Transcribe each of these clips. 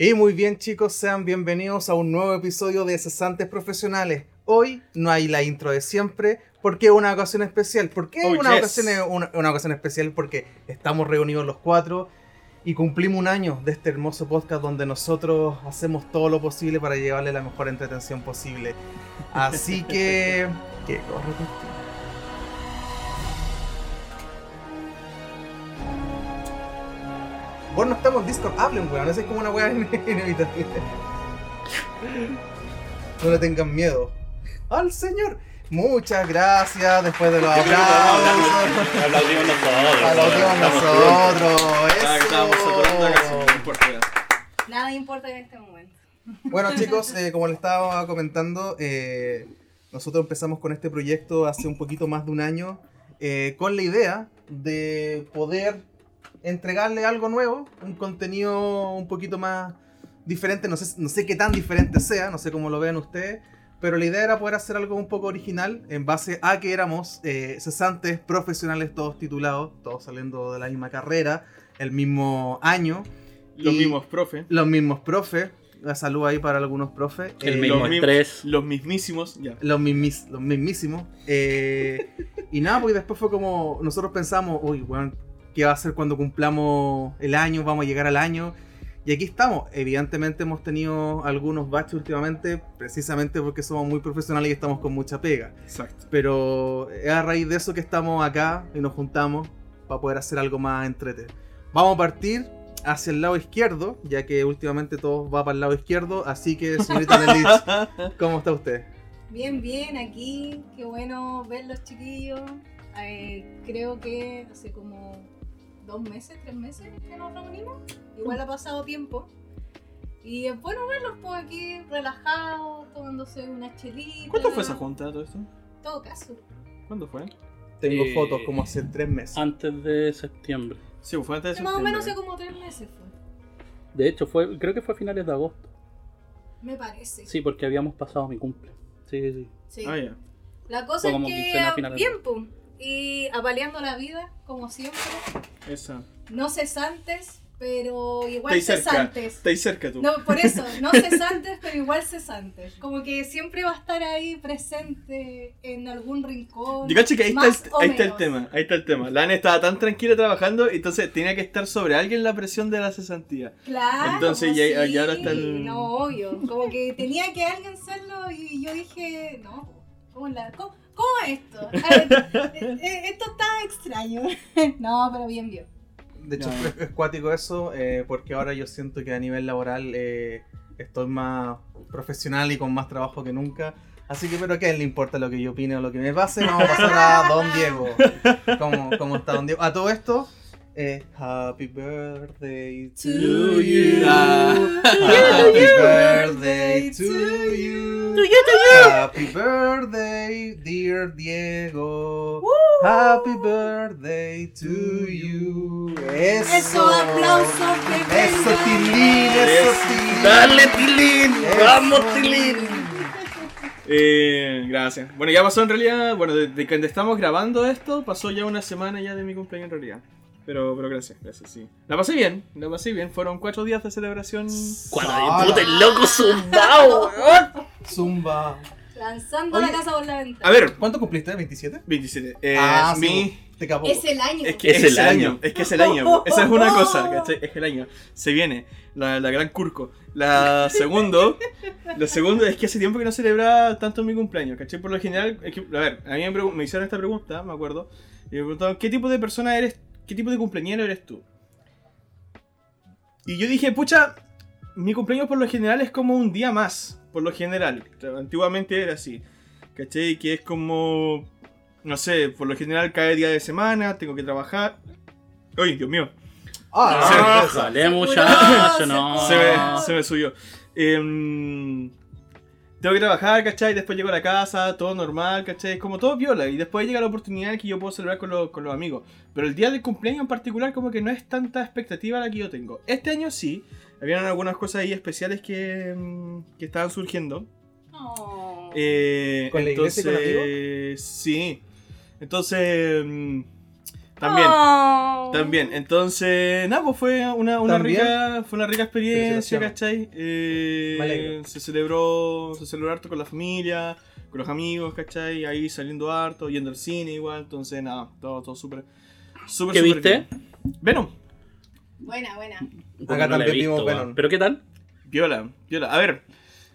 Y muy bien chicos, sean bienvenidos a un nuevo episodio de Cesantes Profesionales. Hoy no hay la intro de siempre, porque es una ocasión especial. ¿Por qué Oh, una, yes. ocasión, es una, una ocasión especial? Porque estamos reunidos los cuatro y cumplimos un año de este hermoso podcast donde nosotros hacemos todo lo posible para llevarle la mejor entretención posible. Así que... ¿Qué corre Vos no estamos en Discord, hablen, weón. Eso es como una weá inevitable. No le tengan miedo. ¡Al señor! Muchas gracias. Después de los aplausos. Aplaudimos nosotros. Aplaudimos nosotros. Ah, Eso. importa. Nada importa en este momento. Bueno chicos, eh, como les estaba comentando, eh, nosotros empezamos con este proyecto hace un poquito más de un año eh, con la idea de poder entregarle algo nuevo, un contenido un poquito más diferente, no sé, no sé qué tan diferente sea, no sé cómo lo vean ustedes, pero la idea era poder hacer algo un poco original en base a que éramos eh, cesantes profesionales todos titulados, todos saliendo de la misma carrera, el mismo año, Los mismos profes. los mismos profes, la salud ahí para algunos profes. El eh, mismo los, mismos- estrés. los mismísimos. Ya. los, mismis- los mismísimos. eh, y nada, porque después fue como, nosotros pensamos, uy, bueno, ¿qué va a hacer cuando cumplamos el año? Vamos a llegar al año. Y aquí estamos. Evidentemente hemos tenido algunos baches últimamente, precisamente porque somos muy profesionales y estamos con mucha pega. Exacto. Pero es a raíz de eso que estamos acá y nos juntamos para poder hacer algo más entretenido. Vamos a partir hacia el lado izquierdo, ya que últimamente todo va para el lado izquierdo. Así que, señorita Nelich, ¿cómo está usted? Bien, bien, aquí. Qué bueno verlos, chiquillos. Eh, creo que hace como dos meses, tres meses que nos reunimos. Igual ha pasado tiempo. Y es bueno verlos pues aquí relajados, tomándose una chelita. ¿Cuánto fue esa junta todo esto? Todo caso. ¿Cuándo fue? Tengo Eh, fotos como hace tres meses. Antes de septiembre. Sí, fue antes de Más o menos hace septiembre. como tres meses fue. De hecho, fue, creo que fue a finales de agosto. Me parece. Sí, porque habíamos pasado mi cumple. Sí, sí, sí. Sí. Ah, ya. La cosa Fue es que final de bien, pum. Y apaleando la vida, como siempre. Esa. No cesantes, pero igual cerca. cesantes. Estáis cerca tú. No, por eso, no cesantes, pero igual cesantes. Como que siempre va a estar ahí presente en algún rincón. Yo cacho que ahí, está, el, ahí está el tema, ahí está el tema. La Ana estaba tan tranquila trabajando, entonces tenía que estar sobre alguien la presión de la cesantía. Claro. Entonces, pues ya- sí, ya ahora está el- No, obvio. Como que tenía que alguien hacerlo y yo dije, no, ¿cómo, la, cómo, cómo esto? Ver, eh, eh, esto está extraño. no, pero bien, bien. De hecho, es, es cuático eso, eh, porque ahora yo siento que a nivel laboral eh, estoy más profesional y con más trabajo que nunca. Así que, pero ¿a quién le importa lo que yo opine o lo que me pase? Vamos a pasar a Don Diego. ¿Cómo, cómo está Don Diego? A todo esto, eh, Happy Birthday to To you. you. Ah. Happy Birthday to you. Happy Birthday, dear Diego. Happy Birthday to you. Eso. Eso, aplausos que Eso. Tilín, eso, Tilín. ¡Dale, Tilín! Eso. ¡Vamos, Tilín! Eh, gracias. Bueno, ya pasó en realidad, bueno, desde que estamos grabando esto, pasó ya una semana ya de mi cumpleaños en realidad. Pero, pero gracias, gracias, sí. La pasé bien, la pasé bien. Fueron cuatro días de celebración. Cuando Sala. puta el loco zumbao. Zumba. Lanzando Oye, la casa por la ventana. A ver, ¿Cuánto cumpliste? ¿27? 27. Eh, ah, sí, mi... Te capó. Es el año. Es que Es es, el el año. año. es que es el año. Esa es una cosa, ¿cachai? Es el año. Se viene, la, la gran curco. La segundo, lo segundo es que hace tiempo que no celebraba tanto mi cumpleaños, ¿cachai? Por lo general, es que, a ver, a mí me, me hicieron esta pregunta, me acuerdo, y me preguntaron, ¿qué tipo de persona eres, qué tipo de cumpleañero eres tú? Y yo dije, pucha, mi cumpleaños por lo general es como un día más, por lo general. Antiguamente era así, ¿cachai? Que es como, no sé, por lo general cae día de semana, tengo que trabajar. ¡Uy, Dios mío! Ah, Ah, curó, muchacho, se no. Se me, se me subió. Em, tengo que trabajar, ¿cachai? Después llego a la casa, todo normal, ¿cachai? Es como todo viola. Y después llega la oportunidad que yo puedo celebrar con, los- con los amigos. Pero el día del cumpleaños en particular, como que no es tanta expectativa la que yo tengo. Este año sí. Habían algunas cosas ahí especiales que, em, que estaban surgiendo. Oh. Eh, ¿Con la iglesia y con entonces, Sí. Entonces, mm, También. Oh. También, entonces, nada, pues fue una, una rica, fue una rica experiencia. ¿cachai? Eh, se celebró, se celebró harto con la familia, con los amigos, ¿cachai? Ahí saliendo harto, yendo al cine igual, entonces nada, todo, todo súper, súper, ¿Qué súper viste? bien. Venom, Buena, buena. Acá no también vimos visto, weón. Venom. ¿Pero qué tal? viola, viola. A ver,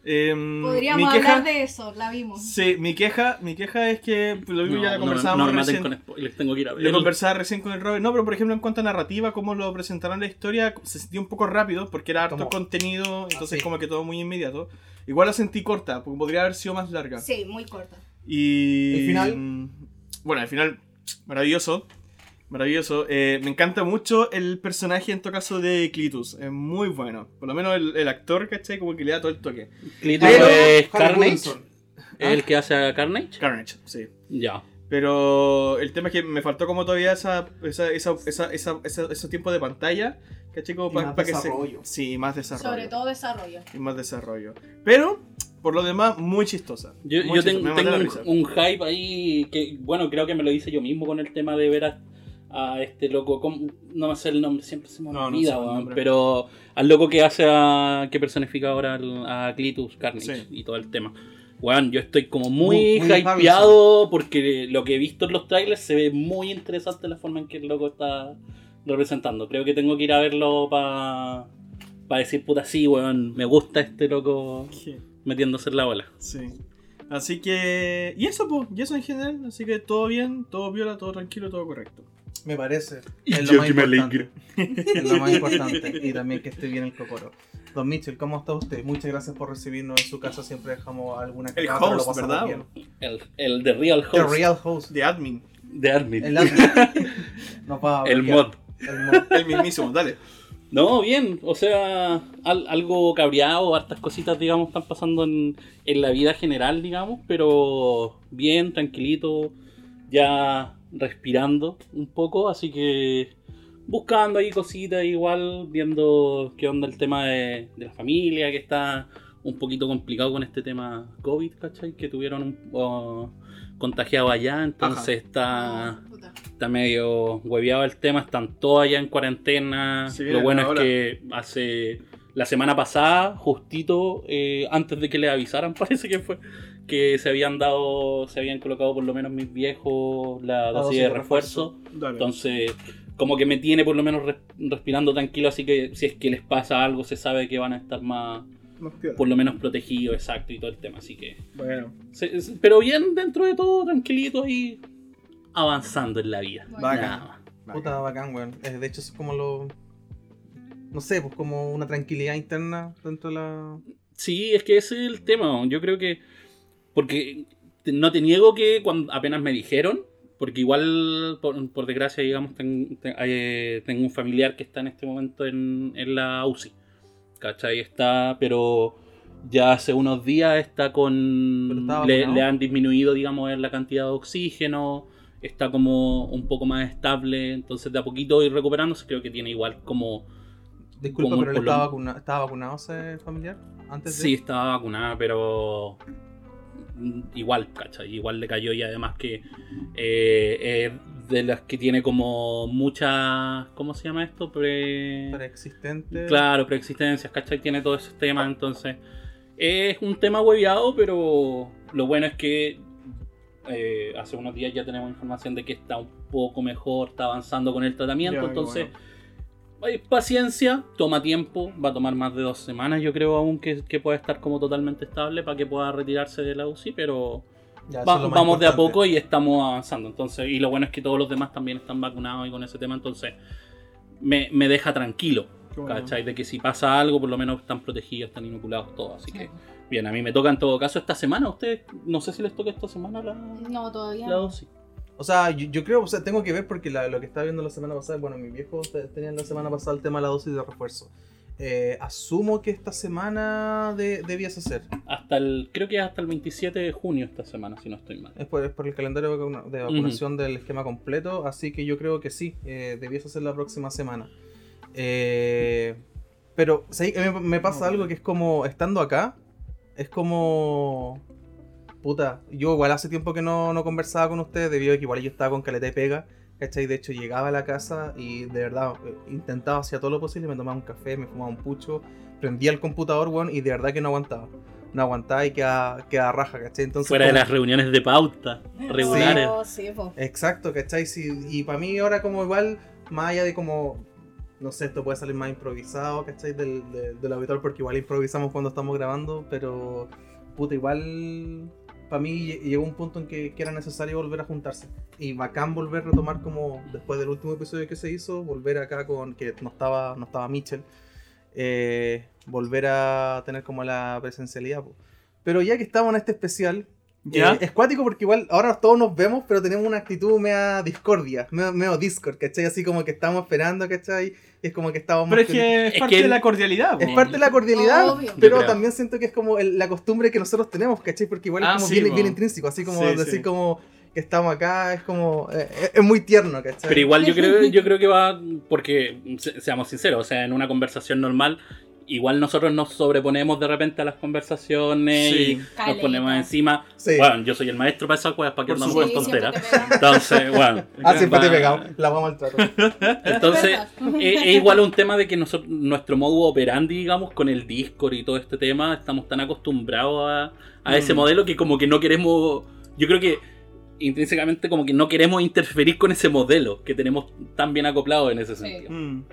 em, Podríamos mi queja, hablar de eso, la vimos. Sí, mi queja, mi queja es que, lo mismo ya la no, conversábamos no maten recién. con spoilers, tengo que ir a Lo ver. conversaba recién con el Robert. No, pero por ejemplo, en cuanto a narrativa, cómo lo presentaron la historia, se sintió un poco rápido porque era harto Como- contenido, entonces Así. como que todo muy inmediato. Igual la sentí corta, porque podría haber sido más larga. Sí, muy corta. Y. ¿El final? mm, Bueno, el final, maravilloso. Maravilloso. Eh, me encanta mucho el personaje, en todo caso, de Clitus. Es muy bueno. Por lo menos el, el actor, ¿cachai? Como que le da todo el toque. Clitus Pero, es Carnage. Wilson. ¿Es el que hace a Carnage? Carnage, sí. Ya. Pero el tema es que me faltó como todavía esa, esa, esa, esa, esa, esa- ese tiempo de pantalla, ¿cachai? Como Y pa- más pa que se- desarrollo. Sí, más desarrollo. Sobre todo desarrollo. Y más desarrollo. Pero, por lo demás, muy chistosa. Yo, Muy yo chistosa, tengo la un, un hype ahí que, bueno, creo que me lo hice yo mismo con el tema de ver a, a este loco. ¿cómo? No me sé el nombre, siempre se me No, no olvida, sé nombre. pero al loco que hace a. que personifica ahora al- a Clitus Carnage Sí. y todo el tema. Weón, yo estoy como muy, Muy- muy hypeado porque lo que he visto en los trailers se ve muy interesante la forma en que el loco está representando. Creo que tengo que ir a verlo para decir, puta, sí, weón, me gusta este loco Sí. metiéndose en la bola. Sí. Así que. Y eso, pues. Y eso en general. Así que todo bien, todo viola, todo tranquilo, todo correcto. Me parece. Y es yo lo más que me importante. Es lo más importante. Y también que esté bien el cocoro. Don Mitchell, ¿cómo está usted? Muchas gracias por recibirnos en su casa. Siempre dejamos alguna El lo host, pasamos ¿verdad? bien. El, el de Real The Host real host. De admin. de Armin. El admin. No El mod. El mod. El mismísimo, dale. No, bien, o sea, al- algo cabreado, hartas cositas, digamos, están pasando en, en la vida general, digamos, pero bien, tranquilito, ya respirando un poco, así que buscando ahí cositas igual, viendo qué onda el tema de, de la familia, que está un poquito complicado con este tema COVID, ¿cachai? Que tuvieron un, oh, contagiado allá, entonces está está medio hueveado el tema, están todos allá en cuarentena. Sí, Lo bueno es que hace la semana pasada, justito, eh, antes de que le avisaran, parece que fue, que se habían dado, se habían colocado por lo menos mis viejos la, dosis, de refuerzo. Dale. Entonces, como que me tiene por lo menos res- respirando tranquilo, así que si es que les pasa algo, se sabe que van a estar más, por lo menos protegidos, exacto, y todo el tema. Así que, Bueno. se- se- pero bien dentro de todo, tranquilito y avanzando en la vida. Bacán. Nada más. Puta bacán, weón. Eh, de hecho, es como lo. No sé, pues como una tranquilidad interna dentro de la. Sí, es que ese es el tema. Yo creo que. Porque no te niego que cuando apenas me dijeron, porque igual, por, por desgracia, digamos, ten- eh, tengo un familiar que está en este momento en, en la UCI. ¿Cachai? Está, pero ya hace unos días está con. Le, vacunado. le han disminuido, digamos, la cantidad de oxígeno. Está como un poco más estable. Entonces, de a poquito ir recuperándose. Creo que tiene igual como. Disculpa, Como pero él estaba, vacuna- estaba vacunado ese familiar antes de. Sí, estaba vacunada, pero igual, ¿cachai? Igual le cayó y además que eh, es de las que tiene como muchas, ¿cómo se llama esto? Pre... Preexistente. Claro, preexistencias, ¿cachai? Tiene todos esos temas, entonces es un tema hueviado, pero lo bueno es que eh, hace unos días ya tenemos información de que está un poco mejor, está avanzando con el tratamiento, Ya, entonces bueno. Hay paciencia, toma tiempo, va a tomar más de dos semanas, yo creo aún que, que pueda estar como totalmente estable para que pueda retirarse de la UCI, pero Ya, va- vamos de a poco y estamos avanzando. Entonces, y lo bueno es que todos los demás también están vacunados y con ese tema, entonces me, me deja tranquilo, bueno. ¿cachai? De que si pasa algo, por lo menos están protegidos, están inoculados todos, así que bien, a mí me toca en todo caso esta semana, a ustedes, no sé si les toca esta semana la, No, todavía la no. O sea, yo, yo creo, o sea, tengo que ver porque la- lo que estaba viendo la semana pasada, bueno, mis viejos te- tenían la semana pasada el tema de la dosis de refuerzo. Eh, asumo que esta semana de, debiese ser. Hasta el, creo que es hasta el 27 de junio esta semana, si no estoy mal. Es por, es por el calendario de, vacuna- de vacunación del esquema completo, así que yo creo que sí, eh, debiese ser la próxima semana. Eh, pero ¿sabes? me, me pasa algo que es como, estando acá, es como... Puta, yo igual hace tiempo que no, no conversaba con ustedes, debido a que igual yo estaba con caleta de pega, ¿cachai? De hecho, llegaba a la casa y de verdad eh, intentaba, hacía todo lo posible, me tomaba un café, me fumaba un pucho, prendía el computador, weón, y de verdad que no aguantaba. No aguantaba y quedaba, quedaba raja, ¿cachai? Entonces, Fuera de las reuniones de pauta regulares. Oh, sí, po. Exacto, ¿cachai? Sí, y para mí ahora como igual, más allá de como, no sé, esto puede salir más improvisado, ¿cachai? Del, del, del habitual, porque igual improvisamos cuando estamos grabando, pero puta, igual para mí lle- llegó un punto en que, que era necesario volver a juntarse. Y bacán volver a retomar como después del último episodio que se hizo, volver acá con que no estaba, no estaba Mitchell, eh, volver a tener como la presencialidad. po. Pero ya que estamos en este especial, ¿Ya? eh, es cuático porque igual ahora todos nos vemos, pero tenemos una actitud mea discordia, medio, medio Discord, ¿cachai? Así como que estamos esperando, ¿cachai? Es como que estábamos... Pero es que es Es parte que- de la cordialidad. Es parte de la cordialidad, Obvio. pero también siento que es como el- la costumbre que nosotros tenemos, ¿cachai? Porque igual Ah, es como sí, bien, intrínseco, así como Sí, decir sí. como que estamos acá, es como... eh, es, es muy tierno, ¿cachai? Pero igual yo creo, yo creo que va, porque se- seamos sinceros, o sea, en una conversación normal, igual nosotros nos sobreponemos de repente a las conversaciones Sí. y nos Caleta. ponemos encima. Sí. Bueno, yo soy el maestro para esas cosas, para que Por andamos con Sí, siempre tonteras. te pegamos. Entonces, bueno. Ah, siempre te pegado, la vamos al trato. Entonces, es, es igual un tema de que nosotros, nuestro modo operandi, digamos, con el Discord y todo este tema, estamos tan acostumbrados a, a ese Mm. modelo que como que no queremos, yo creo que intrínsecamente como que no queremos interferir con ese modelo que tenemos tan bien acoplado en ese Sí. sentido. Mm.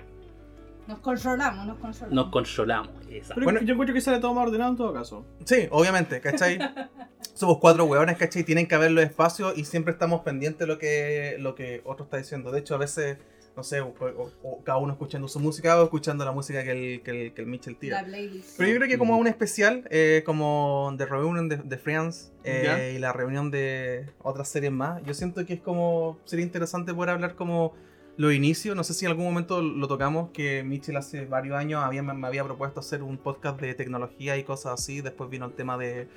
Nos controlamos, nos controlamos. Nos controlamos. exacto. Pero Bueno. yo encuentro que sale todo más ordenado en todo caso. Sí, obviamente, ¿cachai? Somos cuatro hueones, ¿cachai? Tienen que haber los espacios y siempre estamos pendientes de lo que, lo que otro está diciendo. De hecho, a veces, no sé, o, o- o cada uno escuchando su música o escuchando la música que el, que el, que el Mitchell tira. La playlist. Pero yo creo que como un especial, eh, como de reunión de, de Friends eh, y la reunión de otras series más, yo siento que es como, sería interesante poder hablar como los inicios, no sé si en algún momento lo tocamos, que Mitchell hace varios años había, me había propuesto hacer un podcast de tecnología y cosas así, después vino el tema de,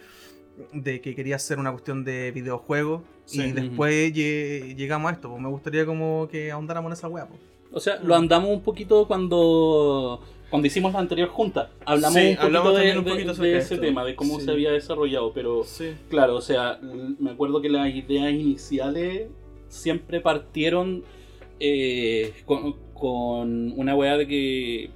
de que quería hacer una cuestión de videojuegos Sí. y después lle- llegamos a esto, pues me gustaría como que ahondáramos en esa wea. Pues. O sea, lo andamos un poquito cuando cuando hicimos la anterior junta. Hablamos Sí, un poquito, hablamos de, también un poquito de de ese tema, de cómo Sí. se había desarrollado, pero claro, o sea, me acuerdo que las ideas iniciales siempre partieron eh, con, con una weá de que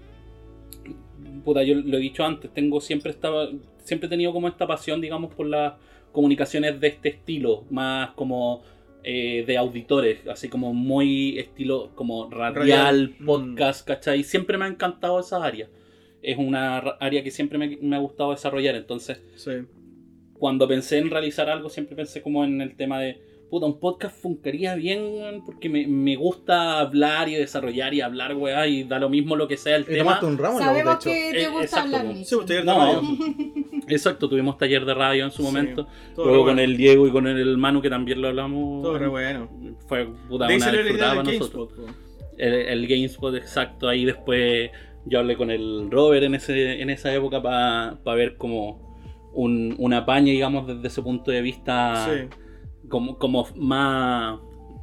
puta, yo lo he dicho antes, tengo siempre estaba siempre he tenido como esta pasión, digamos, por las comunicaciones de este estilo, más como eh, de auditores, así como muy estilo como radial, mm. podcast, ¿cachai? Siempre me ha encantado esa área. Es una área que siempre me, me ha gustado desarrollar, entonces Sí. cuando pensé en realizar algo, siempre pensé como en el tema de, puta, un podcast funcaría bien porque me, me gusta hablar y desarrollar y hablar, weá, y da lo mismo lo que sea el Y tema. tomaste un ramo, ¿no? de Sabemos hecho. que te Eh, gusta exacto, hablar, ya No. Exacto, tuvimos taller de radio en su Sí, momento. Luego con bueno. el Diego y con el Manu, que también lo hablamos. Todo re bueno. Fue puta, De una disfrutada para nosotros. GameSpot. El, el GameSpot, exacto. Ahí después yo hablé con el Robert en, ese, en esa época para ver como un, una paña, digamos, desde ese punto de vista. Sí. Como, como más,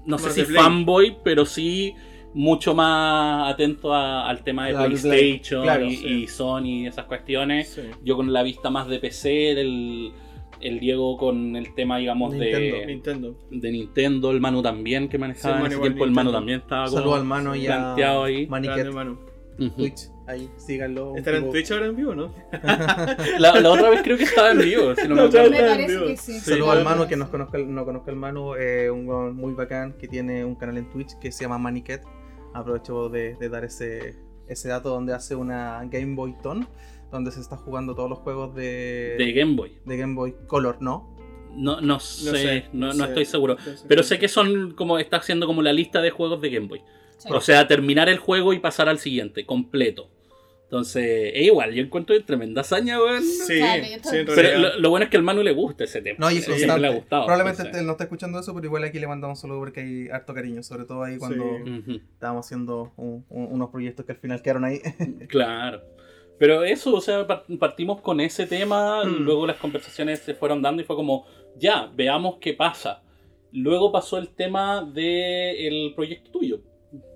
no sé si Play. fanboy, pero sí mucho más atento a- al tema de PlayStation claro, y, sí. y Sony y esas cuestiones. Sí. Yo con la vista más de PC, el, el Diego con el tema, digamos, Nintendo. de, Nintendo. de Nintendo, el Manu también que manejaba Sí, en Manu ese tiempo, el Manu también estaba como Saludos al mano y a planteado ahí. Mano. Ujú. Twitch, ahí, síganlo. ¿Estará en Twitch ahora en vivo, no? La, la otra vez creo que estaba en vivo, si no me acuerdo. Me parece vivo. que sí. Sí. Saludos al claro. Mano, que nos conozca, no conozca el Mano, eh, un weón muy bacán que tiene un canal en Twitch que se llama Maniquet. Aprovecho de, de dar ese, ese dato donde hace una Game Boy Ton, donde se está jugando todos los juegos de, De Game Boy. de Game Boy Color, ¿no? No, no sé, sé, no, no estoy seguro. Pero sé que son como está haciendo como la lista de juegos de Game Boy. Sí. O sea, terminar el juego y pasar al siguiente, completo. Entonces, es igual, yo encuentro tremenda hazaña, weón. Sí, Dale, sí, en Pero lo, lo bueno es que al Manu le gusta ese tema. No, y es constante. le ha gustado. Probablemente entonces. él no está escuchando eso, pero igual aquí le mandamos un saludo porque hay harto cariño, sobre todo ahí cuando Sí. Estábamos haciendo un- un- unos proyectos que al final quedaron ahí. Claro. Pero eso, o sea, par- partimos con ese tema, Mm. luego las conversaciones se fueron dando y fue como, ya, veamos qué pasa. Luego pasó el tema del proyecto tuyo,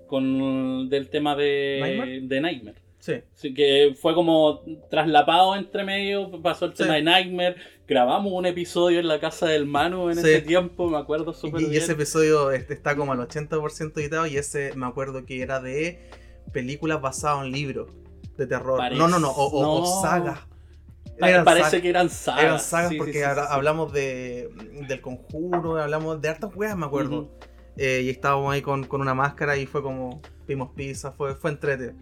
con del tema de ¿Nightmare? de Nightmare. Sí. Así que fue como traslapado entre medio, pasó el Sí. tema de Nightmare, grabamos un episodio en la casa del Manu en Sí. ese tiempo, me acuerdo súper Y, y bien. ese episodio este, está como al 80% editado y ese me acuerdo que era de películas basadas en libros de terror. Parece- no, no, no, o, o- o no. sagas. Eran parece sagas. que eran sagas. Eran sagas sí, porque hablamos de, del conjuro, hablamos de hartas weas, me acuerdo. Eh, y estábamos ahí con, con una máscara y fue como, vimos pizza, fue, fue entrete.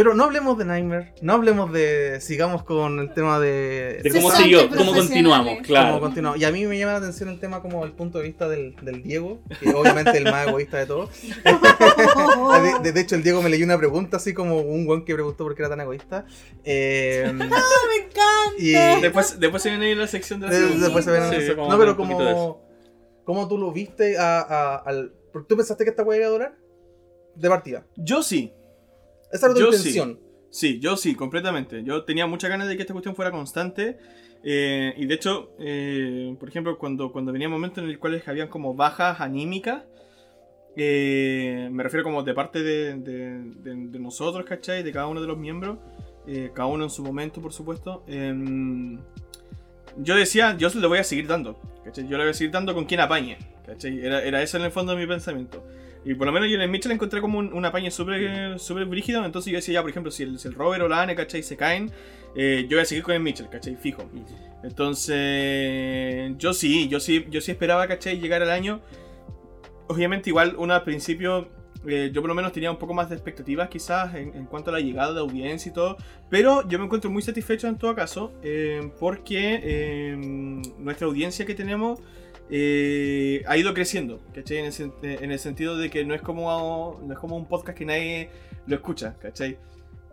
Pero no hablemos de Nightmare, no hablemos de, sigamos con el tema de... De cómo siguió, cómo continuamos, cómo claro. continuamos. Y a mí me llama la atención el tema como el punto de vista del, del Diego, que obviamente el más egoísta de todos. De, hecho, el Diego me leyó una pregunta así como un guan que preguntó por qué era tan egoísta. Eh, ¡Me encanta! y Después, después se viene ahí la sección de la de- después se ven Sí, No, pero como... ¿Cómo tú lo viste a, a- al... ¿Tú pensaste que esta wea iba a durar? De partida. Yo sí. Esa era tu Yo sí. intención. Sí, yo sí, completamente. Yo tenía muchas ganas de que esta cuestión fuera constante. eh, y de hecho, eh, por ejemplo, cuando, cuando venía momentos en los cuales habían como bajas anímicas, eh, me refiero como de parte de, de- de- de nosotros, ¿cachai? De cada uno de los miembros, eh, cada uno en su momento, por supuesto. em, yo decía, yo se lo voy a seguir dando, ¿cachai? Yo le voy a seguir dando con quien apañe, ¿cachai? Era, era eso en el fondo de mi pensamiento. Y por lo menos yo en el Mitchell encontré como un, un apañe súper súper brígido. Entonces yo decía, ya, por ejemplo, si el, si el Robert o la Anne, ¿cachai? Se caen, eh, yo voy a seguir con el Mitchell, ¿cachai? Fijo. Entonces, yo sí, yo sí, yo sí esperaba, ¿cachai? Llegar al año. Obviamente, igual, uno al principio, eh, yo por lo menos tenía un poco más de expectativas quizás en, en cuanto a la llegada de audiencia y todo. Pero yo me encuentro muy satisfecho en todo caso, eh, porque eh, nuestra audiencia que tenemos eh, ha ido creciendo, ¿cachai? En el, sen- en el sentido de que no es, como, no es como un podcast que nadie lo escucha, ¿cachai?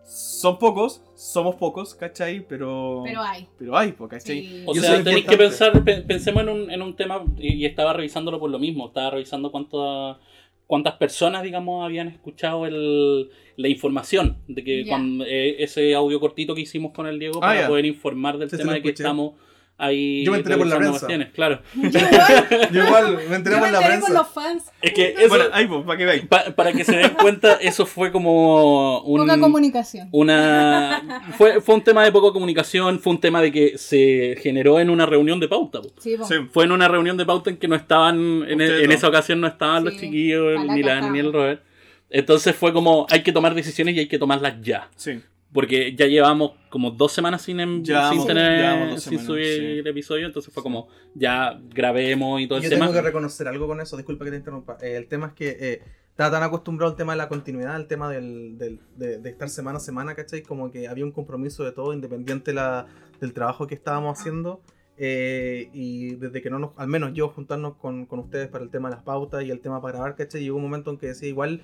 Son pocos, somos pocos, ¿cachai? Pero, Pero hay. pero hay, ¿cachai? Sí. O sea, tenéis que pensar, pe- pensemos en un, en un tema, y, y estaba revisándolo por lo mismo, estaba revisando cuántas cuántas personas, digamos, habían escuchado el, la información de que cuando, eh, ese audio cortito que hicimos con el Diego Ah, para poder informar del Sí, tema de que escuché. estamos ahí Yo me enteré por la prensa. claro. Yo igual, me enteré Yo por me la enteré prensa. los fans. Es que eso, Bueno, ahí, pues, para que veáis. pa- para que se den cuenta, eso fue como un, Poca comunicación. una fue, fue un tema de poca comunicación, fue un tema de que se generó en una reunión de pauta. po. Sí, po. Sí. Fue en una reunión de pauta en que no estaban, en, no. esa ocasión no estaban los chiquillos, ni la ni el. Robert. Entonces fue como, hay que tomar decisiones y hay que tomarlas ya. Sí. Porque ya llevamos como dos semanas sin, em- Llevamos- sin, tener, dos sin semanas, subir sí. el episodio, entonces fue como, ya grabemos y todo el Yo tema. tengo que reconocer algo con eso, disculpa que te interrumpa. Eh, el tema es que eh, estaba tan acostumbrado al tema de la continuidad, al tema del, del- de, de estar semana a semana, ¿cachai? Como que había un compromiso de todo, independiente la, del trabajo que estábamos haciendo. eh, y desde que no nos, al menos yo, juntarnos con, con ustedes para el tema de las pautas y el tema para grabar, ¿cachai? Llegó un momento en que decía, igual,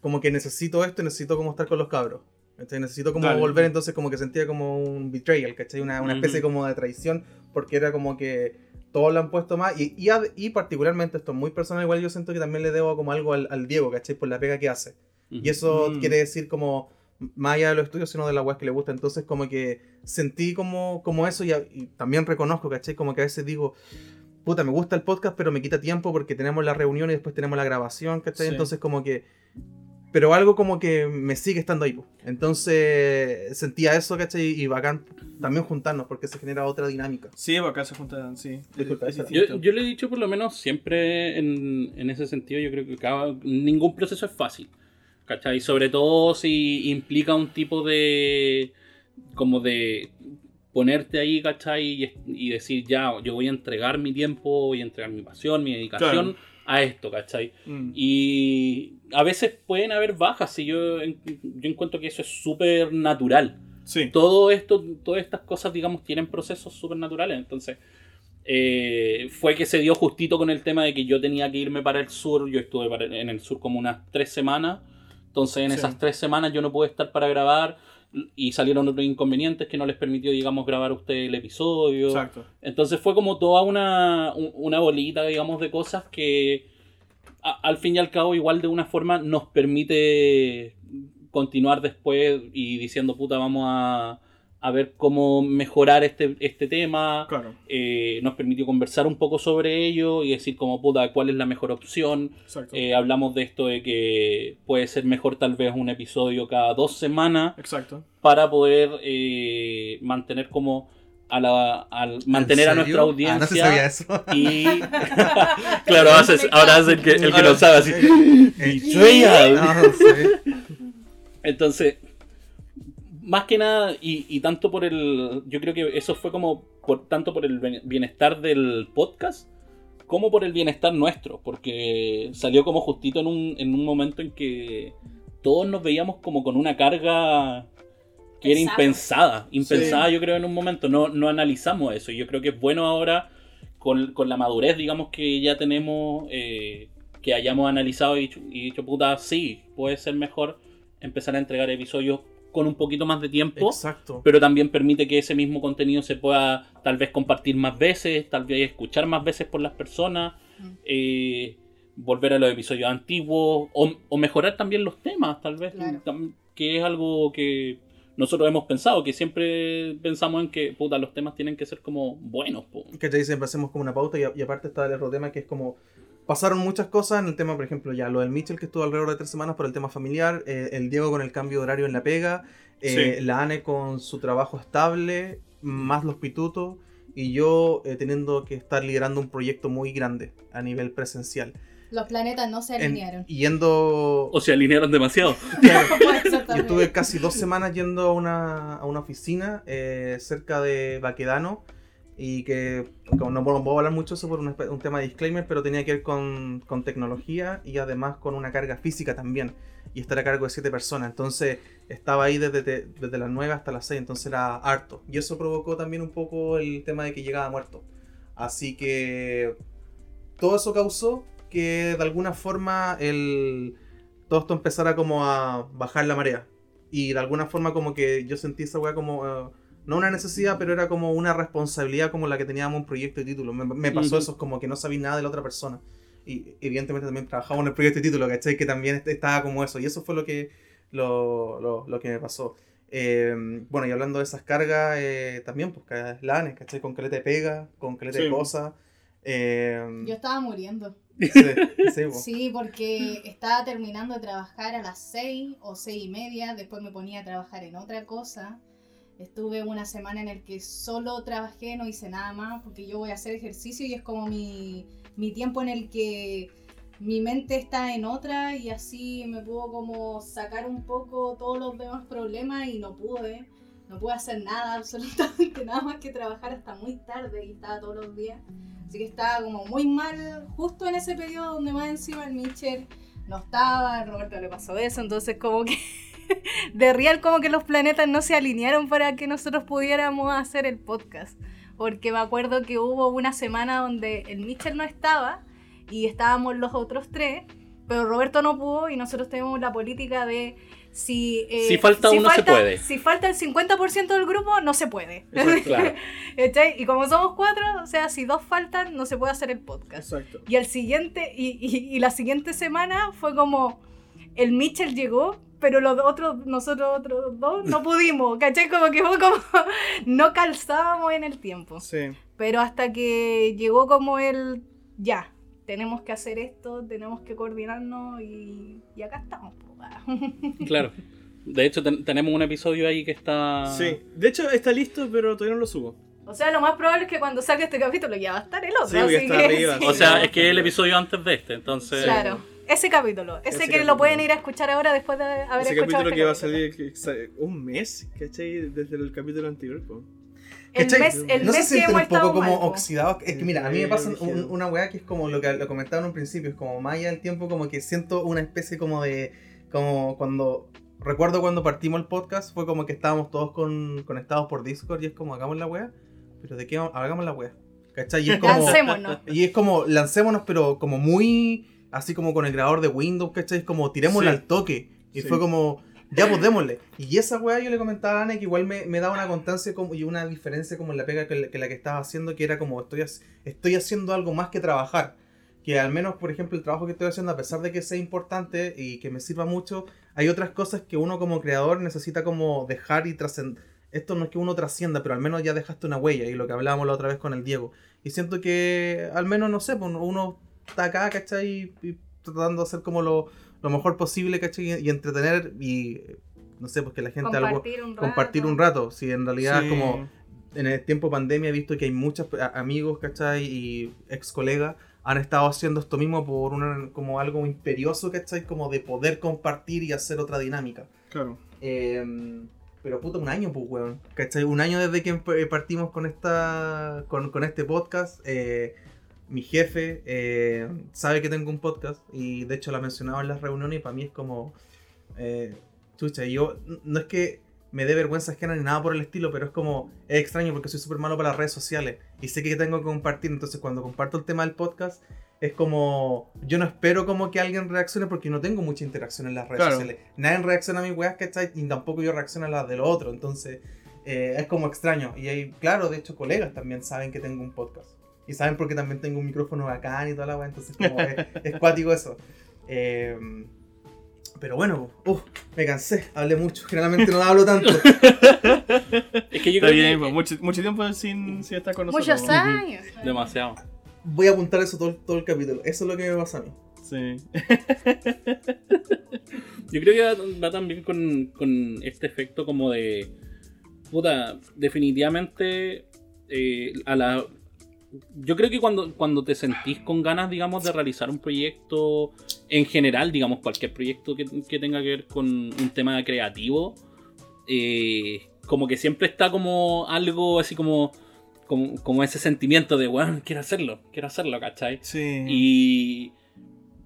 como que necesito esto, y necesito como estar con los cabros. ¿Cachai? Necesito como Dale. volver, entonces como que sentía como un betrayal, ¿cachai? Una, una especie Ujú. como de traición, porque era como que todos lo han puesto más. Y, y, y particularmente, esto es muy personal, igual yo siento que también le debo como algo al, al Diego, ¿cachai? Por la pega que hace. Y eso Mm. quiere decir como, más allá de los estudios, sino de la web que le gusta. Entonces como que sentí como, como eso y, y también reconozco, ¿cachai? Como que a veces digo... Puta, me gusta el podcast, pero me quita tiempo porque tenemos la reunión y después tenemos la grabación, ¿cachai? Sí. Entonces como que... Pero algo como que me sigue estando ahí. po. Entonces sentía eso, ¿cachai? Y bacán también juntarnos porque se genera otra dinámica. Sí, acá se juntan, sí. Disculpa, Es. Yo, yo le he dicho por lo menos siempre en, en ese sentido, yo creo que cada- ningún proceso es fácil. ¿Cachai? Sobre todo si implica un tipo de... como de ponerte ahí, ¿cachai? Y, y decir, ya, yo voy a entregar mi tiempo, voy a entregar mi pasión, mi dedicación Claro. A esto, ¿cachai? Mm. Y a veces pueden haber bajas y yo, yo encuentro que eso es súper natural Sí. todo esto, todas estas cosas, digamos, tienen procesos supernaturales. Entonces, eh, fue que se dio justito con el tema de que yo tenía que irme para el sur. Yo estuve para- en el sur como unas tres semanas. Entonces, en Sí. esas tres semanas yo no pude estar para grabar. Y salieron otros inconvenientes que no les permitió, digamos, grabar a usted el episodio. Exacto. Entonces fue como toda una, un- una bolita, digamos, de cosas que a- al fin y al cabo, igual de una forma, nos permite continuar después y diciendo, puta, vamos a, a ver cómo mejorar este, este tema. Claro, Eh, nos permitió conversar un poco sobre ello y decir como puta cuál es la mejor opción. exacto. Eh, hablamos de esto de que puede ser mejor tal vez un episodio cada dos semanas exacto. para poder eh, mantener como a la al mantener a ¿En nuestra audiencia Ah, no se sabía eso. y claro haces- ahora hace el que, el que no sabe así Betrayal. No, no sé. Entonces, más que nada, y, y tanto por el. Yo creo que eso fue como. Por, tanto por el bienestar del podcast, como por el bienestar nuestro. Porque salió como justito en un, en un momento en que todos nos veíamos como con una carga que era impensada. Impensada, yo creo, en un momento. No, no analizamos eso. Y yo creo que es bueno ahora, con, con la madurez, digamos, que ya tenemos. eh, que hayamos analizado y dicho, y dicho, puta, sí, puede ser mejor empezar a entregar episodios con un poquito más de tiempo, Exacto. pero también permite que ese mismo contenido se pueda tal vez compartir más veces, tal vez escuchar más veces por las personas, Mm. eh, volver a los episodios antiguos o, o mejorar también los temas, tal vez, Claro. que es algo que nosotros hemos pensado, que siempre pensamos en que puta, los temas tienen que ser como buenos. po. ¿Cachai? Siempre hacemos como una pauta y, y aparte está el otro tema que es como pasaron muchas cosas en el tema, por ejemplo, ya lo del Mitchell que estuvo alrededor de tres semanas por el tema familiar, eh, el Diego con el cambio de horario en la pega, eh, Sí. la Ane con su trabajo estable, más los pitutos y yo eh, teniendo que estar liderando un proyecto muy grande a nivel presencial. Los planetas no se En- alinearon. yendo... O se alinearon demasiado. claro, Yo estuve casi dos semanas yendo a una, a una oficina eh, cerca de Baquedano y que como no no puedo hablar mucho eso por un, tema de disclaimer, pero tenía que ver con, con tecnología y además con una carga física también y estar a cargo de siete personas. Entonces estaba ahí desde, de- desde las 9 hasta las 6, entonces era harto. Y eso provocó también un poco el tema de que llegaba muerto. Así que todo eso causó que de alguna forma el, todo esto empezara como a bajar la marea. Y de alguna forma como que yo sentí esa weá como, eh, no una necesidad, pero era como una responsabilidad como la que teníamos un proyecto de título. Me, me pasó Ujú. eso, es como que no sabía nada de la otra persona. Y evidentemente también trabajaba en el proyecto de título, ¿cachai? Que también est- estaba como eso. Y eso fue lo que, lo, lo, lo que me pasó. Eh, bueno, y hablando de esas cargas, eh, también, pues, lanes, ¿cachai? Con caleta de pega, con caleta de Sí. cosas. Eh, Yo estaba muriendo. sí, sí, po. Sí, porque estaba terminando de trabajar a las 6 o seis y media, después me ponía a trabajar en otra cosa. Estuve una semana en el que solo trabajé, no hice nada más, porque yo voy a hacer ejercicio y es como mi, mi tiempo en el que mi mente está en otra y así me puedo como sacar un poco todos los demás problemas y no pude. No pude hacer nada, absolutamente nada más que trabajar hasta muy tarde y estaba todos los días. Así que estaba como muy mal justo en ese periodo donde más encima el Mitchell no estaba, Roberto le pasó eso, entonces como que de real como que los planetas no se alinearon para que nosotros pudiéramos hacer el podcast. Porque me acuerdo que hubo una semana donde el Mitchell no estaba y estábamos los otros tres, pero Roberto no pudo y nosotros tenemos la política de si... eh, Si falta uno, se puede. Si falta el 50% del grupo, no se puede. Claro. Y como somos cuatro, o sea, si dos faltan, no se puede hacer el podcast. Exacto. Y el siguiente, y, y- y la siguiente semana fue como el Mitchell llegó, pero los otros, nosotros otros dos, no pudimos, ¿cachai? Como que fue como, no calzábamos en el tiempo. Sí. Pero hasta que llegó como el, ya, tenemos que hacer esto, tenemos que coordinarnos y, y acá estamos. Claro. De hecho, ten- tenemos un episodio ahí que está. Sí. De hecho, está listo, pero todavía no lo subo. O sea, lo más probable es que cuando salga este capítulo ya va a estar el otro. Sí, así está que arriba, sí. O sea, es que es el episodio antes de este, entonces. Claro, ese capítulo. Ese, Ese que capítulo. lo pueden ir a escuchar ahora después de haber Ese escuchado capítulo este que va a capítulo. salir que sa- un mes, ¿cachai? Desde el capítulo anterior. El mes, el no se mes que sienten hemos un poco estado como mal, oxidados. Es que mira, a mí me pasa un- una weá que es como lo que lo comentaba en un principio, es como más allá del tiempo, como que siento una especie como de. como cuando. Recuerdo cuando partimos el podcast, fue como que estábamos todos con, conectados por Discord y es como hagamos la weá, pero de qué vamos- hagamos la weá. ¿Cachai? Y es como. Lancémonos. Y es como, lancémonos, pero como muy. Así como con el grabador de Windows, ¿cachai? Como, tirémosla Sí. al toque. Y Sí. fue como, ya pues démosle. Y esa weá yo le comentaba a Ana que igual me, me daba una constancia como, y una diferencia como en la pega que, la- que la que estaba haciendo, que era como, estoy, estoy haciendo algo más que trabajar. Que al menos, por ejemplo, el trabajo que estoy haciendo, a pesar de que sea importante y que me sirva mucho, hay otras cosas que uno como creador necesita como dejar y trascender. esto no es que uno trascienda, pero al menos ya dejaste una huella, y lo que hablábamos la otra vez con el Diego. Y siento que al menos, no sé, pues uno está acá, ¿cachai? Y, y tratando de hacer como lo, lo mejor posible, ¿cachai? Y, y entretener y, no sé, pues que la gente algo Compartir un rato. compartir un rato. Si en realidad Sí. como en el tiempo pandemia he visto que hay muchos amigos, ¿cachai? Y ex colegas han estado haciendo esto mismo por una, como algo imperioso, ¿cachai? Como de poder compartir y hacer otra dinámica. Claro. Eh, pero puta, un año, pues, weón. ¿Cachai? Un año desde que partimos con esta con, con este podcast. eh, mi jefe eh, sabe que tengo un podcast y de hecho lo ha mencionado en las reuniones y para mí es como... eh, chucha, yo no es que me dé vergüenza ajena ni nada por el estilo, pero es como... Es extraño porque soy súper malo para las redes sociales y sé que tengo que compartir, entonces cuando comparto el tema del podcast es como... Yo no espero como que alguien reaccione porque no tengo mucha interacción en las redes Claro. sociales. Nadie reacciona a mis weas, ¿cachai? Y tampoco yo reacciono a las del otro, entonces eh, es como extraño. Y hay, claro, de hecho colegas también saben que tengo un podcast. Y saben porque también tengo un micrófono bacán y toda la wea, entonces como es, es cuático eso. Eh, pero bueno, uf, me cansé, hablé mucho, generalmente no hablo tanto. Es que yo Está creo bien, que pues, mucho, mucho tiempo sin, sin estar con nosotros. Muchos años. demasiado. Voy a apuntar eso todo, el- todo el capítulo, eso es lo que me pasa a mí. Sí. Yo creo que va, va también con, con este efecto como de. Puta, definitivamente. eh, a la. Yo creo que cuando, cuando te sentís con ganas, digamos, de realizar un proyecto en general, digamos, cualquier proyecto que, que tenga que ver con un tema creativo, eh, como que siempre está como algo así como, como, como ese sentimiento de, bueno, quiero hacerlo, quiero hacerlo, ¿cachai? Sí. Y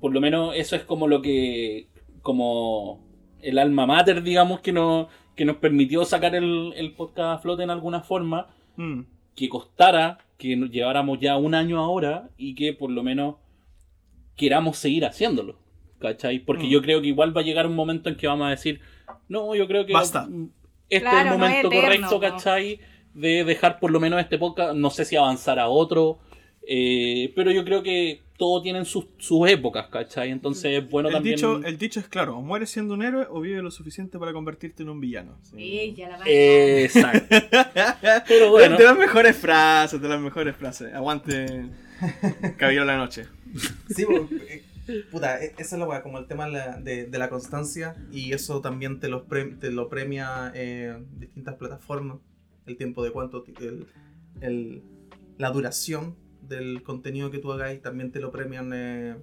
por lo menos eso es como lo que. como el alma mater, digamos, que nos, que nos permitió sacar el, el podcast a flote en alguna forma. Mm. Que costara, que nos lleváramos ya un año ahora y que por lo menos queramos seguir haciéndolo. ¿Cachai? Porque Mm. yo creo que igual va a llegar un momento en que vamos a decir, no, yo creo que Basta. este Claro, es el momento es eterno, correcto, ¿no? ¿cachai? De dejar por lo menos este podcast, no sé si avanzar a otro, eh, pero yo creo que todo tienen sus, sus épocas, ¿cachai? Entonces es bueno el, también... dicho, el dicho es claro, o mueres siendo un héroe o vive lo suficiente para convertirte en un villano. Sí. Sí, ya la Eh, Exacto. Pero bueno, De las mejores frases, de las mejores frases. Aguante Caballero la Noche. Sí, po, eh, puta, e- esa es la weá, como el tema de la, de, de la constancia y eso también te, los pre- te lo premia eh, distintas plataformas, el tiempo de cuánto, ti- el, el- la duración del contenido que tú hagáis, también te lo premian, eh,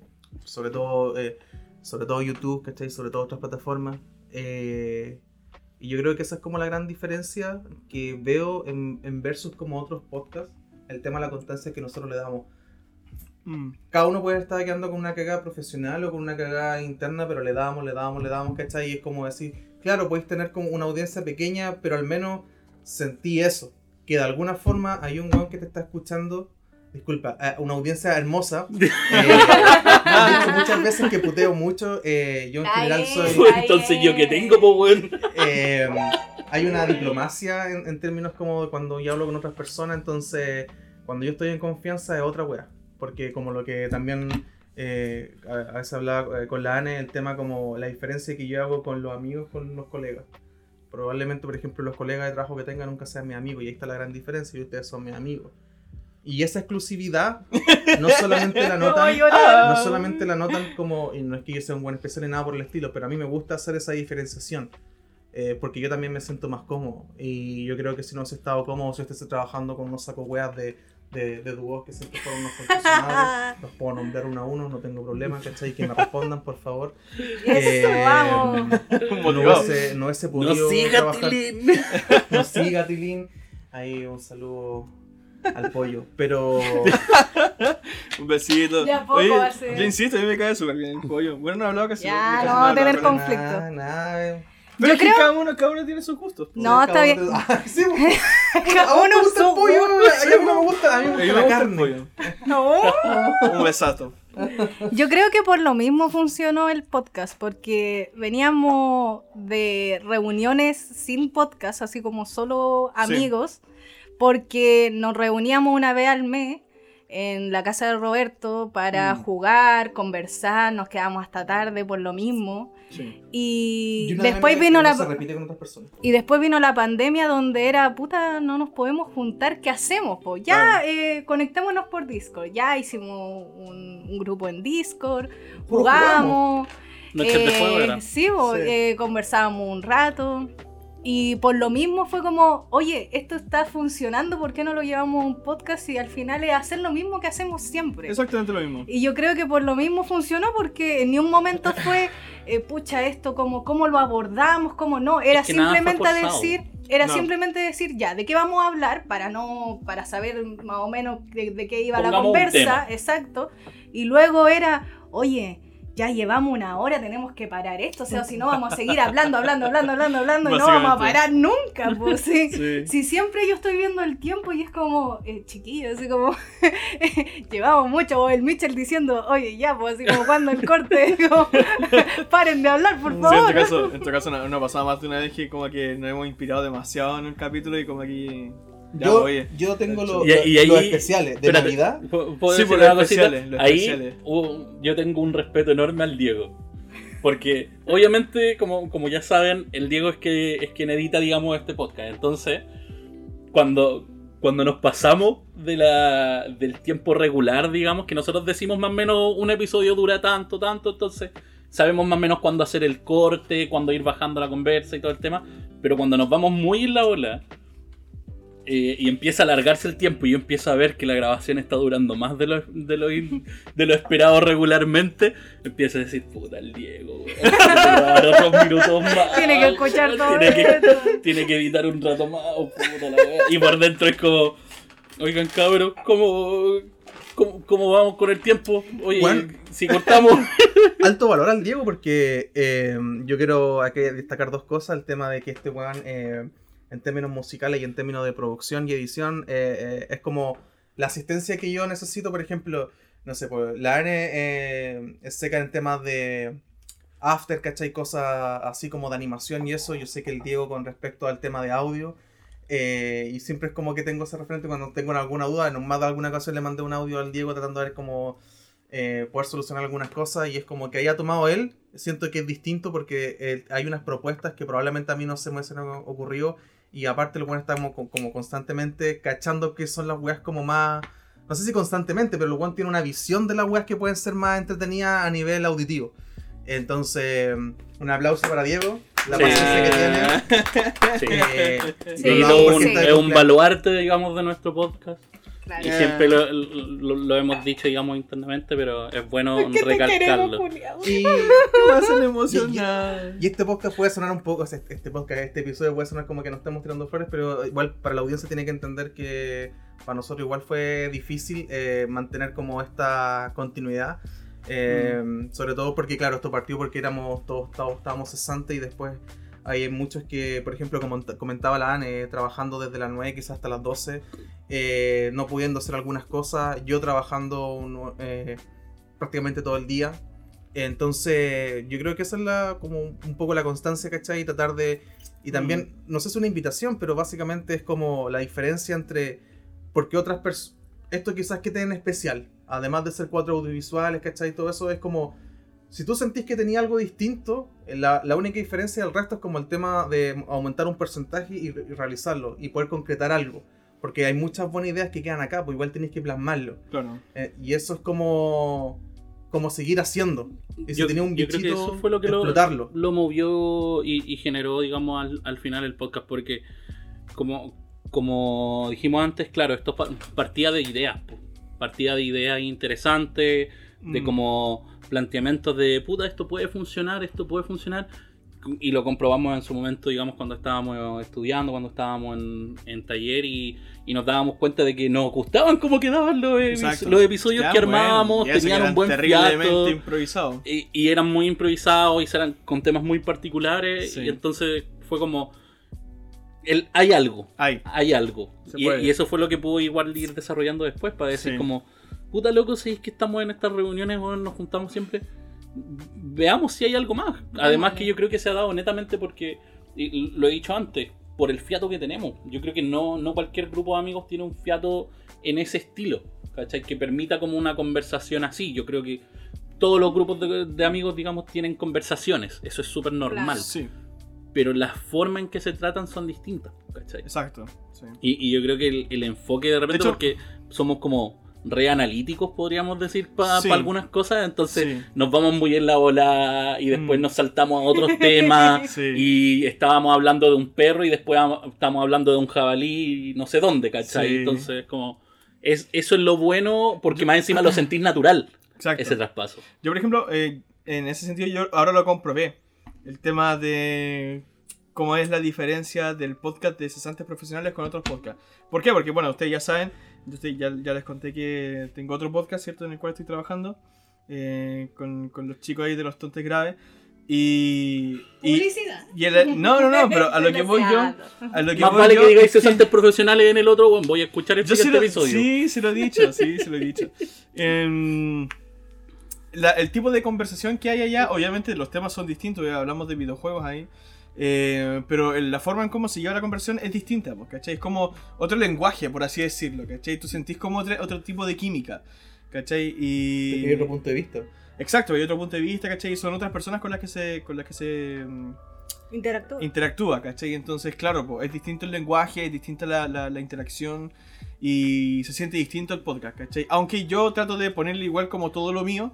sobre todo eh, sobre todo YouTube, ¿cachai? Sobre todo otras plataformas. eh, y yo creo que esa es como la gran diferencia que veo en, en versus como otros podcasts, el tema de la constancia que nosotros le damos Mm. cada uno puede estar quedando con una cagada profesional o con una cagada interna, pero le damos, le damos, le damos, ¿cachai? Y es como decir, claro, podéis tener como una audiencia pequeña, pero al menos sentí eso. Que de alguna forma hay un weón que te está escuchando, disculpa, una audiencia hermosa. Eh, me han dicho muchas veces que puteo mucho, eh, yo en general soy... entonces yo que tengo, pues bueno. Eh, hay una diplomacia en, en términos como cuando yo hablo con otras personas, entonces cuando yo estoy en confianza es otra wea. Porque como lo que también eh, a, veces hablaba eh, con la ANE, el tema como la diferencia que yo hago con los amigos, con los colegas. Probablemente, por ejemplo, los colegas de trabajo que tengan nunca sean mis amigos y ahí está la gran diferencia y ustedes son mis amigos. Y esa exclusividad no solamente la notan, no solamente la notan como, y no es que yo sea un buen especial ni nada por el estilo, pero a mí me gusta hacer esa diferenciación. eh, porque yo también me siento más cómodo. Y yo creo que si no has estado cómodo, si estés trabajando con unos sacos weas de, de, de dúos que siempre fueron unos profesionales, los puedo nombrar uno a uno, no tengo problema, ¿cachai? Que me respondan, por favor. Eso, Eh, vamos. No hubiese, no hubiese No siga, trabajar. Tilín. No siga, Tilín. Ahí un saludo al pollo. Pero Un besito. De a poco Oye, va a ser. yo insisto, a mí me cae súper bien el pollo. Bueno, no he hablado casi. Ya, casi no vamos a tener conflicto. nada, nada. Pero Yo es que creo- cada uno, cada uno tiene sus gustos. po. No, está Cada bien. uno- Ah, sí, pues. Cada A vos te uno gusta el pollo, a mí no me gusta, a mí me gusta la carne. pollo. No. Un besazo. Yo creo que por lo mismo funcionó el podcast, porque veníamos de reuniones sin podcast, así como solo amigos, porque nos reuníamos una vez al mes en la casa de Roberto para Mm. jugar, conversar, nos quedábamos hasta tarde por lo mismo. Sí. Y, después vino la no se repite con otras personas. y después vino la pandemia donde era puta no nos podemos juntar qué hacemos po? ya Claro. eh, conectémonos por Discord ya hicimos un, un grupo en Discord jugamos de eh, sí, po, Sí. eh, conversábamos un rato y por lo mismo fue como, oye, esto está funcionando, ¿por qué no lo llevamos a un podcast y al final es hacer lo mismo que hacemos siempre? Exactamente lo mismo. Y yo creo que por lo mismo funcionó porque en ni un momento fue, eh, pucha, esto, como, ¿cómo lo abordamos? ¿Cómo no? Era Es que simplemente decir, era No. simplemente decir, ya, ¿de qué vamos a hablar? Para no, para saber más o menos de, de qué iba la Pongamos conversa, exacto. Y luego era, oye, ya llevamos una hora, tenemos que parar esto, o sea, si no vamos a seguir hablando, hablando, hablando, hablando, hablando, y no vamos a parar nunca, pues sí. Sí. Si siempre yo estoy viendo el tiempo y es como, eh, chiquillo, así como, llevamos mucho, o el Mitchell diciendo, oye, ya, pues así como cuando el corte, como, paren de hablar, por Sí, en favor. tu caso, en tu caso no, no ha pasado más de una vez que como que nos hemos inspirado demasiado en el capítulo y como que... Ya, Yo, oye. yo tengo lo- Y- y ahí- los especiales de espérate. Navidad. ¿Puedo- Sí, decir los cosita? especiales, los Ahí especiales. yo tengo un respeto enorme al Diego. Porque, obviamente, como, como ya saben, el Diego es, que, es quien edita, digamos, este podcast. Entonces, cuando, cuando nos pasamos de la, del tiempo regular, digamos, que nosotros decimos más o menos un episodio dura tanto, tanto, entonces sabemos más o menos cuándo hacer el corte, cuándo ir bajando la conversa y todo el tema. Pero cuando nos vamos muy en la ola eh, y empieza a alargarse el tiempo y yo empiezo a ver que la grabación está durando más de lo, de lo, de lo esperado regularmente, empiezo a decir, puta, el Diego, weón, tiene que grabar otros minutos más. Tiene que escuchar todo tiene que, tiene que editar un rato más, oh, puta la. Y por dentro es como, oigan cabros, ¿cómo, cómo, cómo vamos con el tiempo? Oye, Bueno. si cortamos... Alto valor al Diego porque eh, yo quiero aquí destacar dos cosas. El tema de que este weón, eh, en términos musicales y en términos de producción y edición, eh, eh, es como la asistencia que yo necesito, por ejemplo, no sé, pues la N eh, es seca en temas de after, ¿cachai? Cosas así como de animación y eso. Yo sé que el Diego con respecto al tema de audio. eh, y siempre es como que tengo ese referente cuando tengo alguna duda. En más de alguna ocasión le mandé un audio al Diego tratando de ver cómo eh, poder solucionar algunas cosas. Y es como que haya tomado él. Siento que es distinto porque hay unas propuestas que probablemente a mí no se me hubiesen ocurrido. Y aparte, lo bueno estamos como, como constantemente cachando que son las weas como más. No sé si constantemente, pero el weón tiene una visión de las weas que pueden ser más entretenidas a nivel auditivo. Entonces, un aplauso para Diego, la Sí. paciencia que tiene. Sí. Eh, Sí, un- es un baluarte, digamos, de nuestro podcast. Claro. Y siempre lo, lo- lo hemos dicho, digamos, internamente, pero es bueno Es que te queremos, recalcarlo. Julián. Y, y este podcast puede sonar un poco, o sea, este podcast, este episodio puede sonar como que nos estamos tirando flores, pero igual para la audiencia tiene que entender que para nosotros igual fue difícil eh, mantener como esta continuidad. Eh, Sobre todo porque, claro, esto partió porque éramos todos estábamos, estábamos cesantes y después hay muchos que, por ejemplo, como comentaba la Anne, trabajando desde las 9 quizás hasta las 12, eh, no pudiendo hacer algunas cosas, yo trabajando un- eh, prácticamente todo el día. Entonces, yo creo que esa es la, como un poco la constancia, ¿cachai? Y tratar de... Y también, no sé si es una invitación, pero básicamente es como la diferencia entre... Porque otras personas... Esto quizás que tienen especial, además de ser cuatro audiovisuales, ¿cachai? Todo eso es como... Si tú sentís que tenía algo distinto, la, la única diferencia del resto es como el tema de aumentar un porcentaje y, y realizarlo y poder concretar algo. Porque hay muchas buenas ideas que quedan acá, pues igual tenéis que plasmarlo. Claro. Eh, y eso es como, como seguir haciendo. Y si Yo- tenía un yo creo bichito, que eso fue lo que lo, explotarlo. lo movió y, y generó, digamos, al, al final el podcast, porque como, como dijimos antes, claro, esto pa- partía de ideas, partía de ideas interesantes, de Mm. como planteamientos de, puta, esto puede funcionar, esto puede funcionar, y lo comprobamos en su momento, digamos, cuando estábamos estudiando, cuando estábamos en, en taller y, y nos dábamos cuenta de que nos gustaban cómo quedaban los, epi- los episodios Ya, que bueno, armábamos, que tenían un buen terriblemente improvisado. Y, y eran muy improvisados y eran con temas muy particulares. Sí. Y entonces fue como. El, hay algo, Ay, hay algo. Y, y eso fue lo que pudo igual ir desarrollando después para decir Sí. como, puta loco, si es que estamos en estas reuniones o nos juntamos siempre, veamos si hay algo más. Además que yo creo que se ha dado netamente porque, y lo he dicho antes, por el fiato que tenemos. Yo creo que no, no cualquier grupo de amigos tiene un fiato en ese estilo, ¿cachai? Que permita como una conversación así. Yo creo que todos los grupos de, de amigos, digamos, tienen conversaciones. Eso es súper normal. Claro. Sí, Pero las formas en que se tratan son distintas, ¿cachai? exacto. sí. Y, y yo creo que el, el enfoque de repente, hecho- porque somos como reanalíticos, podríamos decir, para Sí. algunas cosas, entonces Sí. nos vamos muy en la bola y después Mm. nos saltamos a otros temas. Sí. Y estábamos hablando de un perro y después am- estamos hablando de un jabalí y no sé dónde, ¿cachai? Entonces, como. Es, eso es lo bueno porque más encima lo sentís natural, Exacto. ese traspaso. Yo, por ejemplo, eh, en ese sentido, yo ahora lo comprobé. El tema de cómo es la diferencia del podcast de cesantes profesionales con otros podcasts. ¿Por qué? Porque, bueno, ustedes ya saben, yo estoy- ya, ya les conté que tengo otro podcast, ¿cierto? En el cual estoy trabajando eh, con, con los chicos ahí de los tontes graves. Y. y, Publicidad. y el- no, no, no, pero a lo que voy yo. A lo que Más voy vale yo que digáis es que- cesantes profesionales en el otro, bueno, voy a escuchar el yo siguiente lo, episodio. sí, se lo he dicho, sí, se lo he dicho. Em, la- el tipo de conversación que hay allá, obviamente los temas son distintos, ya hablamos de videojuegos ahí, eh, pero la forma en cómo se lleva la conversación es distinta, pues, ¿cachai? Es como otro lenguaje, por así decirlo, ¿cachai? Tú sentís como otro, otro tipo de química, ¿cachai? Y... Desde otro punto de vista. Exacto, hay otro punto de vista, ¿cachai? Y son otras personas con las que se... Con las que se mm, Interactúa. interactúa, ¿cachai? Entonces, claro, po, es distinto el lenguaje, es distinta la, la- la interacción y se siente distinto el podcast, ¿cachai? Aunque yo trato de ponerle igual como todo lo mío,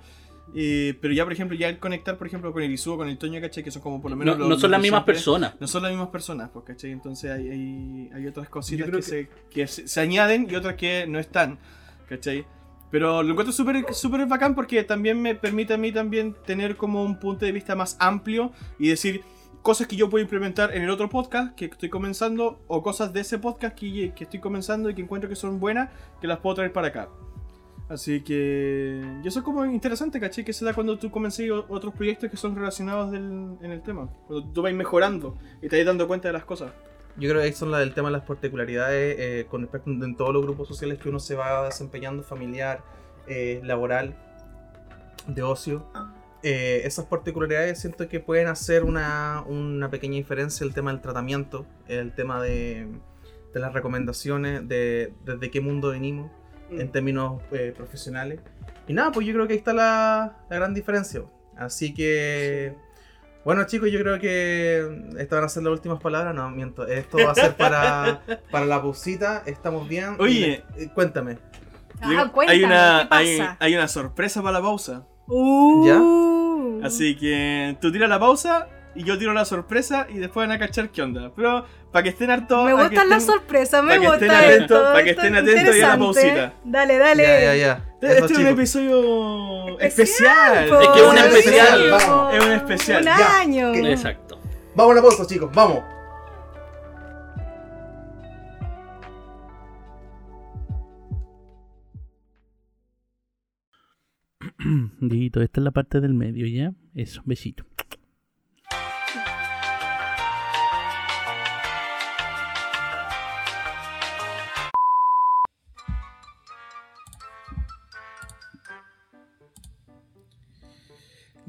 eh, pero ya, por ejemplo, ya el conectar, por ejemplo, con el Isuo, con el Toño, ¿cachai? Que son como por lo No, menos... no los- son los las mismas personas. No son las mismas personas, pues, ¿cachai? Entonces hay, hay, hay otras cositas creo que, se, que se, se añaden y otras que no están, ¿cachai? Pero lo encuentro súper súper bacán porque también me permite a mí también tener como un punto de vista más amplio y decir cosas que yo puedo implementar en el otro podcast que estoy comenzando o cosas de ese podcast que, que estoy comenzando y que encuentro que son buenas que las puedo traer para acá. Así que... Y eso es como interesante, ¿cachai? Que se da cuando tú comencé otros proyectos que son relacionados en el tema. Cuando tú vas mejorando y te vas dando cuenta de las cosas. Yo creo que son la del tema de las particularidades eh, con respecto en todos los grupos sociales que uno se va desempeñando, familiar, eh, laboral, de ocio. Eh, esas particularidades siento que pueden hacer una, una pequeña diferencia el tema del tratamiento, el tema de, de las recomendaciones, de desde qué mundo venimos en términos eh, profesionales. Y nada, pues yo creo que ahí está la, la gran diferencia. Así que, bueno chicos, yo creo que estas van a ser las últimas palabras. No, miento. Esto va a ser para, para la pausita. Estamos bien. Oye. Eh, cuéntame. Ah, cuéntame, hay, una, ¿qué hay, pasa? hay una sorpresa para la pausa. Uh. Así que tú tiras la pausa y yo tiro la sorpresa y después van a cachar qué onda. Pero para que estén hartos. Me gustan las sorpresas, me para que gusta estén atentos- esto. para que estén es atentos y a la pausita. Dale, dale. Ya, ya, ya. Este es un episodio Especial. Es que es un Sí, especial. Vamos. Es un especial, Un ya. año. Exacto. Vamos a la pausa, chicos. Vamos. Dito, esta es la parte del medio, ¿ya? Eso, besito.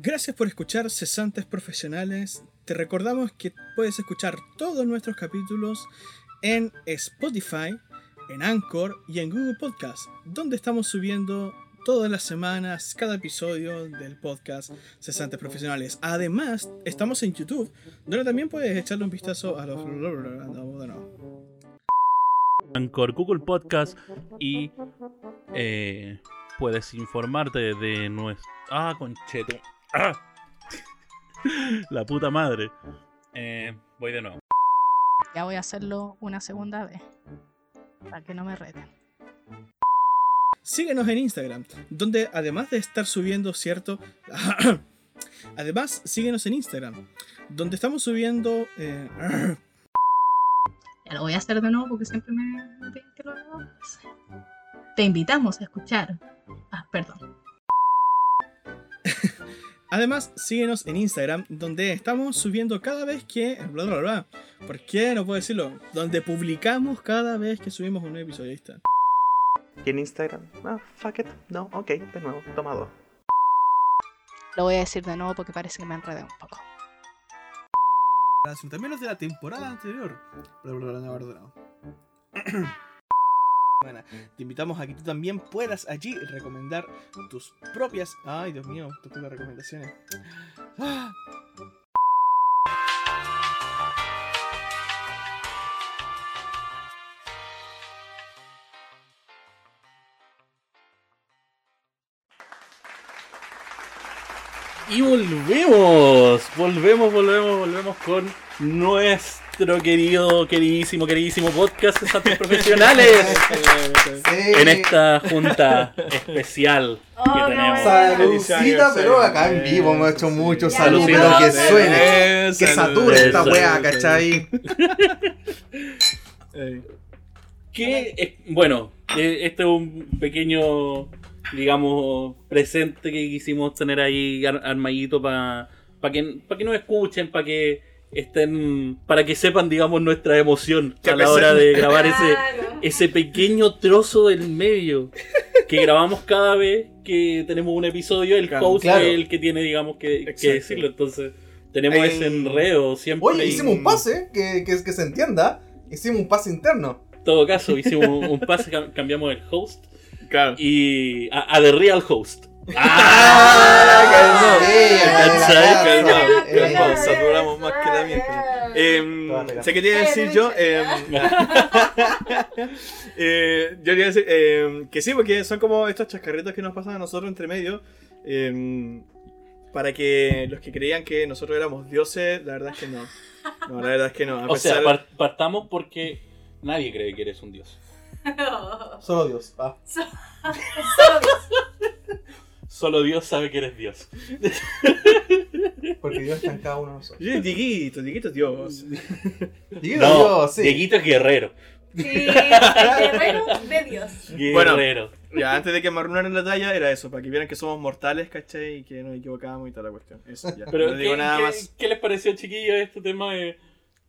Gracias por escuchar Cesantes Profesionales. Te recordamos que puedes escuchar todos nuestros capítulos en Spotify, en Anchor y en Google Podcast, donde estamos subiendo todas las semanas cada episodio del podcast Cesantes Profesionales. Además, estamos en YouTube, donde también puedes echarle un vistazo a los... Anchor, Google Podcast y eh, puedes informarte de nuestro... Ah, concheto. Ah. La puta madre. Eh, voy de nuevo. Ya voy a hacerlo una segunda vez. Para que no me reten. Síguenos en Instagram, donde además de estar subiendo cierto... además, síguenos en Instagram, donde estamos subiendo... eh, Ya lo voy a hacer de nuevo porque siempre me me piden que lo haga. Te invitamos a escuchar. Ah, perdón. Además, síguenos en Instagram, donde estamos subiendo cada vez que... Bla, bla, bla. ¿Por qué no puedo decirlo? Donde publicamos cada vez que subimos un nuevo episodio. Ahí está. ¿Y en Instagram? Ah, fuck it. No, ok, de nuevo. Toma dos. Lo voy a decir de nuevo porque parece que me enredé un poco. También los de la temporada anterior. Bla, bla, bla, bla, bla, Bueno, te invitamos a que tú también puedas allí recomendar tus propias. Ay, Dios mío, tus propias recomendaciones. Y volvemos, volvemos, volvemos, volvemos con nuestro querido, queridísimo, queridísimo podcast de Santos Profesionales. Sí. en esta junta especial Oh, que tenemos. Saludcita, pero acá en vivo hemos hecho mucho salud, saludcita. pero que suene, Eh, que sature esta weá, ¿cachai? Eh, Que, es- bueno, eh, este es un pequeño, digamos, presente que quisimos tener ahí ar- armadito para que, pa que nos escuchen, para que estén, para que sepan, digamos, nuestra emoción Que a la hora de grabar ese, ese pequeño trozo del medio que grabamos cada vez que tenemos un episodio, el Claro, host claro. es el que tiene, digamos, que, que decirlo. Entonces, tenemos ese enredo siempre. Oye, hicimos un pase, que, que, que se entienda. Hicimos un pase interno. En todo caso, hicimos un, pase, cam- cambiamos el host claro. y a, a The Real Host. Ah, Sí, ¿Cachai? Calmado, Eh, calmado, saturamos más que la. Em, regla. sé que te iba a decir yo. em, eh, yo quería decir em, que sí, porque son como estos chascarritos que nos pasan a nosotros entre medio. em, para que los que creían que nosotros éramos dioses, la verdad es que no. No, la verdad es que no. A O sea, partamos porque nadie cree que eres un dios. Solo Dios. Ah. Solo Dios. Solo Dios sabe que eres Dios. Porque Dios está en cada uno de nosotros. Yo, Dieguito, Dieguito es Dios. Digo No, Dios, sí. Dieguito es guerrero. Sí, guerrero de Dios. Bueno. Guerrero. Ya, antes de que me arruinaran la talla, era eso, para que vieran que somos mortales, ¿cachai? Y que nos equivocábamos y toda la cuestión. Eso, ya. Pero, no digo ¿qué, nada qué- más. qué les pareció, chiquillos, este tema de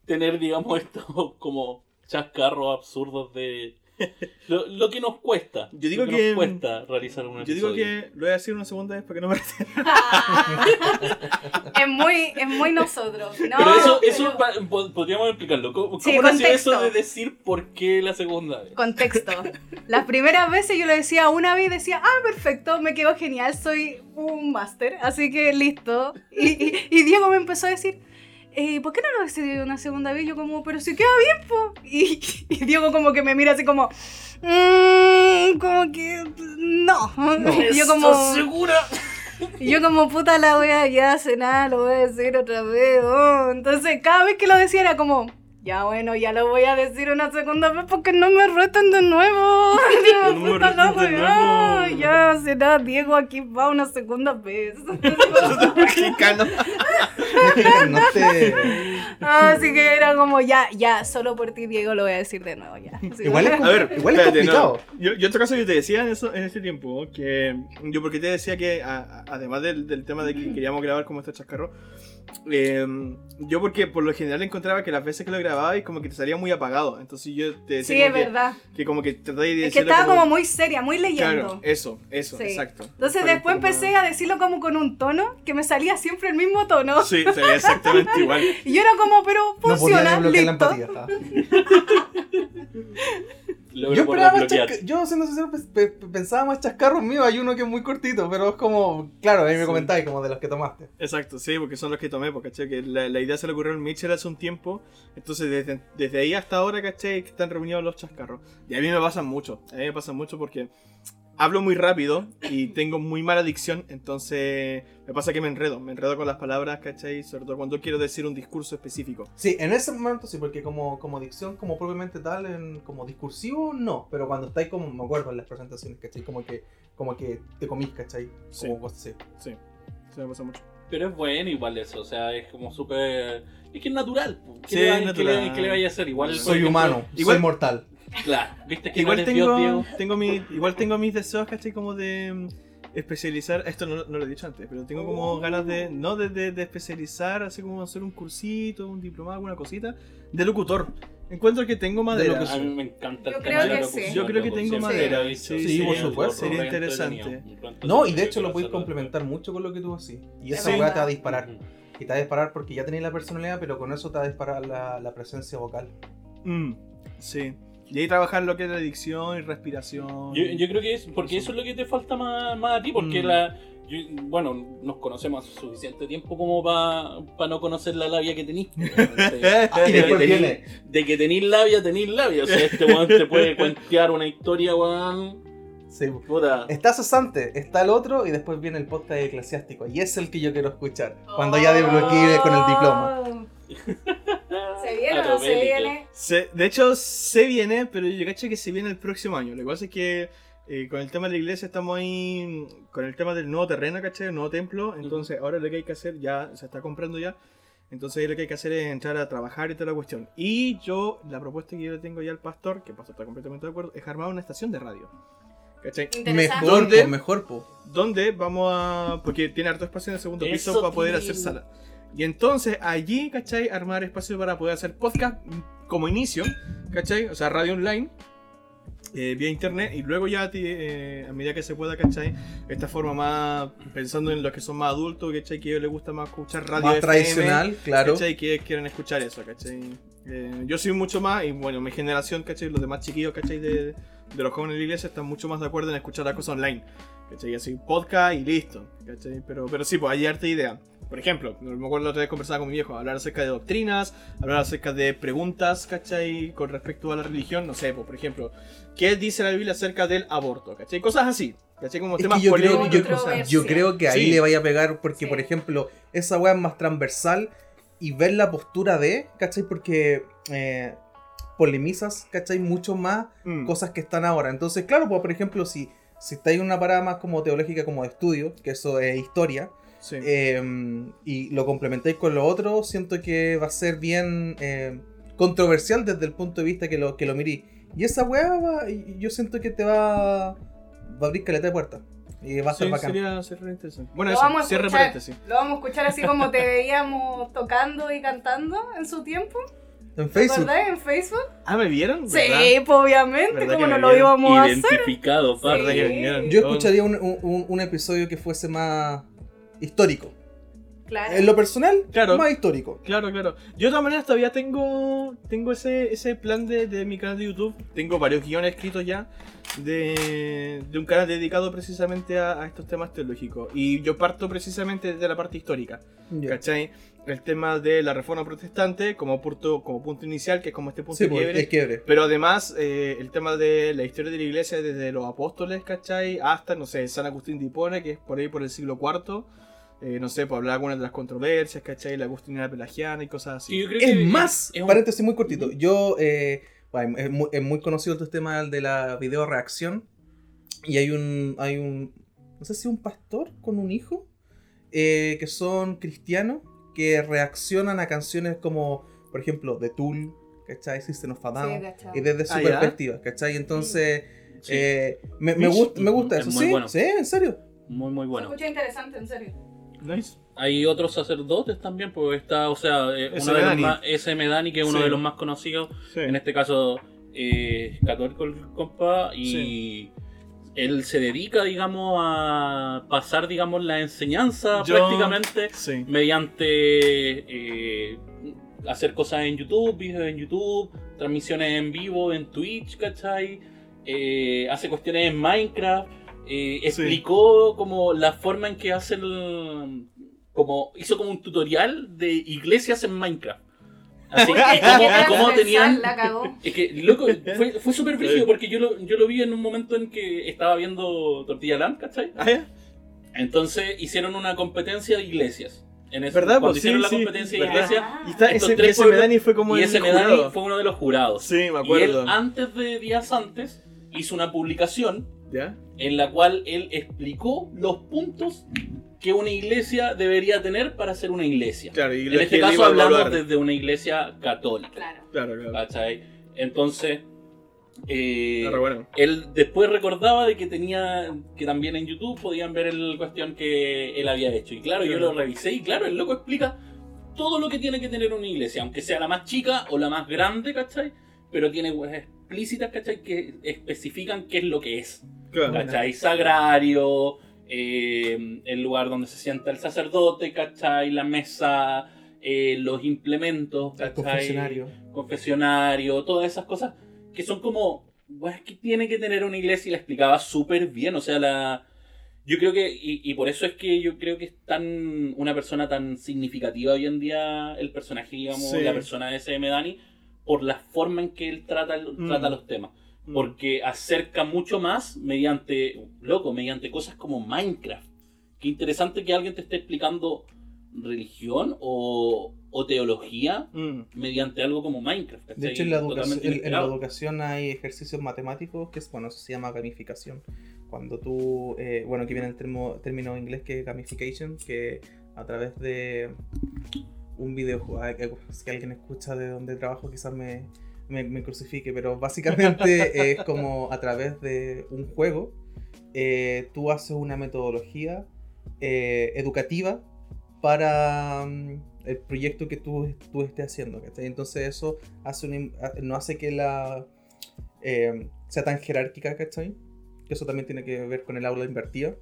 tener, digamos, estos como chascarros absurdos de. Lo, lo que nos cuesta. Yo digo lo que- nos cuesta realizar un Yo digo episodio. que lo voy a decir una segunda vez para que no me es muy, es muy nosotros. No, Pero eso, eso podríamos explicarlo. ¿Cómo, Sí, cómo nació eso de decir por qué la segunda vez? Contexto. Las primeras veces yo lo decía una vez y decía, ah, perfecto, me quedó genial, soy un máster, así que listo. Y, y- y Diego me empezó a decir, eh, ¿por qué no lo decidí una segunda vez? Yo como, pero si queda bien, po. Y, y Diego como que me mira así como, "Mm, como que no. Y yo como, ¿Estás segura? y yo como puta la wea, ya hace nada, lo voy a decir otra vez. oh". Entonces cada vez que lo decía era como, ya bueno, ya lo voy a decir una segunda vez porque no me de nuevo. No reten de nuevo. ya será Diego aquí va una segunda vez. Mexicano. no te... Así que era como, ya, ya, solo por ti Diego lo voy a decir de nuevo, ya. Así Igual es A ver, Igual es espérate, no. complicado. Yo, yo en otro caso yo te decía en, eso, en ese tiempo que yo porque te decía que a- a- además del, del tema de que queríamos grabar como este chascarro, eh, yo porque por lo general encontraba que las veces que lo grababa y como que te salía muy apagado, entonces yo te decía Sí, como es que, verdad. que como que traté de Es que decirlo estaba como muy seria, muy leyendo. Claro, eso, eso, Sí. exacto. Entonces después empecé a decirlo como con un tono que me salía siempre el mismo tono. Sí, sería exactamente igual. Y yo era como, pero No podía funciona, la empatía. Yo esperaba más Yo, siendo sincero, pe- pensaba más chascarros míos. Hay uno que es muy cortito, pero es como. Claro, ahí me Sí. comentáis, como de los que tomaste. Exacto, sí, porque son los que tomé, porque ¿cachai? Que la, la idea se le ocurrió al Mitchell hace un tiempo. Entonces, desde, desde ahí hasta ahora, ¿cachai? Que están reunidos los chascarros. Y a mí me pasan mucho. A mí me pasan mucho porque hablo muy rápido y tengo muy mala dicción. Entonces, me pasa que me enredo. Me enredo con las palabras, ¿cachai? Sobre todo cuando quiero decir un discurso específico. Sí, en ese momento sí, porque como, como dicción, como propiamente tal, en, como discursivo, no. Pero cuando estáis como, me acuerdo en las presentaciones, ¿cachai? Como que, como que te comís, ¿cachai? Sí. Como cosas así. Sí, sí me pasa mucho. Pero es bueno igual eso, o sea, es como súper... Es que es natural. ¿Qué, Sí, le, va- es qué natural. le- qué le vaya a hacer? Igual, Soy ejemplo, humano, igual- soy mortal. Claro, viste que Igual no eres Dios, tengo, Diego. tengo mi, igual tengo mis deseos, ¿cachai? Como de mm, especializar, esto no, no lo he dicho antes, pero tengo como ganas de, no de, de- de especializar, así como hacer un cursito, un diplomado, alguna cosita, de locutor. Encuentro que tengo madera. A mí me encanta el Yo tema creo de la que locución, sí. Yo creo que tengo siempre madera, sí, sí, sería por supuesto. Sería re interesante. No, y de hecho lo podéis hacerlo. complementar mucho con lo que tú así. Y Es esa weá te va a disparar. Y te va a disparar porque ya tenéis la personalidad, pero con eso te va a disparar la, la presencia vocal. Mm, sí. Y ahí trabajar lo que es la adicción y respiración. Yo, yo creo que es porque eso es lo que te falta más, más a ti, porque Mm. la. yo- bueno, nos conocemos hace suficiente tiempo como para no conocer la labia que tenís. Y de, tenís, de que tenís labia, tenís labia. O sea, este weón te puede cuentear una historia, weón. Sí. Puta. Está cesante, está el otro y después viene el podcast eclesiástico. Y es el que yo quiero escuchar. Cuando ya desbloquee con el diploma. ¿Se viene o no se viene? Se- de hecho, se viene, pero yo cacho que se viene el próximo año. Lo que pasa es que eh, con el tema de la iglesia estamos ahí, con el tema del nuevo terreno, ¿cachai? El nuevo templo. Entonces, ahora lo que hay que hacer, ya se está comprando ya. Entonces, lo que hay que hacer es entrar a trabajar y toda la cuestión. Y yo, la propuesta que yo le tengo ya al pastor, que el pastor está completamente de acuerdo, es armar una estación de radio. ¿Cachai? Mejor, ¿Dónde? po, mejor, po. donde vamos a. Porque tiene harto espacio en el segundo piso Eso, para poder hacer sala. Y entonces allí, ¿cachai? Armar espacio para poder hacer podcast como inicio, ¿cachai? O sea, radio online, eh, vía internet, y luego ya eh, a medida que se pueda, ¿cachai? Esta forma más, pensando en los que son más adultos, ¿cachai? Que a ellos les gusta más escuchar radio Más FM, tradicional, claro. ¿cachai? Que quieren escuchar eso, ¿cachai? Eh, yo soy mucho más, y bueno, mi generación, ¿cachai? Los demás chiquillos, ¿cachai? De, de los jóvenes de la iglesia están mucho más de acuerdo en escuchar las cosas online. ¿Cachai? Así, podcast y listo. ¿Cachai? Pero, pero sí, pues hay harta idea. Por ejemplo, me acuerdo la otra vez conversaba con mi viejo, hablar acerca de doctrinas, hablar acerca de preguntas, ¿cachai? Con respecto a la religión, no sé, pues, por ejemplo, ¿qué dice la Biblia acerca del aborto? ¿Cachai? Cosas así, ¿cachai? Como Es temas yo creo, yo, creo que ahí Sí. le vaya a pegar porque, Sí. por ejemplo, esa weá es más transversal y ver la postura de, ¿cachai? Porque eh, polemizas, ¿cachai? Mucho más Mm, cosas que están ahora. Entonces, claro, pues, por ejemplo, si, si está en una parada más como teológica, como de estudio, que eso es historia, sí. eh, y lo complementáis con lo otro, siento que va a ser bien eh, controversial desde el punto de vista que lo, que lo mirí. Y esa weá, yo siento que te va, va a abrir caleta de puertas. Y va a estar Sí, bacán. sería, sería interesante. Bueno, Lo eso, vamos a cierre escuchar. paréntesis. Lo vamos a escuchar así como te veíamos tocando y cantando en su tiempo. En ¿Te Facebook. acordás? En Facebook. Ah, ¿me vieron? Sí, ¿Verdad? pues obviamente, ¿Verdad como no lo íbamos a hacer. Identificado, pa. ¿Verdad que Sí. vinieron? Yo escucharía un, un- un episodio que fuese más histórico. Claro. En lo personal, Claro. más histórico. Claro, claro. Yo de todas maneras todavía tengo tengo ese, ese plan de, de mi canal de YouTube. Tengo varios guiones escritos ya de, de un canal dedicado precisamente a, a estos temas teológicos. Y yo parto precisamente de la parte histórica. Ya. ¿Cachai? El tema de la reforma protestante como punto, como punto inicial, que es como este punto Sí, de pues, quiebre. el quiebre. Pero además, eh, el tema de la historia de la iglesia desde los apóstoles, ¿cachai? Hasta, no sé, San Agustín de Hipona, que es por ahí por el siglo IV. Eh, no sé, por hablar algunas de las controversias, ¿cachai? La agustinidad pelagiana y cosas así. Sí, yo creo Es que más, es un- paréntesis muy cortito. Yo, eh, bueno, es, muy, es muy conocido el tema de la video reacción. Y hay un, hay un, no sé si un pastor con un hijo, eh, que son cristianos, que reaccionan a canciones como, por ejemplo, The Tool, ¿cachai? System of a Down. Sí, y desde su Ah, perspectiva, ¿cachai? Entonces, Sí. eh, me, me gusta, me gusta es eso. muy Sí, bueno. sí, en serio. Muy, muy Se bueno. escucha interesante, en serio. Nice. Hay otros sacerdotes también, porque está, o sea, eh, uno de los más, SM Dani, que es uno Sí. de los más conocidos, Sí. en este caso eh, católico el compa, y él se dedica, digamos, a pasar, digamos, la enseñanza Yo- prácticamente mediante eh, hacer cosas en YouTube, videos en YouTube, transmisiones en vivo en Twitch, ¿cachai? Eh, hace cuestiones en Minecraft, eh, explicó como la forma en que hace el... como hizo como un tutorial de iglesias en Minecraft. Así que Oye, cómo, tenían... La cagó. Es que, loco, fue, fue súper brígido porque yo lo, yo lo vi en un momento en que estaba viendo Tortilla Land, ¿cachai? Ah, ya. Entonces hicieron una competencia de iglesias. En ese, ¿Verdad? cuando Pues sí, hicieron la sí, competencia de ¿verdad? iglesias, Ah. Y está ese, tres ese pueblos- Medani fue como y el ese jurado. Medani fue uno de los jurados. Sí, me y él, acuerdo. antes de días antes, hizo una publicación ¿Ya? en la cual él explicó los puntos que una iglesia debería tener para ser una iglesia. Claro, y en este caso hablamos desde una iglesia católica. Claro. Claro, claro. ¿cachai? Entonces, eh, Claro, bueno. él después recordaba de que tenía que también en YouTube podían ver el cuestión que él había hecho. Y claro, yo lo revisé y claro, el loco explica todo lo que tiene que tener una iglesia, aunque sea la más chica o la más grande, ¿cachai? Pero tiene weas explícitas, ¿cachai? Que especifican qué es lo que es. Claro. ¿Cachai? Sagrario, eh, el lugar donde se sienta el sacerdote, ¿cachai? La mesa, eh, los implementos, El ¿cachai? confesionario. confesionario, todas esas cosas que son como, "Buah, es que tiene que tener una iglesia y la explicaba súper bien, o sea, la... Yo creo que, y, y por eso es que yo creo que es tan una persona tan significativa hoy en día el personaje, digamos, Sí. la persona de SM Dani, por la forma en que él trata, el- Mm. trata los temas. Mm. Porque acerca mucho más mediante, loco, mediante cosas como Minecraft. Qué interesante que alguien te esté explicando religión o, o teología Mm. mediante algo como Minecraft. De hecho, en la, educación, en- en la inesperado. educación hay ejercicios matemáticos que es, bueno, eso se llama gamificación. Cuando tú, eh, bueno, aquí viene el termo- término inglés que es gamification, que a través de un videojuego, si alguien escucha de donde trabajo quizás me, me, me crucifique, pero básicamente es como a través de un juego, eh, tú haces una metodología eh, educativa para mm, el proyecto que tú, tú estés haciendo. ¿cachai? Entonces eso hace un no hace que la eh, sea tan jerárquica, ¿cachai? Que eso también tiene que ver con el aula invertida,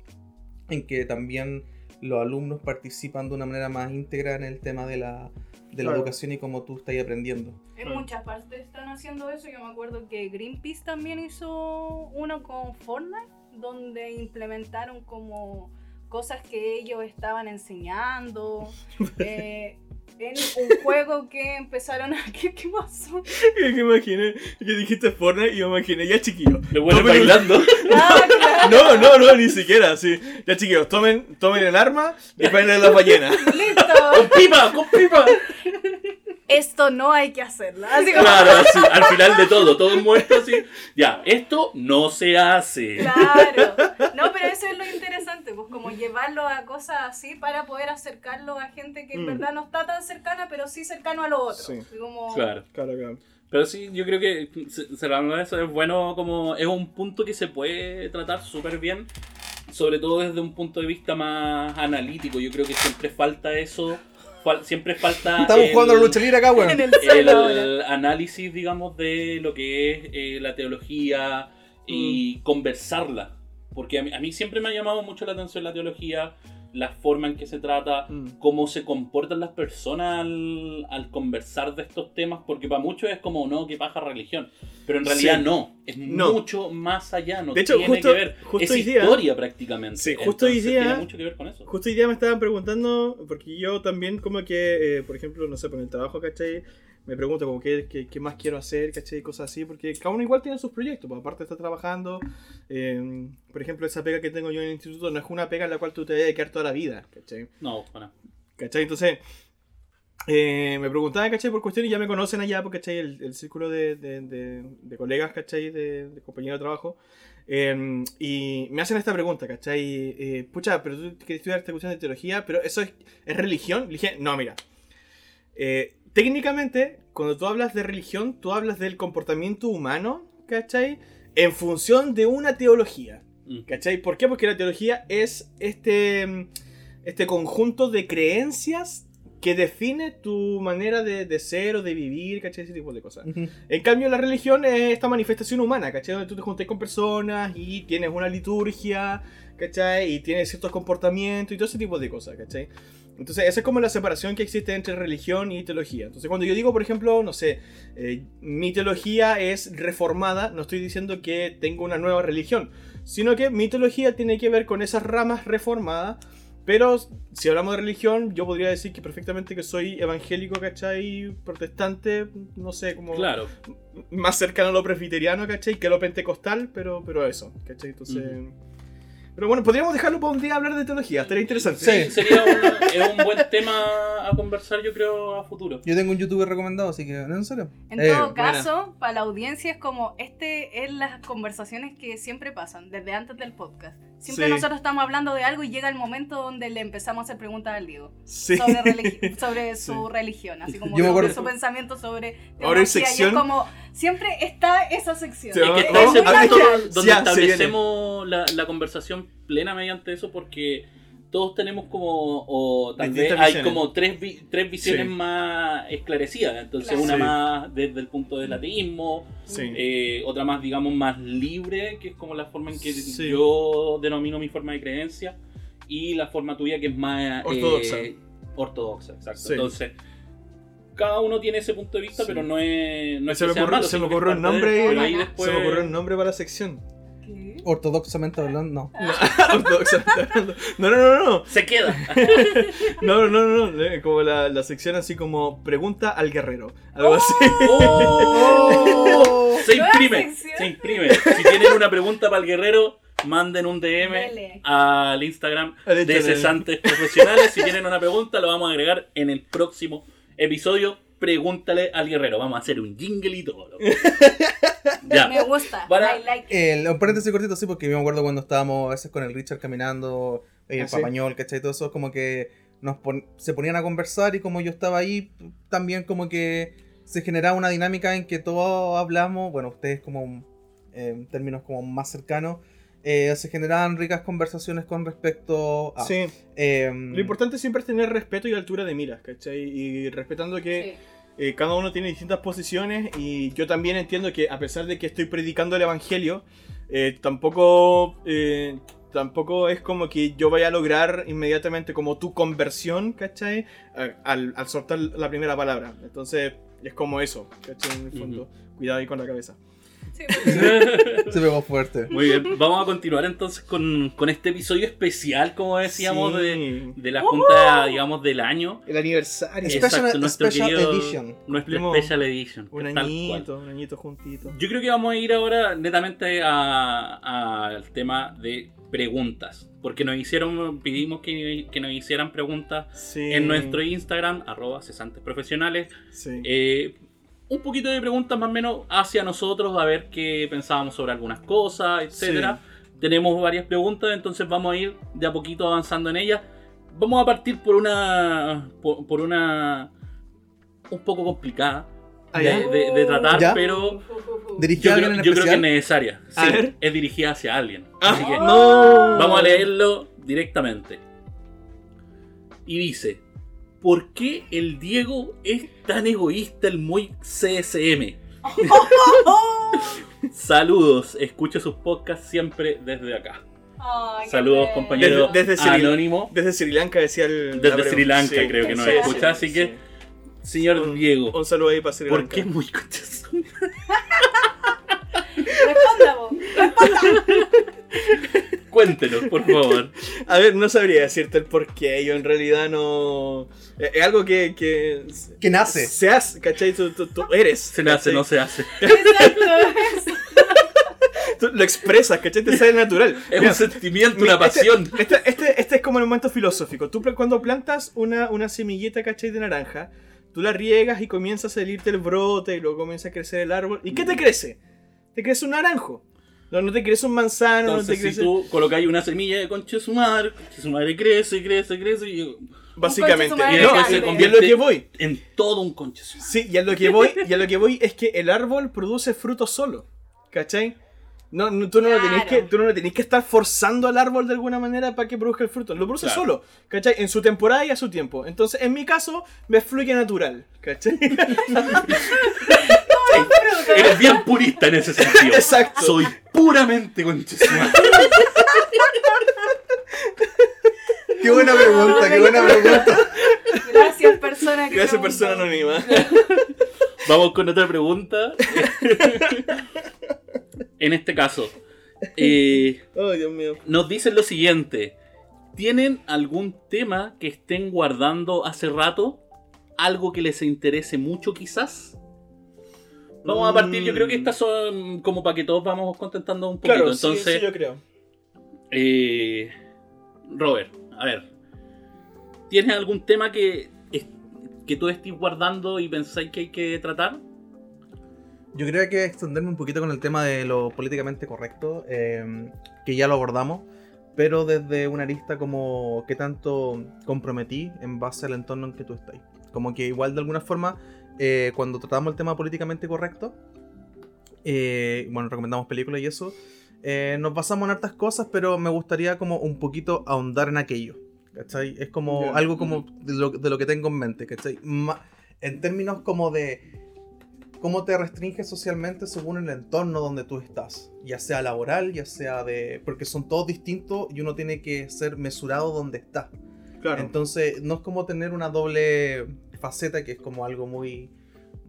en que también los alumnos participan de una manera más íntegra en el tema de la, de la Claro. educación y cómo tú estás aprendiendo. En Claro. muchas partes están haciendo eso. Yo me acuerdo que Greenpeace también hizo uno con Fortnite, donde implementaron como cosas que ellos estaban enseñando. eh, en un juego que empezaron a... ¿Qué, qué pasó? que imaginé, que dijiste Fortnite y yo imaginé, ya chiquillos. Lo bueno Tomen bailando. Ah, claro, No, no, no, ni siquiera, sí. Ya chiquillos, tomen, tomen el arma y disparen a las ballenas. listo. ¡Con pipa! ¡Con pipa! Esto no hay que hacerlo. Así como... Claro, así, al final de todo, todos muertos así. Ya, esto no se hace. Claro. No, pero eso es lo interesante, pues como llevarlo a cosas así para poder acercarlo a gente que en Mm. verdad no está tan cercana, pero sí cercano a lo otro. Sí. Como- Claro. Claro, claro. Pero sí, yo creo que ce- cerrando eso es bueno como es un punto que se puede tratar súper bien, sobre todo desde un punto de vista más analítico. Yo creo que siempre falta eso, fal- siempre falta Estamos el- jugando a la lucha libre acá, bueno. El análisis, digamos, de lo que es eh, la teología y Mm. conversarla. Porque a mí, a mí siempre me ha llamado mucho la atención la teología, la forma en que se trata, Mm. cómo se comportan las personas al, al conversar de estos temas, porque para muchos es como, no, que paja religión. Pero en realidad Sí. no, es No. mucho más allá, no De hecho, tiene justo- que ver, justo es hoy día- historia prácticamente. Sí, justo hoy Entonces, día- Tiene mucho que ver con eso. Justo hoy día me estaban preguntando, porque yo también como que, eh, por ejemplo, no sé, por el trabajo, ¿cachai? Me pregunto como qué, qué, qué más quiero hacer, ¿cachai? Cosas así, porque cada uno igual tiene sus proyectos, pues aparte está trabajando, eh, por ejemplo, esa pega que tengo yo en el instituto no es una pega en la cual tú te a quedar toda la vida, ¿cachai? No, bueno. ¿Cachai? Entonces, eh, me preguntaban, ¿cachai? Por cuestiones, ya me conocen allá, porque, ¿cachai? El, el círculo de, de- de- de colegas, ¿cachai? De, de compañeros de trabajo. Eh, y me hacen esta pregunta, ¿cachai? Eh, Pucha, pero tú quieres estudiar esta cuestión de teología, pero eso es, es religión. Le dije, no, mira. Eh, técnicamente, cuando tú hablas de religión, tú hablas del comportamiento humano, ¿cachai? En función de una teología. Mm. ¿Cachai? ¿Por qué? Porque la teología es este, mm, este conjunto de creencias que define tu manera de, de ser o de vivir, ¿cachai? Ese tipo de cosas. En cambio, la religión es esta manifestación humana, ¿cachai? Donde tú te juntas con personas y tienes una liturgia, ¿cachai? Y tienes ciertos comportamientos y todo ese tipo de cosas, ¿cachai? Entonces, esa es como la separación que existe entre religión y teología. Entonces, cuando yo digo, por ejemplo, no sé, eh, mi teología es reformada, no estoy diciendo que tengo una nueva religión, sino que mi teología tiene que ver con esas ramas reformadas. Pero si hablamos de religión, yo podría decir que perfectamente que soy evangélico, ¿cachai? Protestante, no sé, como Claro. más cercano a lo presbiteriano, ¿cachai? Que a lo pentecostal, pero, pero eso, ¿cachai? Entonces... Pero bueno, podríamos dejarlo para un día hablar de teología, estaría interesante. Sí. Sería es un buen tema a conversar, yo creo, a futuro. Yo tengo un youtuber recomendado, así que no en serio. En Eh, todo buena. caso, para la audiencia es como, este es las conversaciones que siempre pasan, desde antes del podcast. Siempre Sí. nosotros estamos hablando de algo y llega el momento donde le empezamos a hacer preguntas al Diego Sí. sobre, religi- sobre su religión, así como Yo me sobre acuerdo- su pensamiento sobre Ahora teología, y es sección. como, siempre está esa sección. Sí, Es que está ese punto donde establecemos la, la conversación plena mediante eso porque todos tenemos como, o tal Distintas vez hay visiones. como tres, vi- tres visiones Sí. más esclarecidas. Entonces Claro. una Sí. más desde el punto del ateísmo, Sí. eh, otra más digamos más libre, que es como la forma en que Sí. yo denomino mi forma de creencia, y la forma tuya que es más... eh, Ortodoxa. ortodoxa, exacto. Sí. Entonces... cada uno tiene ese punto de vista, Sí. pero no es. No es se que me ocurrió, malo, se me ocurrió un nombre ahí ahí. después- Se me ocurrió un nombre para la sección. ¿Qué? Ortodoxamente hablando, no. Ortodoxamente hablando. No, no, no, no. Se queda. No, no, no, no. eh, Como la, la sección así como pregunta al guerrero. Algo así. ¡Oh! Se Nueva imprime. Se imprime. Si tienen una pregunta para el guerrero, manden un DM Dele. al Instagram de cesantes profesionales. Si tienen una pregunta, lo vamos a agregar en el próximo episodio. Pregúntale al guerrero. Vamos a hacer un jingle y todo. loco. Me Ya. gusta. Para- I like it. El, un paréntesis cortito, sí, porque yo me acuerdo cuando estábamos a veces con el Richard caminando, eh, el Ah, sí. papañol, ¿cachai? Todo eso, como que nos pon- se ponían a conversar y como yo estaba ahí, también como que se generaba una dinámica en que todos hablamos, bueno, ustedes como eh, en términos como más cercanos, eh, se generaban ricas conversaciones con respecto a... Sí. em, Lo importante siempre es tener respeto y altura de miras, ¿cachai? Y respetando que Sí. Eh, cada uno tiene distintas posiciones y yo también entiendo que a pesar de que estoy predicando el evangelio, eh, tampoco eh, tampoco es como que yo vaya a lograr inmediatamente como tu conversión, ¿cachai? Al, al soltar la primera palabra. Entonces es como eso, ¿cachai? En el fondo, cuidado ahí con la cabeza. Sí, Se pegó fuerte. Muy bien. Vamos a continuar entonces con, con este episodio especial, como decíamos, de, Sí. de la junta, digamos, del año. El aniversario. Special- Special querido- Edition. Nuestro Cumplimos Special Edition. Un tal cual. añito, un añito juntito. Yo creo que vamos a ir ahora netamente a- al tema de preguntas. Porque nos hicieron, pedimos que, que nos hicieran preguntas Sí. en nuestro Instagram, arroba cesantes profesionales. Sí. Eh, un poquito de preguntas más o menos hacia nosotros, a ver qué pensábamos sobre algunas cosas, etcétera. Tenemos varias preguntas, entonces vamos a ir de a poquito avanzando en ellas. Vamos a partir por una. por, por una. un poco complicada Ah, de, de- de tratar, ¿Ya? pero ¿Dirigida yo a creo, alguien en yo creo que es necesaria. A Sí, ver. es dirigida hacia alguien. Ah, Así que no. vamos a leerlo directamente. Y dice: ¿Por qué el Diego es tan egoísta, el muy CSM? Saludos, escucho sus podcasts siempre desde acá. Saludos, bello. compañero Desde- desde Sri- anónimo. Desde Sri Lanka decía el. Desde Sri Lanka sí. creo que nos Sí, escucha, así que, señor Un- Diego, Un saludo ahí para Sri ¿por Lanka. qué muy conchazo? Responda, vos. Cuéntenos, por favor. A ver, no sabría decirte el por qué. Yo en realidad no. Es es algo que. que Que nace. Se hace, ¿cachai? Tú, tú- tú eres. Se nace, ¿cachai? no se hace. Exacto. Tú lo expresas, ¿cachai? Te sale natural. Es Mira, un sentimiento, mira, una pasión. Este, este, este es como el momento filosófico. Tú cuando plantas una, una semilleta, ¿cachai? De naranja, tú la riegas y comienza a salirte el brote y luego comienza a crecer el árbol. ¿Y qué te crece? Te crece un naranjo. No, no te crece un manzano, no Entonces, te si tú colocáis una semilla de concha de su madre, concha de su madre crece, crece, crece, y Básicamente. Y, no, y- y a lo que voy. en todo un concha de su madre. Sí, y a lo que voy, y a lo que voy es que el árbol produce frutos solo. ¿Cachai? No, no, tú, no lo tenés Claro. que, tú no lo tenés que estar forzando al árbol de alguna manera para que produzca el fruto. Lo produce Claro. solo, ¿cachai? En su temporada y a su tiempo. Entonces, en mi caso, me fluye natural, ¿cachai? Eres bien purista en ese sentido. Exacto. Soy puramente concha de su madre. Qué buena pregunta, qué buena pregunta. Gracias, persona que Gracias, persona anónima. Vamos con otra pregunta. en este caso, eh, Oh, Dios mío. nos dicen lo siguiente. ¿Tienen algún tema que estén guardando hace rato? ¿Algo que les interese mucho quizás? Vamos a partir, yo creo que estas son como para que todos vamos contentando un poquito. Claro, Entonces, sí, yo creo. eh, Robert, a ver. ¿Tienes algún tema que, que tú estés guardando y pensáis que hay que tratar? Yo creo que extenderme un poquito con el tema de lo políticamente correcto, eh, que ya lo abordamos, pero desde una lista como qué tanto comprometí en base al entorno en que tú estás. Como que igual de alguna forma, eh, cuando tratamos el tema políticamente correcto, eh, bueno, recomendamos películas y eso, eh, nos basamos en hartas cosas, pero me gustaría como un poquito ahondar en aquello. ¿Cachai? Es como algo como de lo, de lo que tengo en mente, ¿cachai? Ma- en términos como de cómo te restringe socialmente según el entorno donde tú estás, ya sea laboral, ya sea de... porque son todos distintos y uno tiene que ser mesurado donde está. Claro. Entonces, no es como tener una doble faceta que es como algo muy,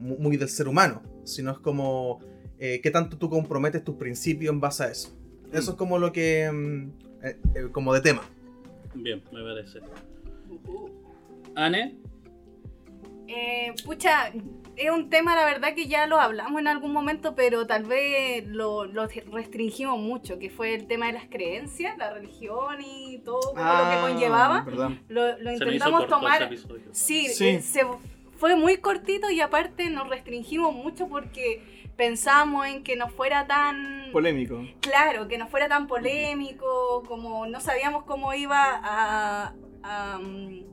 mu- muy del ser humano, sino es como eh, qué tanto tú comprometes tus principios en base a eso. Eso es como lo que, mm, eh, eh, como de tema. Bien, me parece. Anne, Eh, pucha, es un tema, la verdad, que ya lo hablamos en algún momento, pero tal vez lo, lo restringimos mucho, que fue el tema de las creencias, la religión y todo como lo que conllevaba. Ah, verdad. Lo, intentamos corto tomar. episodio. Sí, Sí. eh, se, fue muy cortito y aparte nos restringimos mucho porque pensamos en que no fuera tan Polémico. claro, que no fuera tan polémico, como no sabíamos cómo iba a, a, mm,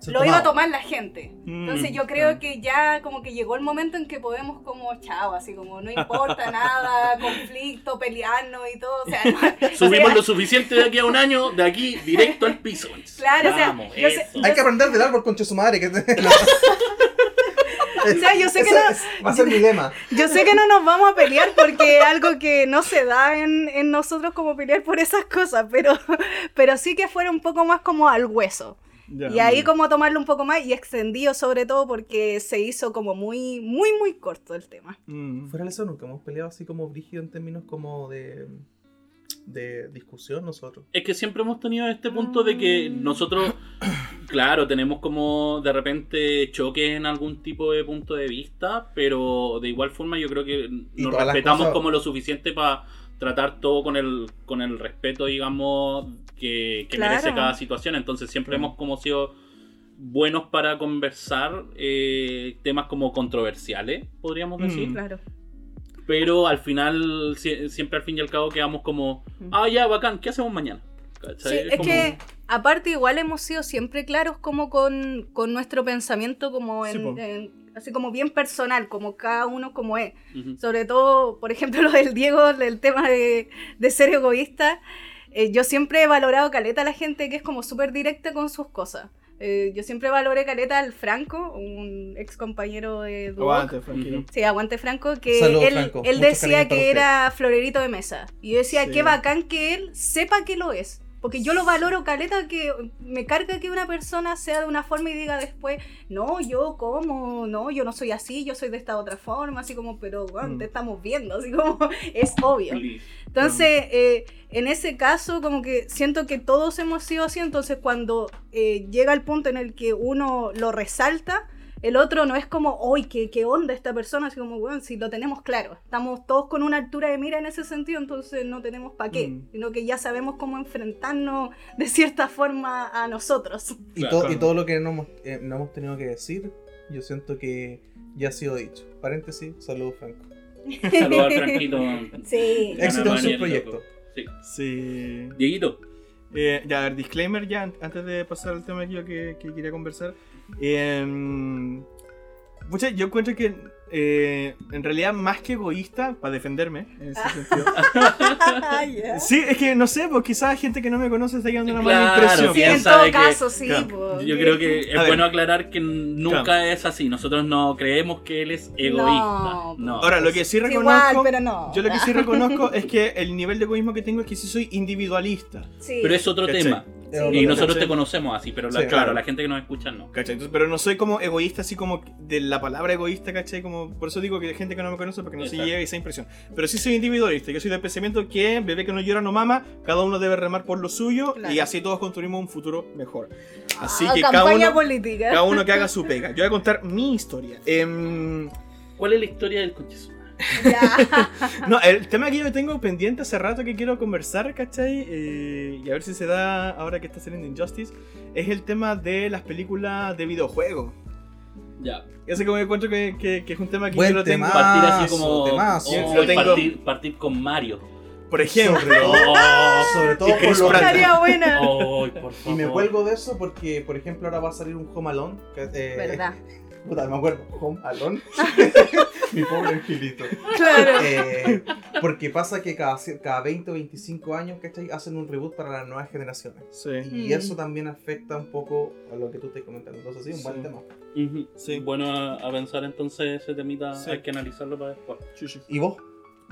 Se lo iba a tomar la gente. Entonces Mm, yo creo claro. que ya como que llegó el momento en que podemos como chao, así como no importa nada, conflicto, pelearnos y todo, o sea, no- Subimos lo suficiente de aquí a un año, de aquí directo al piso. Claro, o sea, Vamos, sé- eso. Hay que aprender del árbol, concha su madre. Que o sea, yo sé que no, es- va a ser mi lema. Yo sé que no nos vamos a pelear porque es algo que no se da en, en nosotros como pelear por esas cosas, pero, pero sí que fuera un poco más como al hueso. Y ahí como tomarlo un poco más y extendido sobre todo porque se hizo como muy, muy, muy corto el tema. Mm. Fuera de eso, nunca hemos peleado así como brígido en términos como de, de discusión nosotros. Es que siempre hemos tenido este punto de que nosotros, claro, tenemos como de repente choques en algún tipo de punto de vista, pero de igual forma yo creo que nos respetamos cosas- como lo suficiente para tratar todo con el, con el respeto, digamos, que, que Claro. merece cada situación. Entonces siempre hemos como sido buenos para conversar eh, temas como controversiales, podríamos Mm. decir. Claro. Pero al final, sie- siempre al fin y al cabo quedamos como, Mm. ah, ya, bacán, ¿qué hacemos mañana? ¿Cachai? Sí, es como- que aparte igual hemos sido siempre claros como con, con nuestro pensamiento como Sí, en, así como bien personal, como cada uno como es. Sobre todo, por ejemplo, lo del Diego, el tema de, de ser egoísta. Eh, yo siempre he valorado caleta a la gente que es como súper directa con sus cosas. Eh, yo siempre valoré caleta al Franco, un ex compañero de Duoc. Aguante, Franquito. Sí, aguante Franco, que él, Franco. él decía que era florerito de mesa. Y yo decía, Sí. qué bacán que él sepa que lo es. Porque yo lo valoro, caleta, que me carga que una persona sea de una forma y diga después, no, yo como, no, yo no soy así, yo soy de esta otra forma, así como, pero bueno, Mm. te estamos viendo, así como, es obvio. Entonces, eh, en ese caso, como que siento que todos hemos sido así, entonces cuando eh, llega el punto en el que uno lo resalta, el otro no es como, ¡ay, qué, qué onda esta persona! Así como, bueno, si lo tenemos claro, estamos todos con una altura de mira en ese sentido, entonces no tenemos para qué, Mm. sino que ya sabemos cómo enfrentarnos de cierta forma a nosotros. Y, to- y todo lo que no hemos, eh, no hemos tenido que decir, yo siento que ya ha sido dicho. Paréntesis, saludos Franco. Saludos al Franquito. Sí. Éxito en su proyecto. Sí. Sí. Dieguito. Eh, ya, a ver, disclaimer ya, an- antes de pasar al tema que yo que, que quería conversar. Eh, yo encuentro que eh, en realidad más que egoísta, para defenderme, en ese sentido. Ya. Sí, es que no sé, pues quizás gente que no me conoce está llevando una Claro, mala impresión. Sí, en todo que- caso, sí. claro, po, Yo creo que es A ver. bueno aclarar que nunca Claro. es así. Nosotros no creemos que él es egoísta. No, No. Ahora, lo que sí reconozco, igual, pero no. yo lo que sí reconozco es que el nivel de egoísmo que tengo es que sí soy individualista. Sí. Pero es otro ¿Cachai? tema. Sí. Y nosotros ¿Cachai? te conocemos así, pero la, Sí, claro, claro. la gente que nos escucha no. Pero no soy como egoísta, así como de la palabra egoísta, ¿cachai? Como, por eso digo que hay gente que no me conoce porque no se Exacto. lleva esa impresión. Pero sí soy individualista. Yo soy del pensamiento que bebé que no llora no mama, cada uno debe remar por lo suyo Claro. y así todos construimos un futuro mejor. Así Ah, que cada uno, política. cada uno que haga su pega. Yo voy a contar mi historia. Em, ¿Cuál es la historia del? Ya. no, el tema que yo tengo pendiente hace rato que quiero conversar, ¿cachai? Eh, y a ver si se da ahora que está saliendo Injustice, es el tema de las películas de videojuegos. Ya. Ese como encuentro que, que, que es un tema que Buen yo lo tengo. tema. Partir así Temazo, como. temazo. oh, Lo tengo- partir, partir con Mario. Por ejemplo. Oh, Sobre todo por lo. Estaría buena. oh, por Y me favor. cuelgo de eso porque, por ejemplo, ahora va a salir un Home Alone. que, eh, ¿Verdad? Puta, me acuerdo. Home Alone. Mi pobre angelito. Claro. Eh, porque pasa que cada, cada 20 o 25 años, ¿cachai? Hacen un reboot para las nuevas generaciones. Sí. Y Mm. eso también afecta un poco a lo que tú estás comentando. Entonces, sí, un buen Sí. Sí. Bueno a, a pensar entonces ese temita, Sí. hay que analizarlo para después. Sí, sí. ¿Y vos?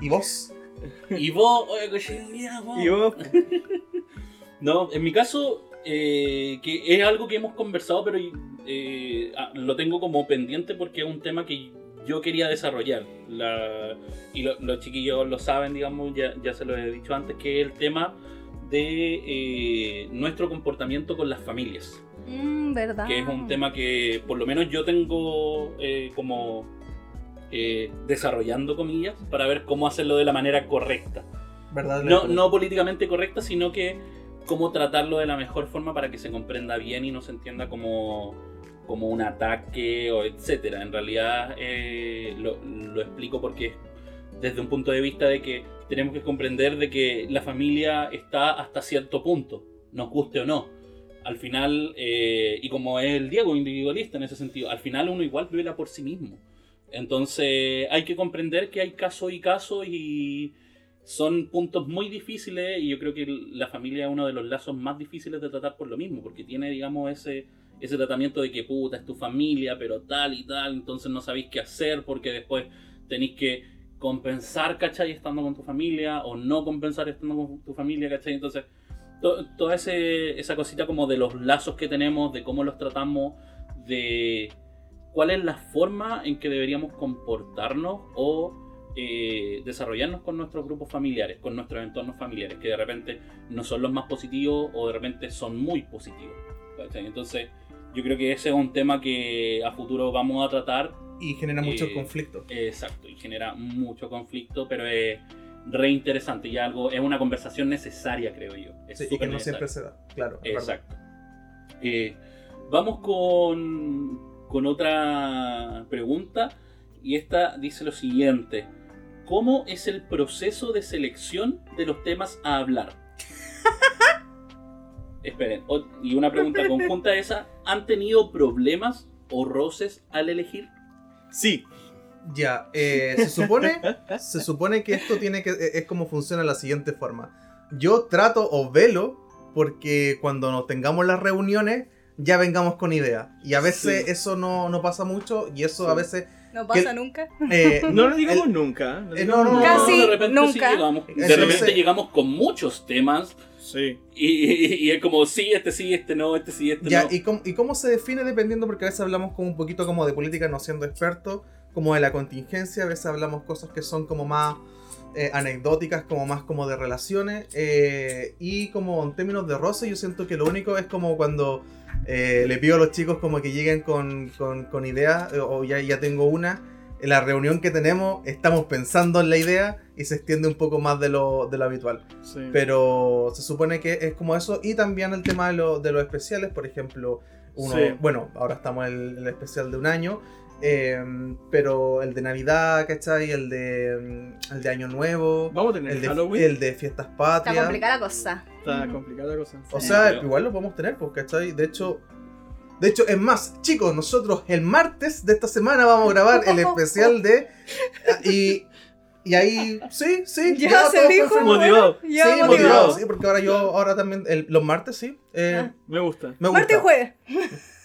¿Y vos? Y vos, oye, cochina, vos. Y vos, No, en mi caso, eh, que es algo que hemos conversado, pero eh, ah, lo tengo como pendiente porque es un tema que yo quería desarrollar. La- y lo- los chiquillos lo saben, digamos, ya, ya se lo he dicho antes, que es el tema de eh, nuestro comportamiento con las familias. Mm, ¿Verdad? Que es un tema que por lo menos yo tengo eh, como eh, desarrollando comillas para ver cómo hacerlo de la manera correcta. ¿Verdad? No, no políticamente correcta, sino que cómo tratarlo de la mejor forma para que se comprenda bien y no se entienda como, como un ataque o etcétera. En realidad eh, lo, lo explico porque desde un punto de vista de que tenemos que comprender de que la familia está hasta cierto punto, nos guste o no. Al final, eh, y como es el Diego individualista en ese sentido, al final uno igual vela por sí mismo. Entonces hay que comprender que hay caso y caso y son puntos muy difíciles y yo creo que la familia es uno de los lazos más difíciles de tratar por lo mismo, porque tiene, digamos, ese, ese tratamiento de que puta, es tu familia, pero tal y tal, entonces no sabéis qué hacer porque después tenéis que compensar, ¿cachai? Estando con tu familia o no compensar estando con tu familia, ¿cachai? Entonces, to- toda ese- esa cosita como de los lazos que tenemos, de cómo los tratamos, de cuál es la forma en que deberíamos comportarnos o eh, desarrollarnos con nuestros grupos familiares, con nuestros entornos familiares, que de repente no son los más positivos o de repente son muy positivos. ¿cachai? Entonces, yo creo que ese es un tema que a futuro vamos a tratar Y genera mucho Eh, conflicto. Exacto, y genera mucho conflicto, pero es re interesante y algo, es una conversación necesaria, creo yo. Es Sí, y que no siempre se da. Claro. Exacto. Eh, vamos con, con otra pregunta, y esta dice lo siguiente. ¿Cómo es el proceso de selección de los temas a hablar? Esperen, y una pregunta conjunta a esa. ¿Han tenido problemas o roces al elegir? Sí. Ya, eh, se supone, se supone que esto tiene que es como funciona de la siguiente forma. Yo trato o velo porque cuando nos tengamos las reuniones ya vengamos con ideas y a veces Sí. eso no, no pasa mucho y eso a Sí. veces No pasa que- nunca. eh, No lo digamos el- nunca. Eh, no, no, no. Casi de repente sí nunca. llegamos, de Entonces- repente llegamos con muchos temas Sí. y, y- y es como sí, este sí, este no, este sí, este Ya, no. ¿y cómo, ¿y cómo se define dependiendo? Porque a veces hablamos como un poquito como de política no siendo expertos, como de la contingencia, a veces hablamos cosas que son como más eh, anecdóticas, como más como de relaciones, eh, y como en términos de roce yo siento que lo único es como cuando eh, le pido a los chicos como que lleguen con, con, con ideas, eh, o ya, ya tengo una, en la reunión que tenemos estamos pensando en la idea y se extiende un poco más de lo, de lo habitual. sí. Pero se supone que es como eso. Y también el tema de, lo- de los especiales, por ejemplo, uno, Sí. bueno, ahora estamos en el, el especial de un año. Eh, pero el de Navidad, ¿cachai? El de, mm, el de Año Nuevo. Vamos a tener El de, Halloween. el de Fiestas Está Patrias. complicada la cosa. Está complicada la cosa. O Sí, sea, igual lo podemos tener, pues, ¿cachai? De hecho, de hecho, es más, chicos, nosotros el martes de esta semana vamos a grabar el especial de. Y, y ahí, sí, sí. Ya se dijo. Motivado. Ya sí, motivado. motivado, sí, porque ahora yo, ahora también, el- los martes, sí. eh, Ah. Me gusta. me gusta. Martes y jueves.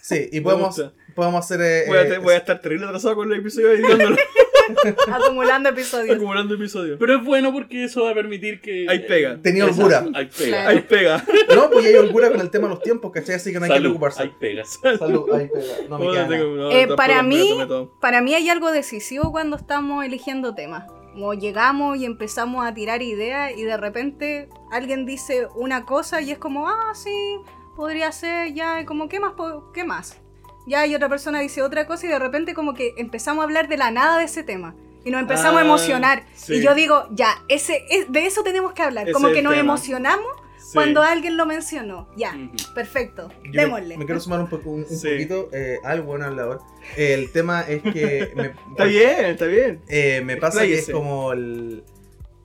Sí, y Me podemos, gusta. Podemos hacer. eh, Voy a, eh, te- voy a estar terrible atrasado con el episodio editando, Acumulando episodios. acumulando episodios. Pero es bueno porque eso va a permitir que. Ahí pega. Tenía holgura. Ahí pega. Claro. Ahí pega. No, pues hay holgura con el tema de los tiempos, ¿cachai? Así que no hay que Salud, preocuparse. ahí pega. Salud, ahí pega. No me queda tengo- no, Eh, para mí-. Para mí hay algo decisivo cuando estamos eligiendo temas. Como llegamos y empezamos a tirar ideas y de repente alguien dice una cosa y es como, ah, sí, podría ser, ya, y como, ¿qué más? ¿Qué más? Ya, y otra persona dice otra cosa y de repente como que empezamos a hablar de la nada de ese tema. Y nos empezamos a Ah, emocionar. sí. Y yo digo, ya, ese, es- de eso tenemos que hablar. Ese como que nos tema. emocionamos Sí. cuando alguien lo mencionó. Ya, perfecto. Yo Démosle. Me, quiero sumar un, poco, un, un Sí. poquito eh, al buen hablador. El tema es que. Me, Está bien, está bien. eh, me pasa que es como el.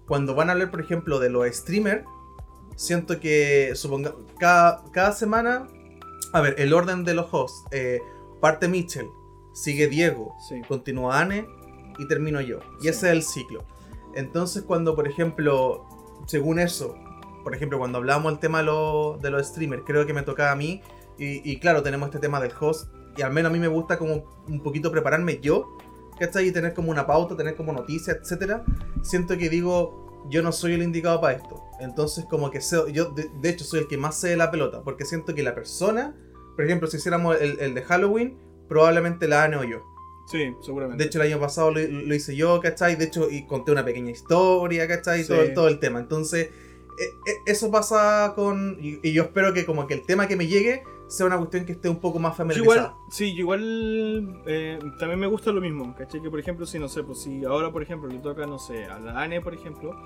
Cuando van a hablar, por ejemplo, de los streamers, siento que, suponga, cada, cada semana. A ver, el orden de los hosts. eh, parte Mitchell, sigue Diego, Sí. continúa Anne y termino yo. Y ese es el ciclo. Entonces, cuando, por ejemplo, según eso, por ejemplo, cuando hablábamos del tema de, lo- de los streamers, creo que me tocaba a mí. Y, y claro, tenemos este tema del host. Y al menos a mí me gusta como un poquito prepararme yo. ¿Cachai? Y tener como una pauta, tener como noticias, etcétera. Siento que digo, yo no soy el indicado para esto. Entonces, como que sé, yo de, de hecho soy el que más sé de la pelota. Porque siento que la persona por ejemplo, si hiciéramos el, el de Halloween, probablemente la Ane o yo. Sí, seguramente. De hecho, el año pasado lo, lo hice yo, ¿cachai? De hecho, y conté una pequeña historia, ¿cachai? Sí. Todo, todo el tema. Entonces, e- e- eso pasa con... Y, y yo espero que como que el tema que me llegue sea una cuestión que esté un poco más Yo familiarizada. igual, sí, yo igual eh, también me gusta lo mismo, ¿cachai? Que por ejemplo, si no sé, pues si ahora por ejemplo le toca, no sé, a la ANE, por ejemplo,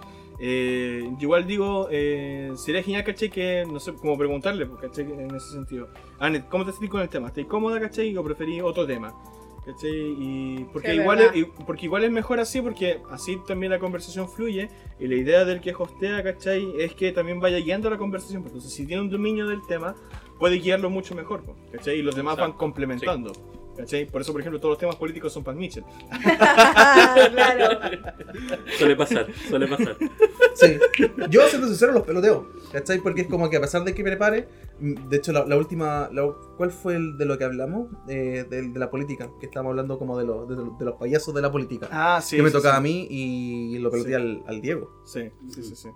eh, igual digo, eh, sería genial, ¿cachai? Que, no sé, como preguntarle, pues, ¿cachai? En ese sentido. Ane, ¿cómo te sentís con el tema? ¿Estás cómoda, ¿cachai? ¿O preferís otro tema? ¿Cachai? Y porque, Sí, igual es, y- porque igual es mejor así, porque así también la conversación fluye. Y la idea del que hostea, ¿cachai? Es que también vaya guiando la conversación. pues, Entonces, si tiene un dominio del tema, puede guiarlo mucho mejor, pues, ¿cachai? Y los demás van Exacto, complementando. ¿Cachai? Por eso, por ejemplo, todos los temas políticos son Pan Mitchell. claro. Suele pasar, suele pasar. Sí. Yo, siendo sincero, los peloteo. ¿Cachai? Porque es como que a pesar de que prepare, mm, de hecho, la, la última. la- ¿Cuál fue el de lo que hablamos? Eh, de, de la política. Que estábamos hablando como de, los de, los- de los payasos de la política. Ah, sí. que me sí, tocaba sí. a mí y lo peloteé Sí. al, al Diego. Sí, sí, sí. sí.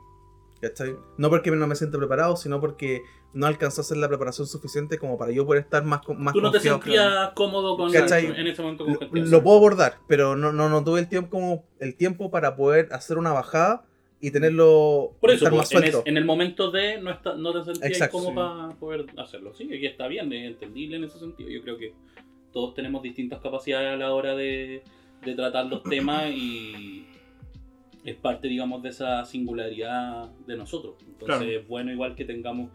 ¿Cachai? No porque no me siento preparado, sino porque no alcanzó a hacer la preparación suficiente como para yo poder estar más, más Tú no te sentías cómodo con ¿Cachai? en ese momento con Lo, lo puedo abordar, pero no, no, no tuve el tiempo, como, el tiempo para poder hacer una bajada y tenerlo Por eso, estar pues, más en, suelto. es- en el momento de no, está, no te sentías como sí. para poder hacerlo. Sí, aquí está bien, es entendible en ese sentido. Yo creo que todos tenemos distintas capacidades a la hora de, de tratar los temas y es parte, digamos, de esa singularidad de nosotros. Entonces Claro. es bueno igual que tengamos,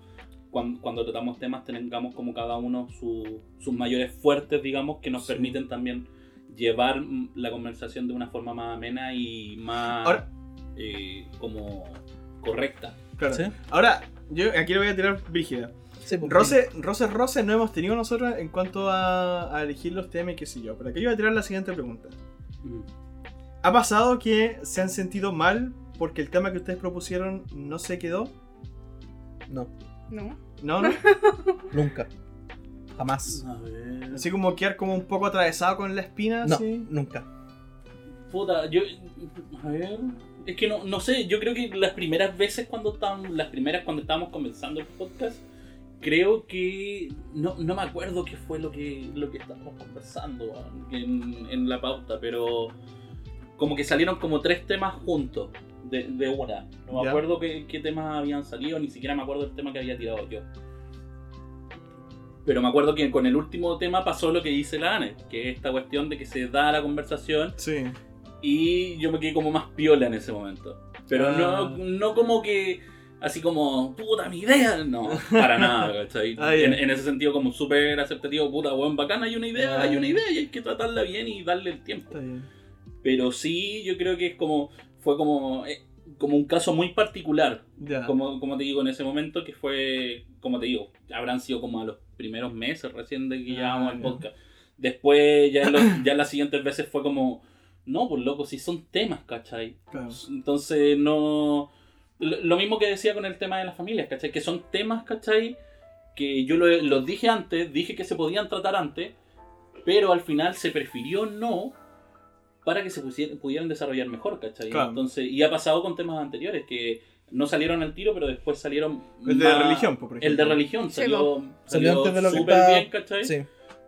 cuando, cuando tratamos temas, tengamos como cada uno su- sus mayores fuertes, digamos, que nos Sí. permiten también llevar mm, la conversación de una forma más amena y más Ahora- eh, como correcta. Claro. ¿Sí? Ahora, yo aquí le voy a tirar brígida. Sí, Roce, roces, roces no hemos tenido nosotros en cuanto a, a elegir los temas y qué sé yo. Pero aquí yo voy a tirar la siguiente pregunta. ¿Ha pasado que se han sentido mal porque el tema que ustedes propusieron no se quedó? No, No. ¿No? ¿No? nunca. Jamás. A ver. Así como quedar como un poco atravesado con la espina. No, así. nunca. Puta, yo. A ver. Es que no, no sé, yo creo que las primeras veces cuando estábamos. Las primeras cuando estábamos comenzando el podcast. Creo que. No, no me acuerdo qué fue lo que, lo que estábamos conversando en, en la pauta, pero. Como que salieron como tres temas juntos. De, de una. No me Ya. acuerdo qué, qué temas habían salido, ni siquiera me acuerdo del tema que había tirado yo. Pero me acuerdo que con el último tema pasó lo que dice la ANE, que es esta cuestión de que se da la conversación Sí. y yo me quedé como más piola en ese momento. Pero Ah. no, no como que así como, puta, mi idea. No, para nada, ¿cachai? Ah, ya. en, en ese sentido como súper aceptativo, puta, buen bacán, hay una idea, Ah. hay una idea y hay que tratarla bien y darle el tiempo. Está bien. Pero sí, yo creo que es como, fue como, eh, como un caso muy particular, Ya. como, como te digo, en ese momento que fue, como te digo, habrán sido como a los primeros meses recién de que Ah, llevábamos el podcast. Después, ya, en los- ya las siguientes veces fue como, no, pues loco, si son temas, ¿cachai? Claro. Entonces, no. Lo mismo que decía con el tema de las familias, ¿cachai? Que son temas, ¿cachai? Que yo lo- los dije antes, dije que se podían tratar antes, pero al final se prefirió no para que se pusiera- pudieran desarrollar mejor, ¿cachai? Claro. Entonces, y ha pasado con temas anteriores que no salieron al tiro, pero después salieron. El de religión, por ejemplo. El de religión Sí, salió, Salió que súper está- bien, ¿cachai? Sí.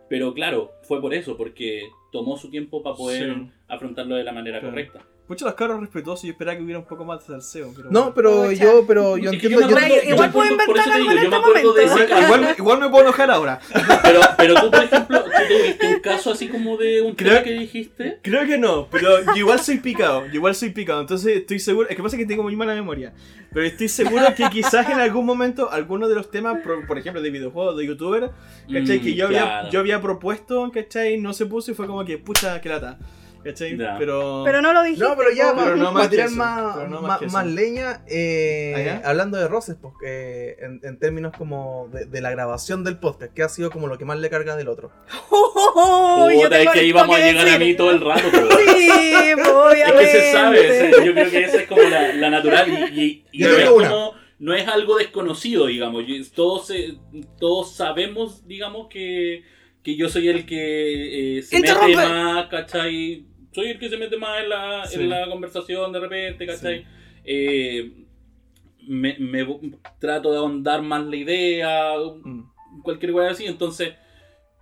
Pero claro, fue por eso, porque tomó su tiempo para poder Sí. afrontarlo de la manera Claro. correcta. Muchos los cabros respetuosos y esperaba que hubiera un poco más de salseo. Pero... No, pero yo, pero yo entiendo. yo Igual yo puedo inventar algo en yo este de ese momento. caso. Igual, me- igual me puedo enojar ahora. Pero, pero tú, por ejemplo, tú tuviste un caso así como de un Creo- tema que dijiste. Creo que no, pero yo igual soy picado, yo igual soy picado, entonces estoy seguro, es que pasa que tengo muy mala memoria, pero estoy seguro que quizás en algún momento alguno de los temas, por, por ejemplo de videojuegos, de youtuber, ¿cachai? Mm, que yo había, claro. yo había propuesto, ¿cachai? No se puso y fue como que, pucha, que lata, ¿cachai? Ya. Pero... Pero no lo dijiste. No, pero ya. Pero para, no más que tirar más, no más más, más leña, eh, hablando de roces, pues, eh, en, en términos como de, de la grabación del podcast, que ha sido como lo que más le carga del otro. Oh, yo Puta, es tengo que vamos a llegar a decir. mí todo el rato. pero- Sí, Es obviamente. que se sabe, yo creo que esa es como la, la natural y, y- y Yo no, tengo es una. como- no es algo desconocido, digamos. Yo- Todos, se- todos sabemos, digamos, que, que yo soy el que eh, se mete más, ¿cachai? Soy el que se mete más en la, Sí. en la conversación de repente, ¿cachai? Eh, me, me trato de ahondar más la idea. Mm. cualquier weá así. Entonces,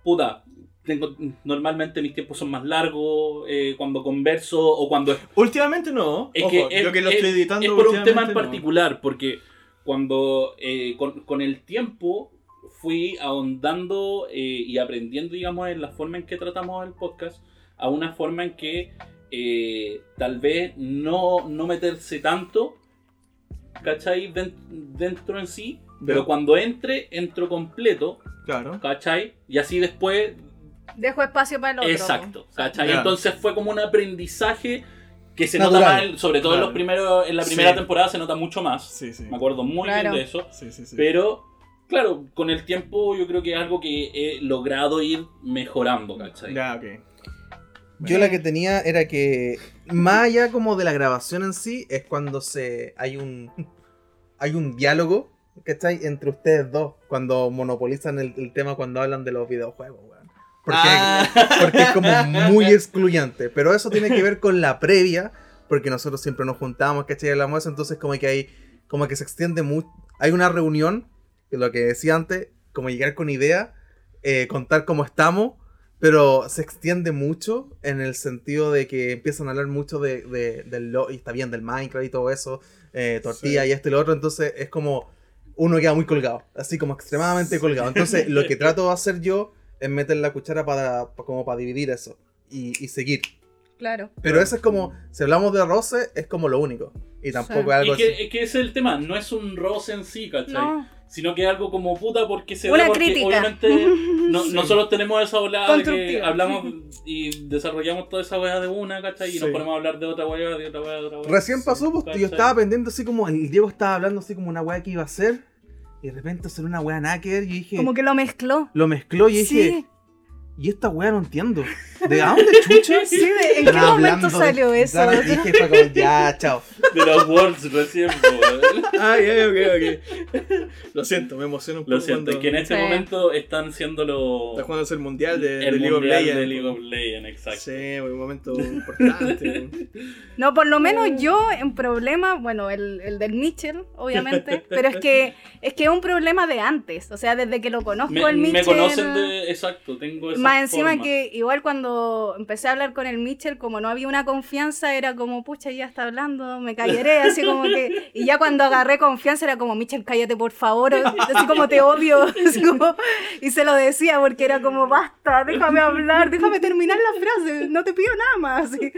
puta, tengo, normalmente mis tiempos son más largos eh, cuando converso o cuando Últimamente no. es Ojo, que es, yo que lo es- estoy editando es por un tema en no. particular, porque cuando eh, con, con el tiempo fui ahondando eh, y aprendiendo, digamos, en la forma en que tratamos el podcast, a una forma en que eh, tal vez no, no meterse tanto, ¿cachai? Den- dentro en sí, pero cuando entre, entro completo, Claro. ¿cachai? Y así después Dejo espacio para el otro. Exacto, ¿cachai? Entonces fue como un aprendizaje que se Natural. nota más, sobre todo en, los primeros, en la primera Sí. temporada se nota mucho más. Sí, sí. Me acuerdo muy Claro. bien de eso. Sí, sí, sí. Pero, claro, con el tiempo yo creo que es algo que he logrado ir mejorando, ¿cachai? Ya, ok. Yo la que tenía era que, más allá como de la grabación en sí, es cuando se hay un hay un diálogo, ¿cachai? Entre ustedes dos, cuando monopolizan el, el tema cuando hablan de los videojuegos, weón. Porque, Ah. porque es como muy excluyente. Pero eso tiene que ver con la previa, porque nosotros siempre nos juntamos, ¿cachai? Hablamos de eso, entonces como que hay, como que se extiende mucho. Hay una reunión, lo que decía antes, como llegar con idea, eh, contar cómo estamos, pero se extiende mucho en el sentido de que empiezan a hablar mucho de, de- del lo- y está bien, del Minecraft y todo eso, eh, tortilla Sí. y esto y lo otro, entonces es como uno queda muy colgado, así como extremadamente colgado. Entonces lo que trato de hacer yo es meter la cuchara para, pa- como para dividir eso y, y seguir. Claro. Pero eso es como, si hablamos de roce, es como lo único. Y tampoco Sí. es algo Y que, así. es que ese es el tema, no es un roce en sí, ¿cachai? No. Sino que es algo como puta porque se Una da porque crítica. obviamente no- Sí. nosotros tenemos esa volada de que hablamos y desarrollamos toda esa weá de una, ¿cachai? Y nos Sí. ponemos a hablar de otra weá, de otra weá, de otra weá. Recién pasó, pues, yo estaba pendiente así como, el Diego estaba hablando así como una weá que iba a hacer. Y de repente salió una weá nacker y dije, Como que lo mezcló. lo mezcló y dije, Sí, y esta weá no entiendo. ¿De dónde chucha? sí, de- ¿en qué momento de- salió eso? Claro, dije, fue como, ya, chao. De los Worlds recién. Ay, ay, ok, ok. Lo siento, me emociono un poco Lo siento, es cuando que en este Sí. momento están siendo los. está jugando el mundial de, de el League of mundial Legends. de League of Legends, exacto. Sí, un momento importante. No, por lo menos yo en problema, bueno, el, el del Mitchell, obviamente, pero es que es que es un problema de antes, o sea, desde que lo conozco Me, el me Mitchell. conocen de. Exacto, tengo esa Más encima forma. que igual cuando empecé a hablar con el Mitchell, como no había una confianza, era como, pucha, ya está hablando, me callaré, así como que... Y ya cuando agarré confianza era como, Mitchell, cállate por favor, así como te odio, así como... Y se lo decía porque era como, basta, déjame hablar, déjame terminar la frase, no te pido nada más. así.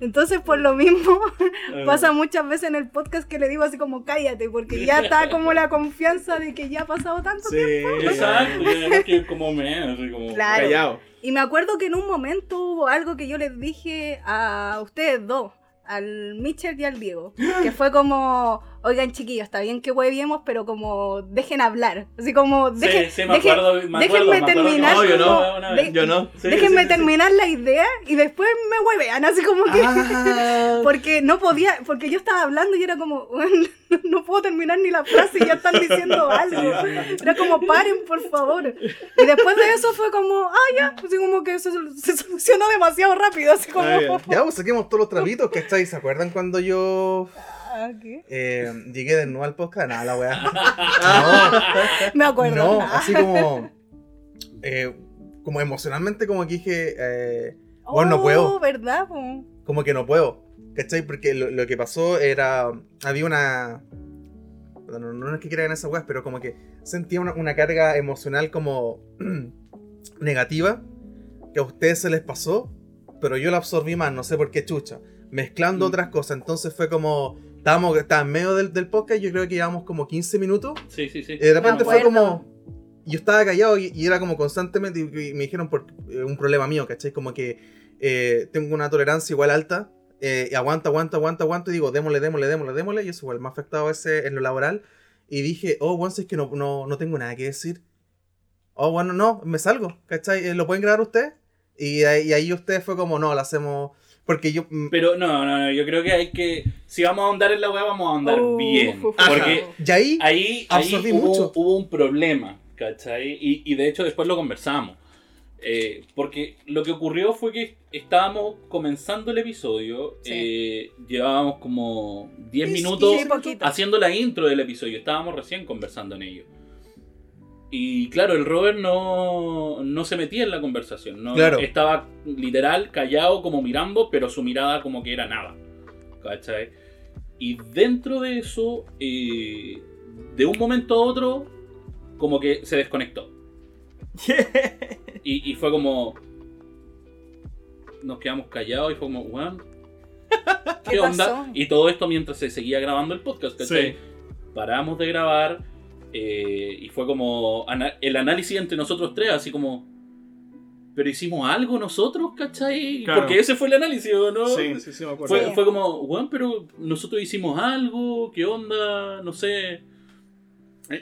Entonces, por lo mismo, pasa muchas veces en el podcast que le digo así como, cállate, porque ya está como la confianza de que ya ha pasado tanto Sí, Exacto, y además que como me. Así como. Claro. Callado. Y me acuerdo que en un momento hubo algo que yo les dije a ustedes dos, al Mitchell y al Diego, que fue como, oigan chiquillos, está bien que hueviemos, pero como dejen hablar, así como dejen, sí, me dejen- acuerdo. Me acuerdo, déjenme me acuerdo que- terminar No, yo no, de-. Yo no. Sí, déjenme sí, sí, sí. terminar la idea y después me huevean, así como que... Ah, Porque no podía, porque yo estaba hablando y era como, "Bueno, no puedo terminar ni la frase y ya están diciendo algo. Era como, paren, por favor. Y después de eso fue como, ah, ya, así como que se, se solucionó demasiado rápido, así como... Ah, ya. ya, pues saquemos todos los trapitos, ¿cachai? ¿Se acuerdan cuando yo Ah, eh, llegué de nuevo al podcast? Nada, la weá. Me acuerdo. No, nada. así como. eh, como emocionalmente, como que dije. eh, bueno, no Oh, puedo. ¿verdad? po? Como que no puedo. ¿Cachai? Porque lo, lo que pasó era. Había una. No, no es que crean esas weas, pero como que sentía una, una carga emocional como. negativa. Que a ustedes se les pasó. Pero yo la absorbí más, no sé por qué chucha. Mezclando Mm. otras cosas. Entonces fue como. Estábamos, estaba en medio del, del podcast, yo creo que llevamos como 15 minutos. Sí, sí, sí. Y de repente fue como. Yo estaba callado y, y era como constantemente. Y, y me dijeron por eh, un problema mío, ¿cachai? Como que eh, tengo una tolerancia igual alta. eh, y aguanta, aguanta, aguanta, aguanta. Y digo, démosle, démosle, démosle, démosle. Y eso igual me ha afectado ese en lo laboral. Y dije, oh, bueno, si es que no, no, no tengo nada que decir. Oh, bueno, no, me salgo, ¿cachai? Eh, ¿Lo pueden grabar ustedes? Y, ahí- y ahí ustedes fue como, no, lo hacemos. Porque yo. mm, Pero no, no, no, yo creo que hay que. Si vamos a ahondar en la weá, vamos a ahondar Uh, bien. Porque Y ahí. ahí, ahí hubo, mucho. hubo un problema, ¿cachai? Y, y de hecho después lo conversamos. Eh, porque lo que ocurrió fue que estábamos comenzando el episodio, Sí. eh, llevábamos como 10 Sí, minutos sí, haciendo la intro del episodio, estábamos recién conversando en ello. Y claro, el Robert no, no se metía en la conversación. No, Claro. Estaba literal callado, como mirando, pero su mirada como que era nada. ¿Cachai? Y dentro de eso, eh, de un momento a otro, como que se desconectó. Y, y fue como. Nos quedamos callados y fue como, weón. ¿Qué, ¿Qué onda? pasó? Y todo esto mientras se seguía grabando el podcast, ¿cachai? Sí. Paramos de grabar eh, y fue como ana- el análisis entre nosotros tres, así como. Pero hicimos algo nosotros, ¿cachai? Claro. Porque ese fue el análisis, ¿o ¿no? Sí, sí, sí, me acuerdo. Fue, como, weón, pero nosotros hicimos algo, ¿qué onda? No sé.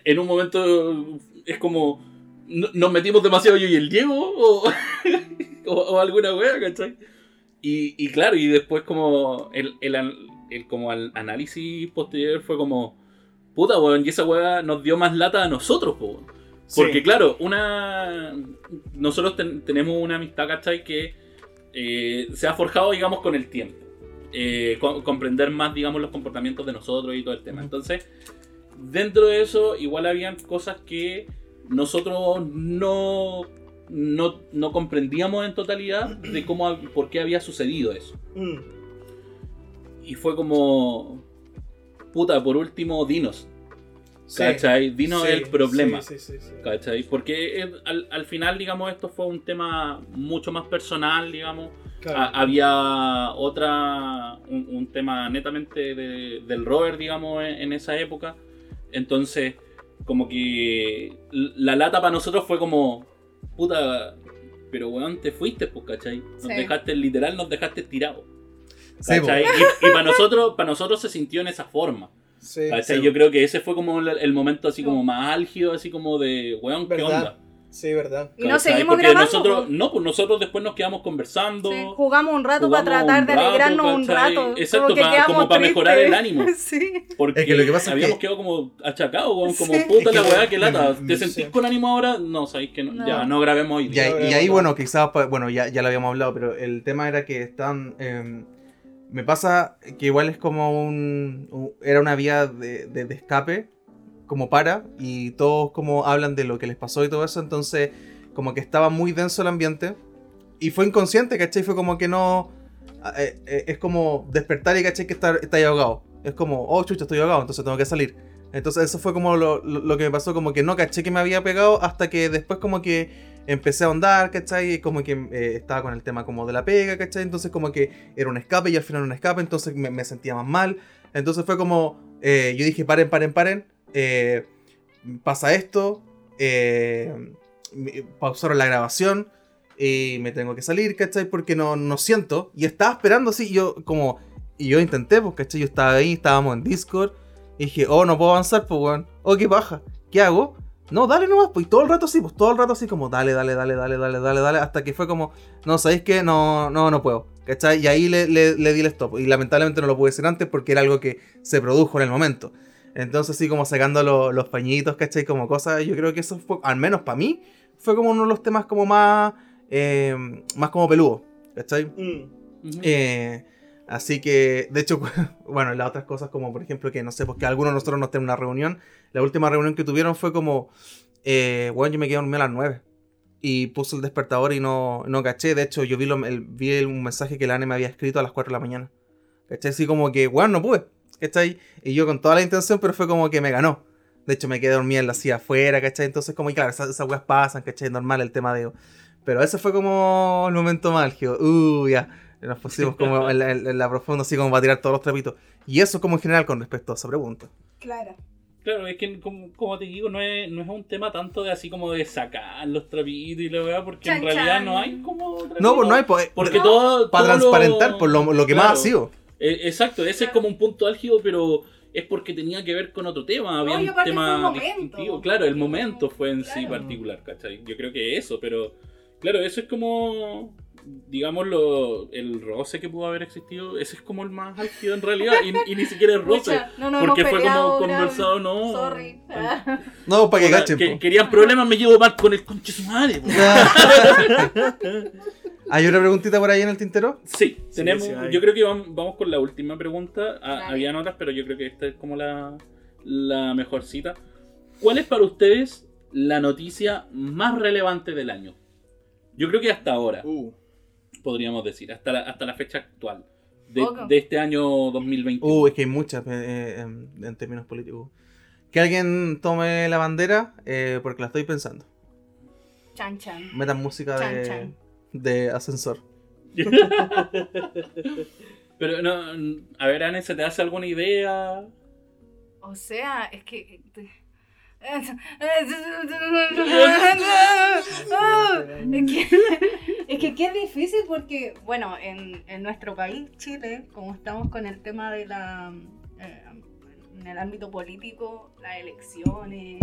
En un momento es como, no- nos metimos demasiado yo y el Diego, o, o, o alguna wea, ¿cachai? Y, y claro, y después como el, el, el- como al análisis posterior fue como, puta, weón, y esa wea nos dio más lata a nosotros, po. Porque Sí. claro, una nosotros ten- tenemos una amistad, ¿cachai? Que eh, se ha forjado, digamos, con el tiempo. Eh, co- comprender más, digamos, los comportamientos de nosotros y todo el tema. Entonces, dentro de eso, igual habían cosas que nosotros no, no, no comprendíamos en totalidad de cómo, por qué había sucedido eso. Mm. Y fue como, puta, por último, dinos. ¿Cachai? Dinos Sí, el problema. Sí, sí, sí, sí. ¿Cachai? Porque eh, al, al final, digamos, esto fue un tema mucho más personal, digamos. Claro. Había otra, un, un tema netamente de- del Robert, digamos, en, en esa época. Entonces, como que la lata para nosotros fue como, puta, pero weón, te fuiste, pues, ¿cachai? Nos Sí. dejaste, literal, nos dejaste tirados. ¿Cachai? y y para nosotros, para nosotros se sintió en esa forma. Sí, ¿cachai? sí. Yo creo que ese fue como el, el momento así como más álgido, así como de, weón, ¿qué ¿Verdad? onda? Sí, verdad. Y no seguimos Porque grabando. Nosotros, no, pues nosotros después nos quedamos conversando. Sí, jugamos un rato para jugamos tratar un de alegrarnos un rato. Exacto, como pa- como para mejorar el ánimo. Sí. Porque Es que lo que pasa es habíamos que- quedado como achacados, weón, como Sí. puta Es la weá, que lata. ¿Te sí. sentís con ánimo ahora? No, sabéis que no. No. Ya, no grabemos hoy Y día. ahí, Ya y ahí, habíamos bueno, quizás, bueno, ya, ya lo habíamos hablado, pero el tema era que están... eh, me pasa que igual es como un... era una vía de, escape, como para, y todos como hablan de lo que les pasó y todo eso, entonces como que estaba muy denso el ambiente, y fue inconsciente, ¿cachai? Fue como que no... eh, eh, es como despertar y, ¿cachai? Que estar, está ahogado. Es como, oh, chucha, estoy ahogado, entonces tengo que salir. Entonces eso fue como lo- lo que me pasó, como que no caché que me había pegado hasta que después como que empecé a ahondar, ¿cachai? Como que eh, estaba con el tema como de la pega, ¿cachai? Entonces como que era un escape y al final era un escape, entonces me, sentía más mal. Entonces fue como, eh, yo dije, paren, paren, paren, eh, pasa esto, pausaron la grabación y me tengo que salir, ¿cachai? Porque no, no siento. Y estaba esperando así, yo como... Y yo intenté, pues, ¿cachai? Yo estaba ahí, estábamos en Discord. Y dije, oh, no puedo avanzar, pues, weón. Oh, qué baja. ¿Qué hago? No, dale nomás, pues. Y todo el rato así, pues, todo el rato así, como, dale, dale, dale, dale, dale, dale, dale. Hasta que fue como, no, ¿sabéis qué? No, no, no puedo. ¿Cachai? Y ahí le, le, le di el stop. Y lamentablemente no lo pude hacer antes porque era algo que se produjo en el momento. Entonces, así como sacando lo- los pañitos, ¿cachai? Como cosas, yo creo que eso fue, al menos para mí, fue como uno de los temas como más, eh, más como peludo, ¿cachai? Mm. Eh, así que, de hecho, bueno, las otras cosas como, por ejemplo, que no sé, porque algunos de nosotros no tenemos una reunión. La última reunión que tuvieron fue como, eh, bueno, yo me quedé dormido a las 9. Y puse el despertador y no, no caché. De hecho, yo vi, lo- el- vi el- un mensaje que la Ane me había escrito a las 4 de la mañana. ¿Cachai? Así como que, bueno, no pude. ¿Cachai? Y yo con toda la intención, pero fue como que me ganó. De hecho, me quedé dormida en la silla afuera, ¿cachai? Entonces, como, y claro, esas, esas weas pasan, ¿cachai? Normal el tema de... Pero ese fue como el momento más álgido. Uh, ya. Nos pusimos como en la, en la profunda, así como para tirar todos los trapitos. Y eso como en general con respecto a esa pregunta. Claro. Claro, es que como, como te digo, no es, no es un tema tanto de así como de sacar los trapitos y la weá, porque en realidad chan. no hay como trapitos. No, pues no hay... Pues, Porque No. todo. para todo lo- transparentar por lo, lo que más ha sido. Eh, exacto, ese es como un punto álgido, pero es porque tenía que ver con otro tema. Había un tema distintivo. Claro, el momento fue en sí particular, ¿cachai? Yo creo que eso, pero claro, eso es como, digamos, lo, el roce que pudo haber existido. Ese es como el más álgido en realidad, y, y ni siquiera es roce. No Porque fue como conversado, no. Sorry. No, para que cachen. que- po. querían problemas, me llevo mal con el conche su madre. ¿Hay una preguntita por ahí en el tintero? Sí, tenemos. sí yo creo que vamos, vamos con la última pregunta. Ah, Dale. habían otras, pero yo creo que esta es como la, la mejor cita. ¿Cuál es para ustedes la noticia más relevante del año. Yo creo que hasta ahora, Uh, podríamos decir, hasta la, hasta la fecha actual de, este año 2021. Uh, es que hay muchas eh, eh, en, en términos políticos. Que alguien tome la bandera eh, porque la estoy pensando. Chan chan. Metan música Chan, de, chan. de ascensor. Pero no, a ver, Anne, ¿se te hace alguna idea? O sea, es que. Es que, es que qué difícil porque, bueno, en, en nuestro país, Chile, como estamos con el tema de la. eh, en el ámbito político, las elecciones,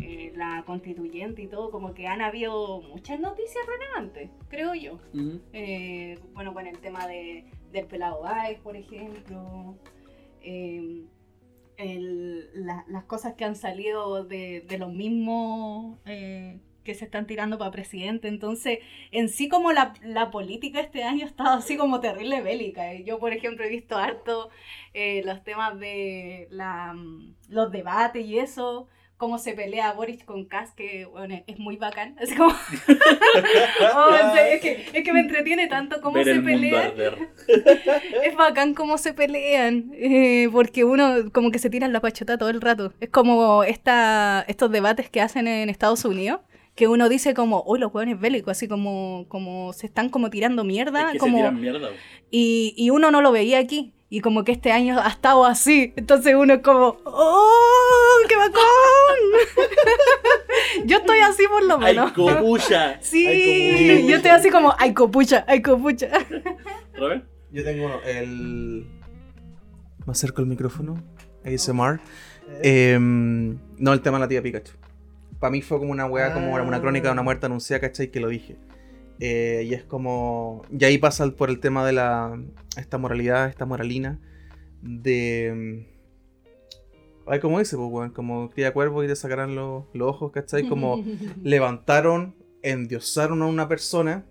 eh, la constituyente y todo, como que han habido muchas noticias relevantes, creo yo. Eh, bueno, con el tema de, del pelado Baez, por ejemplo. el- la- las cosas que han salido de, de los mismos eh, que se están tirando para presidente. Entonces, en sí como la, la política este año ha estado así como terrible bélica. eh. Yo, por ejemplo, he visto harto eh, los temas de la, mm, los debates y eso. Cómo se pelea Boris con Kass, que bueno, es muy bacán. Es como... Oh, es, que, es que me entretiene tanto cómo Ver se pelean. Es bacán cómo se pelean, eh, porque uno como que se tiran la pachota todo el rato. Es como esta, estos debates que hacen en Estados Unidos, que uno dice como, uy, los hueones bélicos, así como, como se están como tirando mierda, Es que como, se tiran mierda. y, y uno no lo veía aquí. Y como que este año ha estado así. Entonces uno es como, ¡oh, qué bacán! Yo estoy así por lo ¡Ay, menos. copucha! Sí, Ay, copucha. yo estoy así como, ay, copucha, ay, copucha. Robert, Yo tengo uno, el. Me acerco el micrófono. ASMR. Em, no, el tema de la tía Pikachu. Para mí fue como una weá, como una crónica de una muerte anunciada, ¿cachai? Que lo dije. Eh, y es como. Y ahí pasa por el tema de la. Esta moralidad, esta moralina. De. Ay, como dice, pues, weón. Como cría cuervo y te sacarán los, los ojos, ¿cachai? Como levantaron, endiosaron a una persona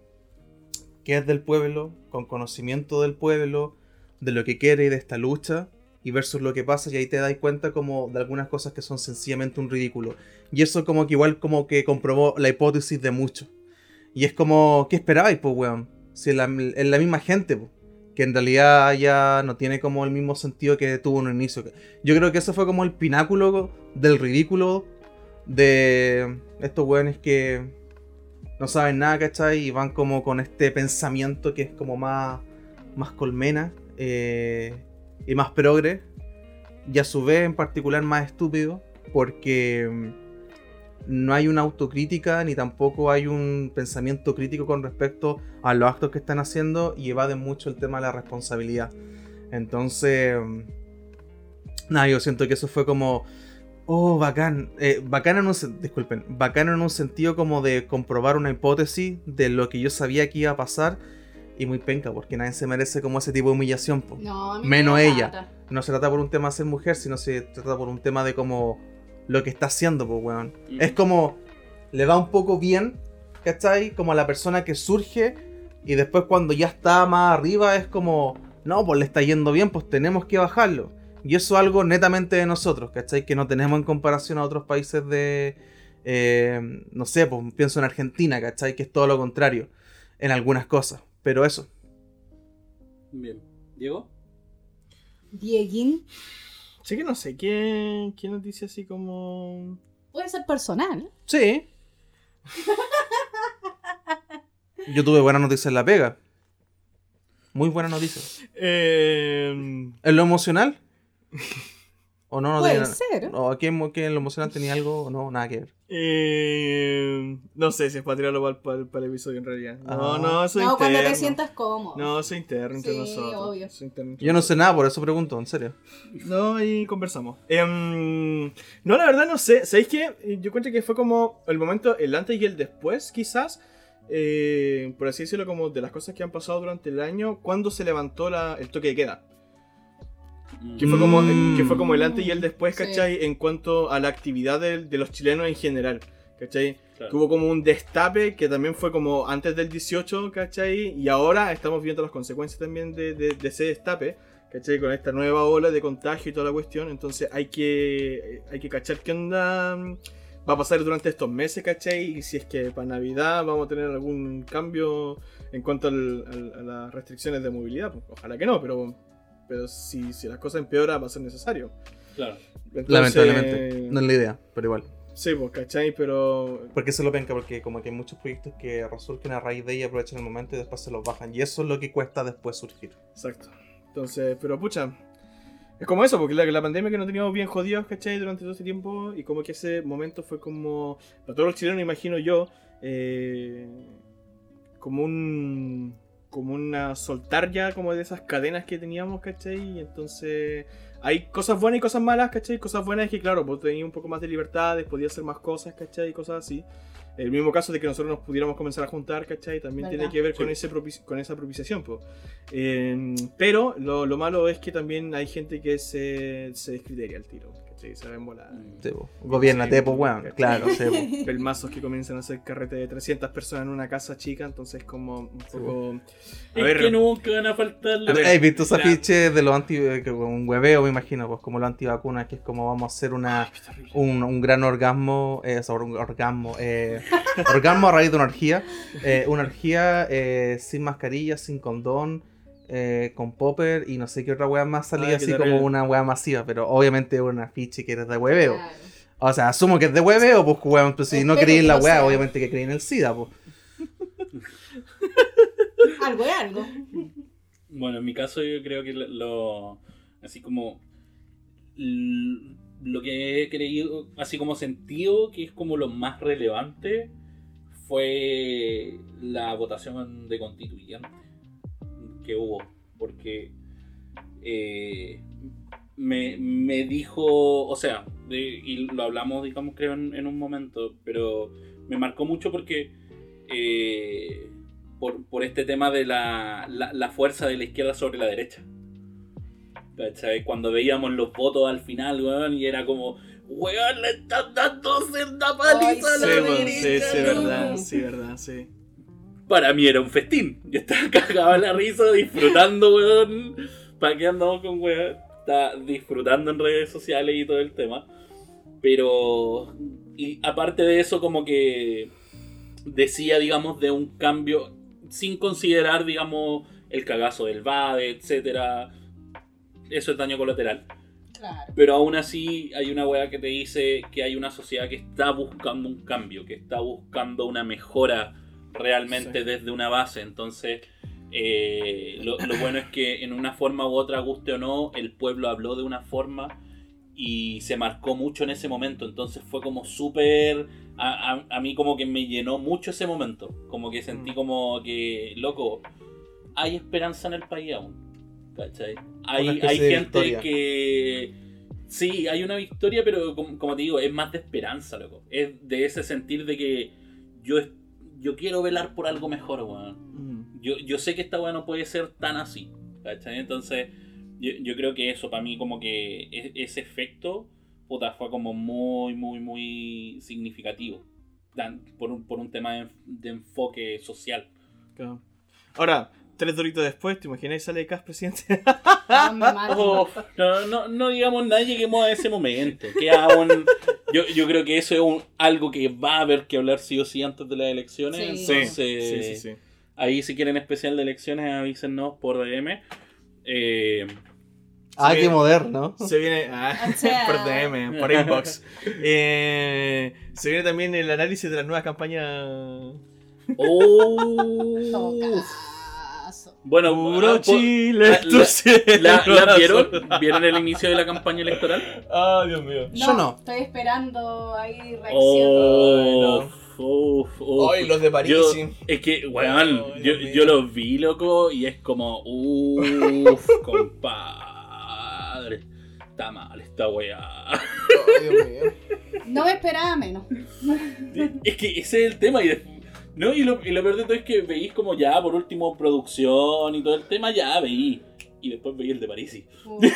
que es del pueblo, con conocimiento del pueblo, de lo que quiere y de esta lucha, y versus lo que pasa, y ahí te das cuenta como de algunas cosas que son sencillamente un ridículo. Y eso como que igual como que comprobó la hipótesis de muchos. Y es como, ¿qué esperabais, pues, weón? Si es la, misma gente, pues. Que en realidad ya no tiene como el mismo sentido que tuvo en un inicio. Yo creo que eso fue como el pináculo del ridículo de estos weones que no saben nada, ¿cachai? Y van como con este pensamiento que es como más, más colmena eh, y más progre. Y a su vez en particular más estúpido porque mm, no hay una autocrítica ni tampoco hay un pensamiento crítico con respecto a los actos que están haciendo y evaden mucho el tema de la responsabilidad. Entonces, mm, nada, yo siento que eso fue como, oh, bacán, eh, bacán en un, disculpen, bacán en un sentido como de comprobar una hipótesis de lo que yo sabía que iba a pasar y muy penca, porque nadie se merece como ese tipo de humillación. po. No, a mí Menos me ella. No se trata por un tema de ser mujer, sino se trata por un tema de como lo que está haciendo, pues, weón. Mm. Es como, le va un poco bien, ¿cachai? Como a la persona que surge y después cuando ya está más arriba es como, no, pues le está yendo bien, pues tenemos que bajarlo. Y eso es algo netamente de nosotros, ¿cachai? Que no tenemos en comparación a otros países de, eh, no sé, pues pienso en Argentina, ¿cachai? Que es todo lo contrario en algunas cosas. Pero eso. Bien. ¿Diego? Dieguín sí que no sé, ¿qué, qué noticia así como... puede ser personal. Sí. Yo tuve buena noticia en la pega. Muy buena noticia. Eh, ¿En lo emocional? ¿O no? no puede tenía- ser. ¿O aquí en lo emocional tenía algo o no? Nada que ver. Eh, no sé si es para tirarlo para el, episodio en realidad. No, Ah. no, soy No, cuando te sientas cómodo. No, soy interno entre Sí, nosotros. obvio. Soy interno entre Yo no sé nada, por eso pregunto, en serio. No, y conversamos. Em, no, la verdad no sé. ¿Sabéis qué? Yo cuento que fue como el momento, el antes y el después, quizás. eh, por así decirlo, como de las cosas que han pasado durante el año, cuando se levantó la- el toque de queda. Que fue, como, Mm. que fue como el antes y el después, Sí. ¿cachai? En cuanto a la actividad de, de los chilenos en general, ¿cachai? Claro. Que hubo como un destape que también fue como antes del 18, ¿cachai? Y ahora estamos viendo las consecuencias también de, de- de ese destape, ¿cachai? Con esta nueva ola de contagio y toda la cuestión. Entonces hay que, hay que cachar qué onda mm, va a pasar durante estos meses, ¿cachai? Y si es que para Navidad vamos a tener algún cambio en cuanto al- al- a las restricciones de movilidad. Pues, ojalá que no, pero, pero si, si las cosas empeoran va a ser necesario. Claro. Entonces, Lamentablemente. No es la idea, pero igual. Sí, pues, ¿cachai? Pero Porque eso lo penca, porque como que hay muchos proyectos que resurgen a raíz de ella, aprovechan el momento y después se los bajan. Y eso es lo que cuesta después surgir. Exacto. Entonces, pero pucha. Es como eso, porque la, la pandemia que nos teníamos bien jodidos, ¿cachai? Durante todo este tiempo. Y como que ese momento fue como. Para todos los chilenos, imagino yo. eh, como un. Como una soltar ya como de esas cadenas que teníamos, ¿cachai? Y entonces. Hay cosas buenas y cosas malas, ¿cachai? Cosas buenas es que, claro, vos tenías un poco más de libertades, podías hacer más cosas, ¿cachai? Y cosas así. El mismo caso de que nosotros nos pudiéramos comenzar a juntar, ¿cachai? También tiene Verdad. que ver con, Sí. ese propici- con esa propiciación, po. Eh, pero lo, lo malo es que también hay gente que se, se descriteria al tiro, ¿cachai? Se ven volar. Sí, po. Gobiernate, pues, weón. Claro, sí. Pelmazos que comienzan a hacer carrete de 300 personas en una casa chica, entonces como un poco... A Es ver, que nunca van a faltar ver, ¿Has visto ese la- afiche de los anti... que un hueveo, me imagino, pues como los antivacunas, que es como vamos a hacer una... Un, un gran orgasmo, eh, sobre un orgasmo, eh, orgasmo a raíz de una orgía, eh, una orgía eh, sin mascarilla, sin condón, eh, con popper y no sé qué otra wea más salía Ay, qué así como una wea masiva, pero obviamente una afiche que eres de hueveo. Claro. O sea, asumo que es de hueveo, pues weón, pues si no creí en la wea, sea. obviamente que creí en el SIDA, pues. Algo es algo. Bueno, en mi caso yo creo que lo, así como lo que he creído, así como sentido que es como lo más relevante fue la votación de constituyente que hubo, porque eh, me, me dijo, o sea, de- y lo hablamos, digamos, creo en, en un momento, pero me marcó mucho porque eh, por, por este tema de la, la, la fuerza de la izquierda sobre la derecha. ¿Cachai? Cuando veíamos los votos al final, weón, y era como, weón, le están dando senda paliza a Sí, la bueno, derecha. sí, sí, ¿no?". verdad, sí, verdad, sí. Para mí era un festín. Yo estaba cagado en la risa, disfrutando, weón. ¿Para qué andamos con weón? Estaba disfrutando en redes sociales y todo el tema. Pero, y aparte de eso, como que decía, digamos, de un cambio sin considerar, digamos, el cagazo del VADE, etcétera. Eso es daño colateral. Claro. Pero aún así hay una weá que te dice que hay una sociedad que está buscando un cambio, que está buscando una mejora realmente Sí. desde una base. Entonces, eh, lo, lo bueno es que en una forma u otra, guste o no, el pueblo habló de una forma y se marcó mucho en ese momento. Entonces fue como súper... A, a- a mí como que me llenó mucho ese momento. Como que sentí Mm. como que, loco, hay esperanza en el país aún. ¿Cachai? Hay, hay gente que... Sí, hay una victoria, pero como, como te digo, es más de esperanza, loco. Es de ese sentir de que yo, yo quiero velar por algo mejor, weón. Mm. Yo, yo sé que esta weá no puede ser tan así. ¿Cachai? Entonces, yo, yo creo que eso para mí como que e- ese efecto, puta, fue como muy, muy, muy significativo. Por un, por un tema de, de enfoque social. Claro. Ahora, tres doritos después, ¿te imagináis sale Cas presidente? Oh, no, no, no digamos nada, lleguemos a ese momento. Que aún- yo, yo creo que eso es un- algo que va a haber que hablar sí o sí antes de las elecciones. Sí. sí, Entonces, sí, sí, sí. ahí si quieren especial de elecciones, avísennos por DM. Eh, Ah, qué moderno. Se viene. Ah, O sea- por DM, por inbox. Eh, se viene también el análisis de las nuevas campañas. oh. Bueno, Puro ah, Chile. la- tu cielo ¿la, la azul. vieron? ¿Vieron el inicio de la campaña electoral? Ah, Dios mío. Yo no. Estoy esperando ahí reacción. Oh, Ay, uf, uf. Ay, los de París. Yo- sí. Es que, weón, yo, yo los vi, loco, y es como, uff, compadre. Está mal esta weá. Dios mío. No me esperaba menos. Es que ese es el tema. Y, de- no, y, lo, y lo peor de todo es que veís como ya, por último, producción y todo el tema, ya veí. Y después veí el de París. Puta.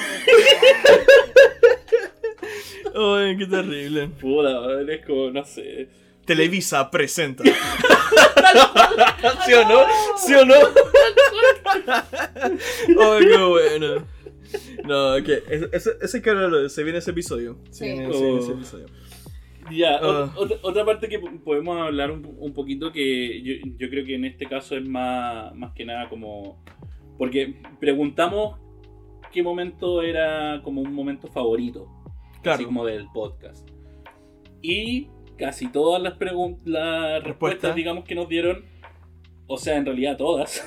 Ay, qué terrible. Puta, weón, es como, no sé. Televisa presenta. ¿Sí o no? ¿Sí o no? Ay, qué bueno. No, que ese, ese, ese se viene ese episodio. Se Sí. viene, se viene ese Oh. episodio. Ya, Ah. otra, otra parte que po- podemos hablar un, un poquito que yo, yo creo que en este caso es más, más que nada como... Porque preguntamos qué momento era como un momento favorito, así Claro. como del podcast. Y casi todas las, pregun- las respuestas, Respuestas. digamos, que nos dieron, o sea, en realidad todas,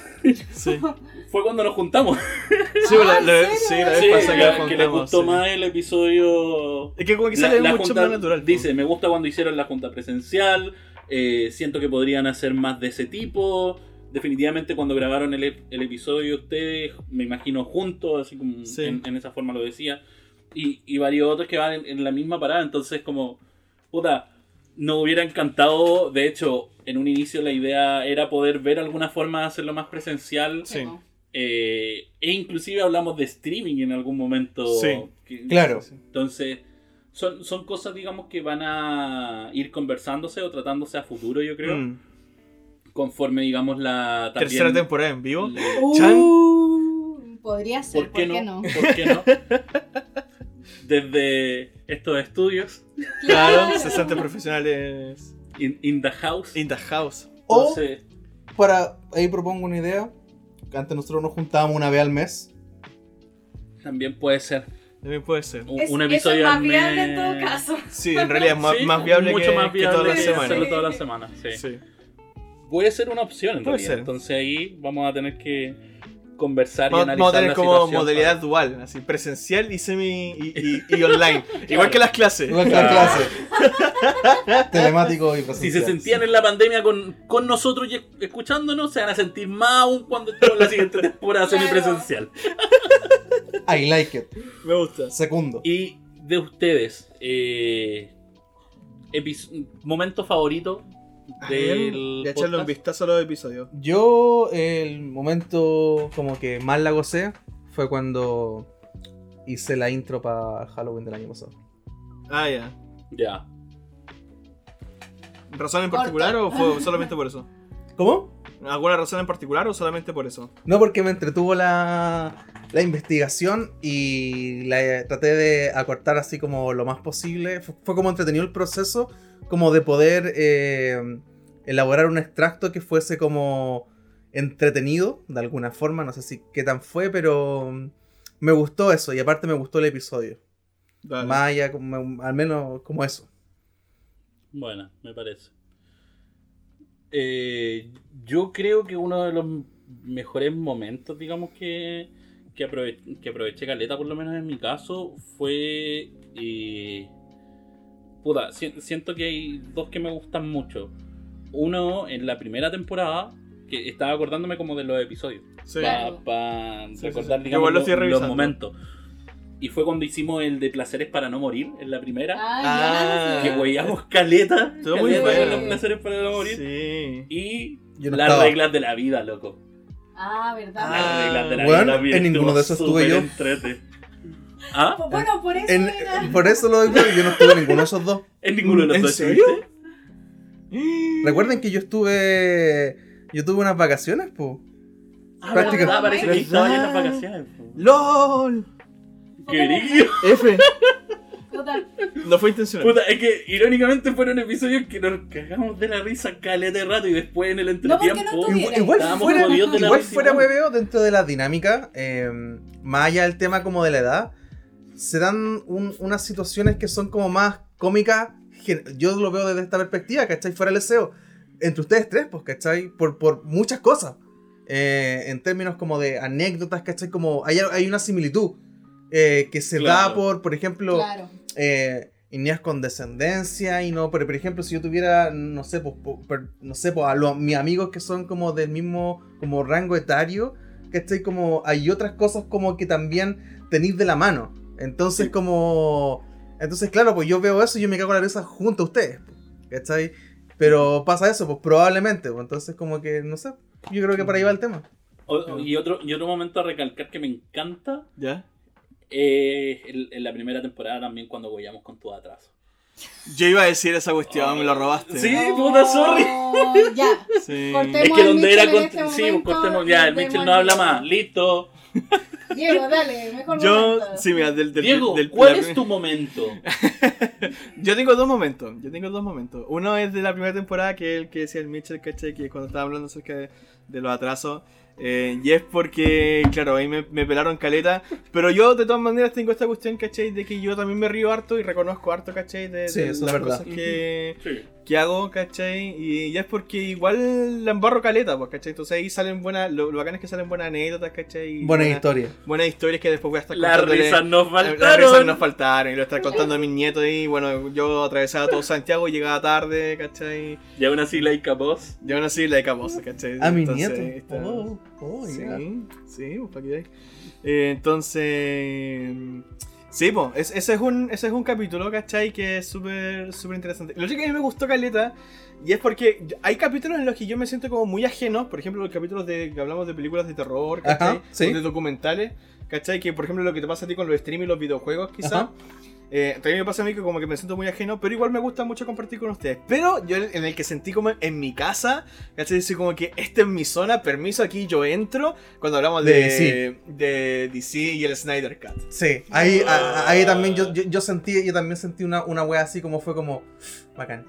Sí. fue cuando nos juntamos. Sí, la, la- ¿en sí, la vez Sí, pasada que que, nos que les juntamos, gustó sí. más el episodio Es que como que La- sale la mucho junta más natural. po. Dice, me gusta cuando hicieron la junta presencial, eh, siento que podrían hacer más de ese tipo. Definitivamente cuando grabaron el, el episodio ustedes, me imagino juntos, así como Sí. en, en esa forma lo decía. Y, y varios otros que van en, en la misma parada, entonces como, puta, nos hubiera encantado, de hecho, en un inicio la idea era poder ver alguna forma de hacerlo más presencial. Sí. Eh, e inclusive hablamos de streaming en algún momento. Sí. que- Claro. entonces, son, son cosas, digamos, que van a ir conversándose o tratándose a futuro, yo creo. Mm. Conforme, digamos, la también- Tercera temporada en vivo. le- Uh, podría ser, ¿Por qué, no? no? ¿Por qué no? Desde estos estudios, Claro, 60 profesionales in, in the house. in the house. O para, ahí propongo una idea. Que Antes nosotros nos juntábamos una vez al mes. también puede ser También puede ser. un, Es- un eso episodio es más al viable mes. en todo caso. Sí, en realidad es más, Sí, más viable mucho que, más que todas viable las que semanas. hacerlo todas las semanas. Sí. Sí. Puede ser una opción en Puede realidad. ser. Entonces ahí vamos a tener que conversar y analizar vamos a tener la como modalidad para- dual, así presencial y semi y, y- y online. Igual que las clases. Igual que la Claro. clase. Telemático y Si presencial. se sentían en la pandemia con, con nosotros y escuchándonos, se van a sentir más aún cuando estemos en la siguiente temporada Claro. semipresencial. I like it. Me gusta. Segundo. Y de ustedes, eh, momento favorito del a echarle un vistazo a los episodios. Yo, el momento como que más la gocé fue cuando hice la intro para Halloween del año pasado. Ah, ya. Ya. ¿Razón en Corta. particular o fue solamente por eso? ¿Cómo? ¿Alguna razón en particular o solamente por eso? No, porque me entretuvo la, la investigación y la traté de acortar así como lo más posible. Fu- Fue, como entretenido el proceso, como de poder eh, elaborar un extracto que fuese como entretenido, de alguna forma. No sé si qué tan fue, pero mm, me gustó eso y aparte me gustó el episodio. Dale. Más allá, como- al menos como eso. Bueno, me parece. Eh, yo creo que uno de los mejores momentos, digamos, que, que, aprove- que aproveché Caleta, por lo menos en mi caso, fue... eh, puta, si- siento que hay dos que me gustan mucho. Uno, en la primera temporada, que estaba acordándome como de los episodios. Sí. Para Sí, sí, recordar, sí. digamos, los revisando. momentos. Y fue cuando hicimos el de Placeres para no morir, en la primera. Ah, Que huellamos caleta. Muy caleta bueno. con los placeres para no morir. Sí. Y no las estaba. reglas de la vida, loco. Ah, ¿verdad? Ah, Bueno, en ninguno de esos estuve yo. entrete. ¿Ah? Pues bueno, por eso En- era. por eso lo digo, yo no estuve en ninguno de esos dos. En ninguno de los ¿En dos estuviste. Recuerden que yo estuve. Yo tuve unas vacaciones, pues. Ah, Práctica- verdad, parece que estaba en las vacaciones. po. ¡LOL! ¡Qué! F. Puta, No fue intencional. Puta, es que irónicamente fueron episodios que nos cagamos de la risa caleta de rato y después en el No, no entretiempo. estuve- Igual, fuera, de la igual risa fuera igual. hueveo dentro de la dinámica, eh, más allá del tema como de la edad, se dan un- unas situaciones que son como más cómicas. Yo lo veo desde esta perspectiva, ¿cachai? Fuera el deseo. Entre ustedes tres, pues, ¿cachai? Por, por muchas cosas. Eh, en términos como de anécdotas, ¿cachai? Como hay, hay una similitud eh, que se da por, por ejemplo, claro. Eh, Ineas con descendencia y no, pero por ejemplo, si yo tuviera, no sé, pues, po- per- no sé, pues, a los, mis amigos que son como del mismo como rango etario, que estoy como, hay otras cosas como que también tenéis de la mano. Entonces, como, entonces, claro, pues yo veo eso y yo me cago en la risa junto a ustedes, ¿cachai? Pero pasa eso, pues probablemente, pues, entonces como que, no sé, yo creo que por ahí va el tema. O- y, otro, y otro momento a recalcar que me encanta ¿Ya? Es en, en la primera temporada también cuando gollamos con tu atraso. Yo iba a decir esa cuestión, me lo robaste. Sí, puta, sorry. Oh, ya. Sí. Cortemos Es que donde era con- este Sí, momento cortemos ya, el Mitchell no habla más. Listo. Diego, dale, mejor Yo, momento. sí, mira, del, del, Diego, del- ¿cuál la es tu momento? Yo tengo dos momentos, yo tengo dos momentos. Uno es de la primera temporada, que es el que decía el Mitchell, ¿cachai? Que cuando estaba hablando acerca de, de los atrasos. Eh, y es porque, claro, ahí me, me pelaron caleta. Pero yo, de todas maneras, tengo esta cuestión, ¿cachai? De que yo también me río harto y reconozco harto, ¿cachai? De, Sí, de eso es las verdad. cosas que, Sí. Que hago, ¿cachai? Y ya es porque igual la embarro caleta, pues, ¿cachai? Entonces ahí salen buenas, lo, lo bacán es que salen buenas anécdotas, ¿cachai? Y Buena buenas- historia. Buenas historias que después voy a estar Las risas nos las risas faltaron. nos faltaron y lo está contando a mis nietos y bueno, yo atravesaba todo Santiago, llegaba tarde, ¿cachai? Y aún así, like a boss. Yo no soy la de Cabosa, ¿cachai? A mis nietos. está- Oh, oh, sí, yeah. sí, pues para que. Eh, entonces... Sí, pues, es- ese, es un, ese es un capítulo, ¿cachai? Que es súper súper interesante. Lo que a mí me gustó Caleta, y es porque hay capítulos en los que yo me siento como muy ajeno, por ejemplo, los capítulos de que hablamos de películas de terror, ¿cachai? Ajá, sí. O de documentales, ¿cachai? Que por ejemplo lo que te pasa a ti con los streams y los videojuegos, quizá. Eh, también me pasa a mí que como que me siento muy ajeno, pero igual me gusta mucho compartir con ustedes. Pero yo en el que sentí como en mi casa, ¿cachai? Así como que esta es mi zona, permiso, aquí yo entro, cuando hablamos de, De de, DC. DC. y el Snyder Cut. Sí, ahí, a- ahí también yo, yo, yo sentí, yo también sentí una, una wea así como fue como bacán.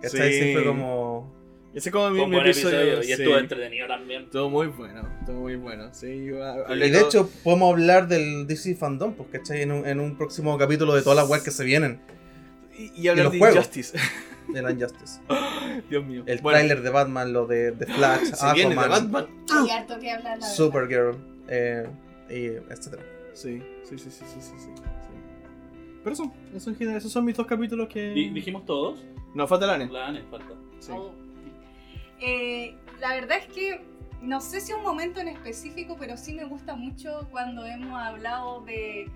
¿Cachai? Sí, Sí. fue como. Ese es como mi, mi episodio. episodio y sí. estuvo entretenido también. Estuvo muy bueno, estuvo muy bueno. Sí, yo hablé Y de todo- hecho, podemos hablar del DC Fandom, pues, ¿cachai? En un, en un próximo capítulo de todas las weas que se vienen. y, y hablar los de juegos. Injustice. del Injustice. Dios mío. El Bueno, tráiler de Batman, lo de, de Flash, se viene de Aquaman, Batman. Hay harto que hablar, la. Supergirl, eh, y etcétera. Sí, sí, sí, sí, sí, sí, sí. Pero eso, eso en general, esos son mis dos capítulos que... Di- ¿Dijimos todos? No, falta la Ane. La Ane falta. Sí. Oh. Eh, la verdad es que no sé si un momento en específico, pero sí me gusta mucho cuando hemos hablado de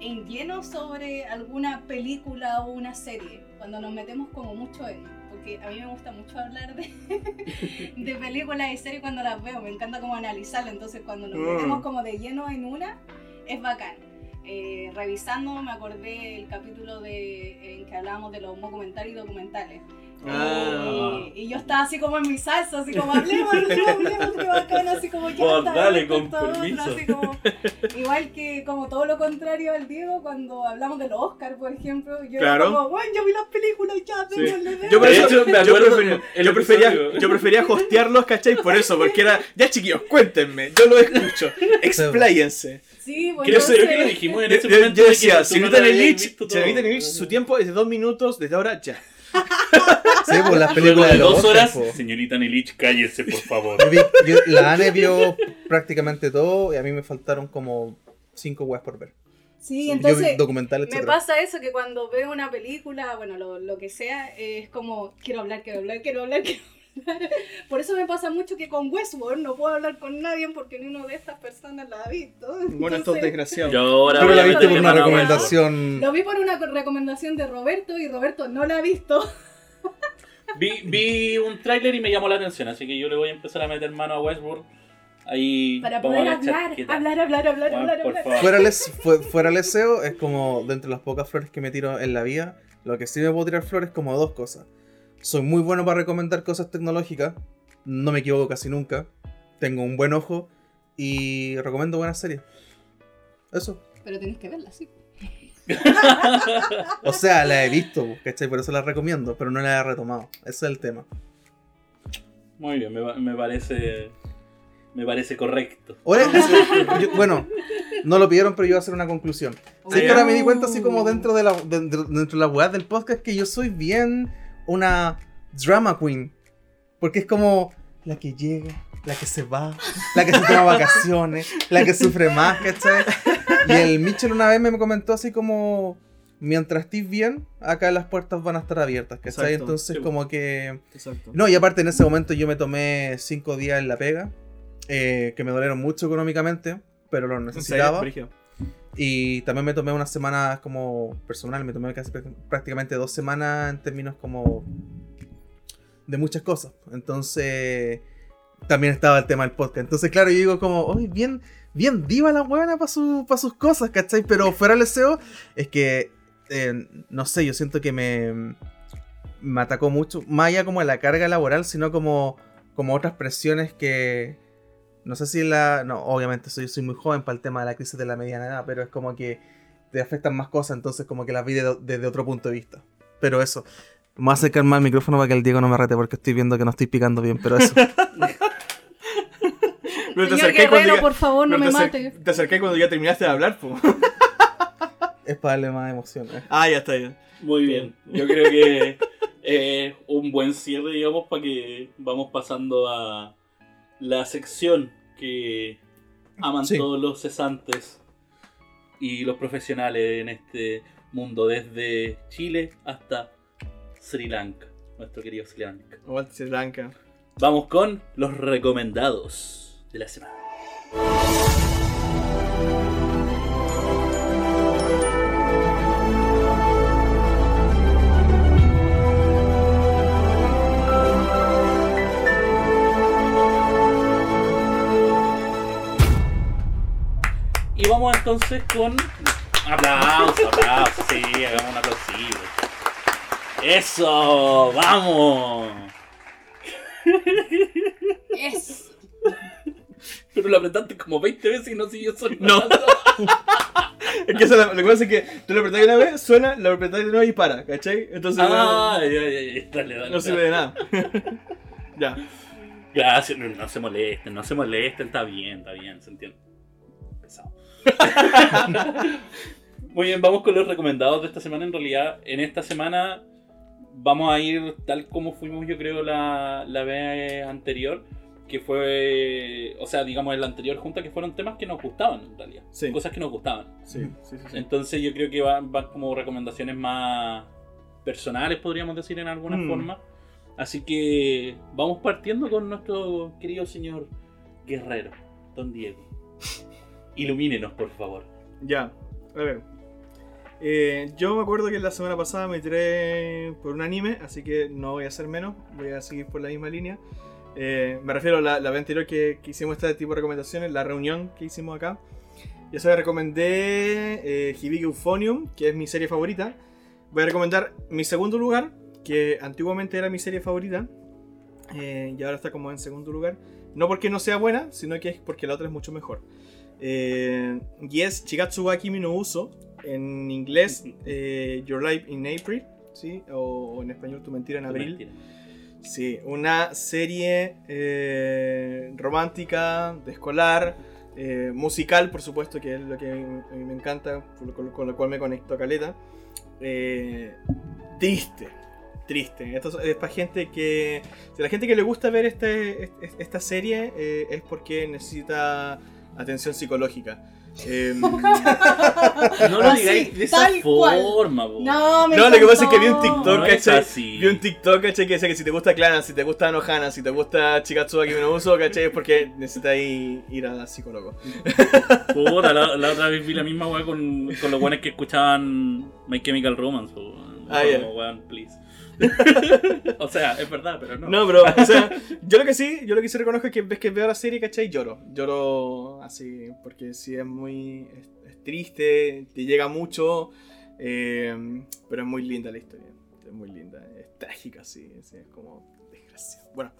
en lleno sobre alguna película o una serie, cuando nos metemos como mucho en, porque a mí me gusta mucho hablar de, de películas y series cuando las veo, me encanta como analizarlas, entonces cuando nos Mm. metemos como de lleno en una, es bacán. Eh, revisando me acordé el capítulo de, en que hablábamos de los documentales y documentales. Ah. Y, y yo estaba así como en mi salsa, así como hablemos, hablemos, hablemos, qué bacán, así como ya está, dale, con otro, permiso. así como- igual que como todo lo contrario al Diego cuando hablamos de los Oscars, por ejemplo, yo era Claro. como, bueno, yo vi las películas, ya, Sí. démosle, démosle". Yo, por eso- hecho, me yo acuerdo prefería, el yo, prefería, yo prefería hostearlos, ¿cachai? Por eso, porque era, ya chiquillos, cuéntenme, yo lo escucho, expláyense. Sí, bueno, Creo entonces- que lo dijimos en Yo, ese yo- momento. yo decía, si no el Lich, si todo. el Lich, su tiempo es de dos minutos, desde ahora ya. Sí, pues las Luego películas de los dos horas, po. señorita Nelich, cállese, por favor. Yo vi- yo- la Ane vio prácticamente todo y a mí me faltaron como cinco weas por ver. Sí, entonces documentales, me pasa eso que cuando veo una película, bueno, lo, lo que sea, eh, es como, quiero hablar, quiero hablar, quiero hablar, quiero hablar. Por eso me pasa mucho que con Westworld no puedo hablar con nadie porque ni uno de estas personas la ha visto. Bueno, estos Entonces, desgraciados. Yo ahora Pero la viste por una recomendación. Lo vi por una co- recomendación de Roberto y Roberto no la ha visto. Vi, vi un tráiler y me llamó la atención, así que yo le voy a empezar a meter mano a Westworld. Ahí Para poder hablar, hablar, hablar, hablar, Juan, hablar, por hablar. favor. Fuera, les, fue- fuera el SEO es como de entre las pocas flores que me tiro en la vida. Lo que sí me puedo tirar flores como dos cosas. Soy muy bueno para recomendar cosas tecnológicas. No me equivoco casi nunca. Tengo un buen ojo. Y recomiendo buenas series. Eso. Pero tenés que verla, sí. O sea, la he visto, ¿cachai? Por eso la recomiendo, pero no la he retomado. Ese es el tema. Muy bien, me, va- me parece. Me parece correcto. Ahora, yo- bueno, no lo pidieron, pero yo voy a hacer una conclusión. Sí, que ahora me di cuenta así como dentro de la de- de- dentro de la weá del podcast que yo soy bien una drama queen. Porque es como la que llega, la que se va, la que se toma vacaciones, la que sufre más, ¿cachai? Y el Mitchell una vez me comentó así como mientras estés bien, acá las puertas van a estar abiertas, ¿cachai? Exacto, Entonces sí. como que... Exacto. No, y aparte en ese momento yo me tomé cinco días en la pega, eh, que me dolieron mucho económicamente, pero lo ¿En serio? Y también me tomé unas semanas como personal, me tomé casi prá- prácticamente dos semanas en términos como de muchas cosas. Entonces, también estaba el tema del podcast. Entonces, claro, yo digo como, oye, bien, bien diva la buena para su, pa' sus cosas, ¿cachai? Pero fuera el SEO, es que, eh, no sé, yo siento que me, me atacó mucho, más allá como de la carga laboral, sino como, como otras presiones que, no sé si la, no, obviamente soy, soy muy joven para el tema de la crisis de la mediana edad, pero es como que te afectan más cosas, entonces como que las vi de- desde otro punto de vista. Pero eso, me voy a acercar más al micrófono para que el Diego no me rete porque estoy viendo que no estoy picando bien, pero eso. Pero te Señor acerqué cuando Guerrero, ya- por favor, no me mate. Te acerqué cuando ya terminaste de hablar, po. es para darle más emoción. ¿eh? Ah, ya está bien. Muy bien. Yo creo que es un buen cierre, digamos, para que vamos pasando a la sección que aman Sí. todos los cesantes y los profesionales en este mundo, desde Chile hasta Sri Lanka, nuestro querido Sri Lanka. Sri Lanka. Vamos con los recomendados de la semana. Vamos entonces con aplausos, aplausos, sí, hagamos un aplausito. Eso, vamos. Es. Pero lo apretaste como 20 veces y no siguió sonando. No. Es que eso, lo, lo que pasa es que tú lo apretas una vez, suena, lo apretas de nuevo y para, ¿cachai? Entonces Ah, ya, ya, ya, dale, no, dale. no sirve de nada. ya. Gracias, no, no se molesten, no se molesten, está bien, está bien, se entiende. Muy bien, vamos con los recomendados de esta semana. En realidad, en esta semana vamos a ir tal como fuimos, yo creo, la, la vez anterior. Que fue, o sea, digamos, en la anterior junta, que fueron temas que nos gustaban, en realidad. Sí. Cosas que nos gustaban. Sí, sí, sí. sí. Entonces yo creo que van, van como recomendaciones más personales, podríamos decir en alguna Mm. forma. Así que vamos partiendo con nuestro querido señor Guerrero, Don Diego. Ilumínenos, por favor. Ya, a ver. Eh, yo me acuerdo que la semana pasada me tiré por un anime, así que no voy a hacer menos, voy a seguir por la misma línea. Eh, me refiero a la, la vez anterior que, que hicimos este tipo de recomendaciones, la reunión que hicimos acá. Yo se recomendé eh, Hibiki Euphonium, que es mi serie favorita. Voy a recomendar mi segundo lugar, que antiguamente era mi serie favorita, eh, y ahora está como en segundo lugar. No porque no sea buena, sino que es porque la otra es mucho mejor. Eh, y es Chigatsu wa Kimi no Uso, en inglés eh, Your Life in April, ¿sí? o, o en español Tu Mentira en Abril. Mentira. Sí, una serie eh, romántica, de escolar, eh, musical, por supuesto, que es lo que a mí me encanta, con lo, con lo- cual me conecto a Caleta. Triste, triste. Esto es para gente que. Si a la gente que le gusta ver este, este- esta serie es porque necesita atención psicológica. Eh, No lo Así, digáis de esa tal cual. forma, po. No, me No, lo que pasa es que vi un. TikTok, No es ¿cachai? así. Vi un TikTok, ¿cachai? Que decía que si te gusta Clan, si te gusta Nohana, si te gusta Chikatsu Kimi no Uso, ¿cachai? Es porque necesitas ir, a psicólogo. Puta, la, la otra vez vi la misma weá con, con los weones que escuchaban My Chemical Romance. po. Ah, Como, weón, please. o sea, es verdad, pero no. No, pero, o sea, yo lo que sí, yo lo que sí reconozco es que ves que veo la serie, ¿cachai? Lloro. Lloro así, porque sí es muy. es, es triste, te llega mucho, eh, pero es muy linda la historia. Es muy linda, es trágica, sí, sí, es como desgracia. Bueno,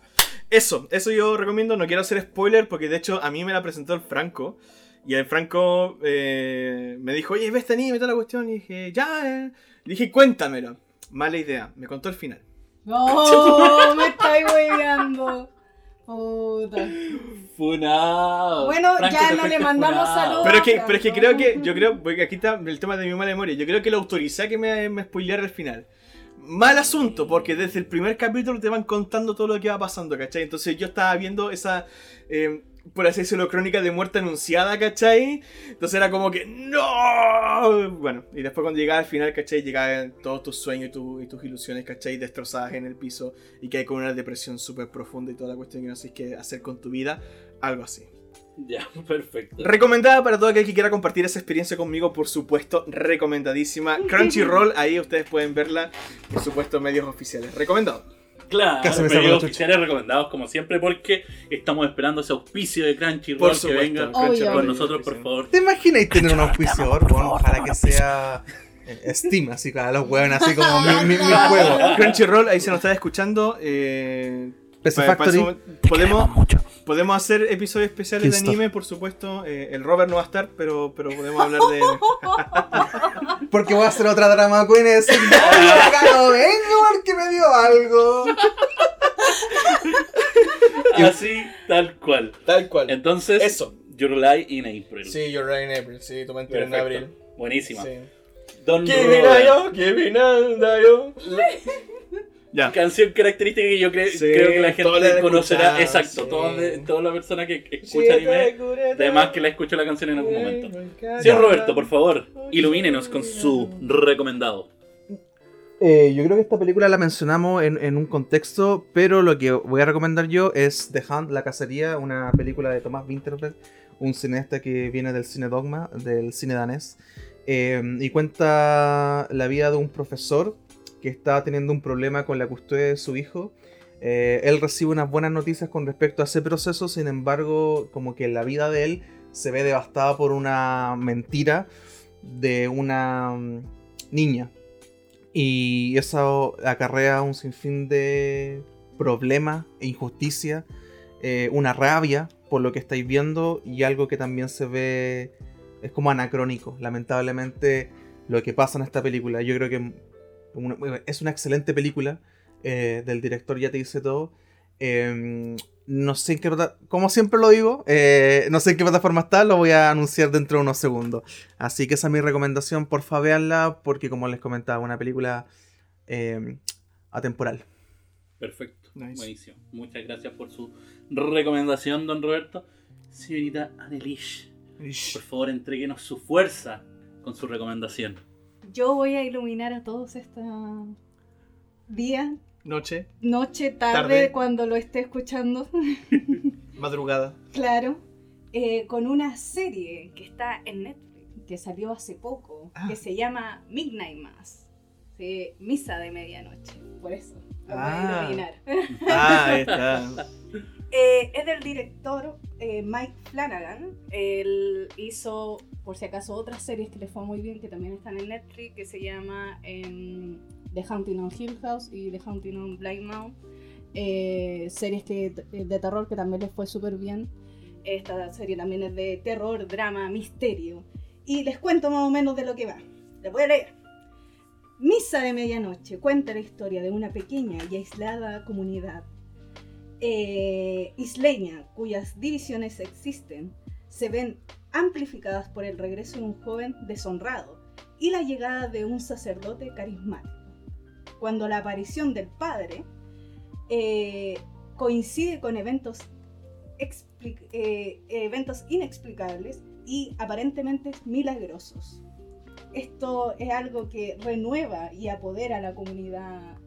eso, eso yo recomiendo. No quiero hacer spoiler porque de hecho a mí me la presentó el Franco. Y el Franco eh, me dijo, oye, ve este anime, toda la cuestión. Y dije, ya, eh. Y dije, cuéntamelo. Mala idea, me contó el final. No, me estáis hueveando. Puta. Funado. Bueno, Franco, ya no le mandamos funado. saludos. Pero es que, pero es que creo que, yo creo, porque aquí está el tema de mi mala memoria, yo creo que lo autoricé a que me, me spoileara el final. Mal asunto, porque desde el primer capítulo te van contando todo lo que va pasando, ¿cachai? Entonces yo estaba viendo esa, eh, por así decirlo, crónica de muerte anunciada, ¿cachai? Entonces era como que, ¡No! Bueno, y después cuando llegaba al final, ¿cachai? Llegaban todos tus sueños y, tu- y tus ilusiones, ¿cachai? Destrozadas en el piso y que hay con una depresión súper profunda y toda la cuestión que no sabes qué hacer con tu vida, algo así. Ya, perfecto. Recomendada para todo aquel que quiera compartir esa experiencia conmigo, por supuesto, recomendadísima. Crunchyroll, ahí ustedes pueden verla, por supuesto, medios oficiales. Recomendado. Claro, chucha. oficiales recomendados como siempre porque estamos esperando ese auspicio de Crunchyroll Por que venga Crunchyroll. con nosotros, por favor. ¿Te imagináis tener un auspiciador? Bueno, ojalá que sea eh, Steam, así para los hueones, así como mi, mi, mi juego. Crunchyroll, ahí se nos está escuchando. eh, PC para Factory. podemos, podemos hacer episodios especiales de anime, por supuesto. Eh, el Robert no va a estar, pero, pero podemos hablar de. Porque voy a hacer otra drama queen y decir, no, vengo porque me dio algo. Así, tal cual. Tal cual. Entonces, Eso. Your Lie in April. Sí, You're Right in April. Sí, tu mente en abril. Buenísima. Sí. Don Kimi. Nayo, Kimi Nayo. Ya. Canción característica que yo cre- Sí, creo que la gente conocerá. Exacto, sí. toda, toda la persona que escucha anime, además que la escucha la canción en algún momento. Señor Roberto, por favor, ilumínenos con su recomendado. Eh, yo creo que esta película la mencionamos en, en un contexto, pero lo que voy a recomendar yo es The Hunt, La Cacería, una película de Thomas Winterberg, un cineasta que viene del cine dogma, del cine danés, eh, y cuenta la vida de un profesor que está teniendo un problema con la custodia de su hijo. Eh, él recibe unas buenas noticias con respecto a ese proceso, sin embargo, como que la vida de él se ve devastada por una mentira de una mm, niña. Y eso acarrea un sinfín de problemas e injusticia, eh, una rabia por lo que estáis viendo y algo que también se ve, es como anacrónico, lamentablemente, lo que pasa en esta película. Yo creo que una- es una excelente película, eh, del director ya te dice todo. Eh, no sé en qué como siempre lo digo, eh, no sé en qué plataforma está, lo voy a anunciar dentro de unos segundos. Así que esa es mi recomendación, porfa véanla, porque como les comentaba, una película eh, atemporal. Perfecto, Nice. buenísimo. Muchas gracias por su recomendación, don Roberto. Señorita Annelish, por favor, entréguenos su fuerza con su recomendación. Yo voy a iluminar a todos esta día, Noche, noche, tarde, Tarde. cuando lo esté escuchando. madrugada. Claro, eh, con una serie que está en Netflix, que salió hace poco, Ah. que se llama Midnight Mass, Misa de Medianoche, por eso. Lo voy a Ah. Ah, está. Eh, es del director eh, Mike Flanagan. Él hizo, por si acaso, otras series que le fue muy bien, que también están en Netflix, que se llama em, The Haunting on Hill House y The Haunting on Blind Mountain. Eh, series que, de terror que también les fue súper bien. Esta serie también es de terror, drama, misterio. Y les cuento más o menos de lo que va. Les voy a leer. Misa de Medianoche cuenta la historia de una pequeña y aislada comunidad eh, isleña cuyas divisiones existen se ven amplificadas por el regreso de un joven deshonrado y la llegada de un sacerdote carismático. Cuando la aparición del padre eh, coincide con eventos, eh, eventos inexplicables y aparentemente milagrosos. Esto es algo que renueva y apodera a la comunidad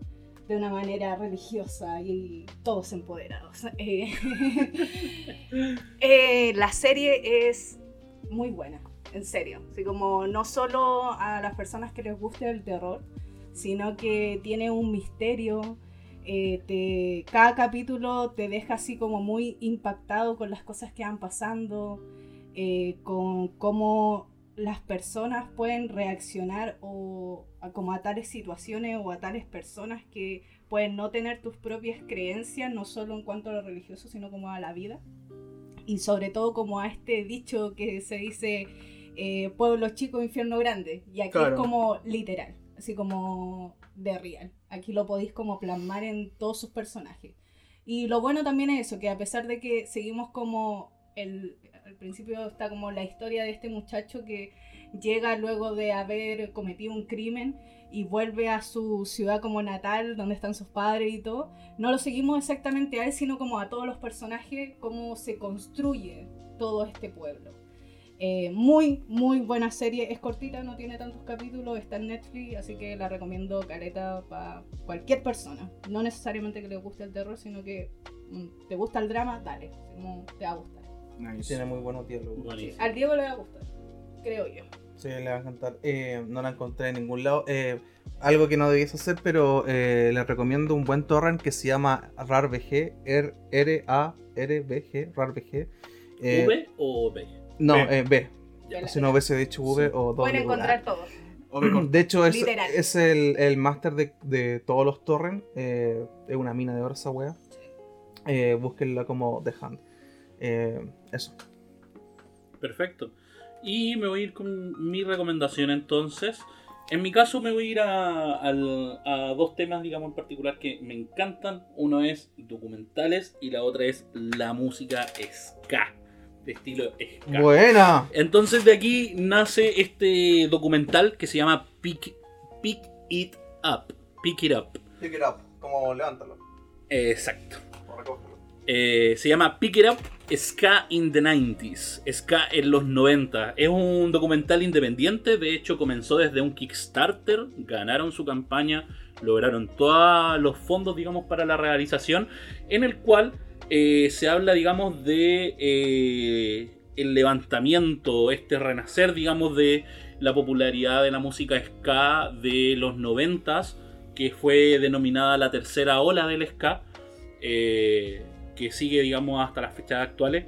de una manera religiosa y todos empoderados. Eh, eh, la serie es muy buena, en serio. Como no solo a las personas que les guste el terror, sino que tiene un misterio. eh, cada capítulo te deja así como muy impactado con las cosas que van pasando, con cómo las personas pueden reaccionar o a, como a tales situaciones o a tales personas que pueden no tener tus propias creencias, no solo en cuanto a lo religioso, sino como a la vida. Y sobre todo como a este dicho que se dice eh, pueblo chico, infierno grande. Y aquí Claro. es como literal, así como de real. Aquí lo podéis como plasmar en todos sus personajes. Y lo bueno también es eso, que a pesar de que seguimos como el, al principio está como la historia de este muchacho que llega luego de haber cometido un crimen y vuelve a su ciudad como natal, donde están sus padres y todo, no lo seguimos exactamente a él, sino como a todos los personajes, cómo se construye todo este pueblo. Eh, muy, muy buena serie, es cortita, no tiene tantos capítulos, está en Netflix, así que la recomiendo caleta para cualquier persona. No necesariamente que le guste el terror, sino que mm, te gusta el drama, dale, como te va a gustar. Nice. Tiene muy buenos diálogos. Buenísimo. Al Diego le va a gustar, creo yo. Sí, le va a encantar. Eh, no la encontré en ningún lado. Eh, algo que no debías hacer, pero eh, les recomiendo un buen torrent que se llama R-A-R-B-G, RARVG. Eh, ¿V o B? No, B. eh, B. Si no hubiese dicho V Sí. o Pueden W. encontrar todo. De hecho, es, es el, el máster de, de todos los torrents. eh, es una mina de oro esa wea. eh, búsquenla como The Hand. Eh, eso. Perfecto. Y me voy a ir con mi recomendación entonces. En mi caso me voy a ir a, dos temas, digamos, en particular que me encantan. Uno es documentales y la otra es la música ska, de estilo ska. Buena. Entonces de aquí nace este documental que se llama Pick, Pick It Up. Pick It Up. Pick it up, como levántalo. Exacto. Eh, se llama Pick It Up Ska in the 90s. Ska en los 90. Es un documental independiente. De hecho, comenzó desde un Kickstarter. Ganaron su campaña. Lograron todos los fondos, digamos, para la realización. En el cual eh, se habla, digamos, de eh, el levantamiento, este renacer, digamos, de la popularidad de la música ska de los 90s. Que fue denominada la tercera ola del ska. Eh, que sigue, digamos, hasta las fechas actuales.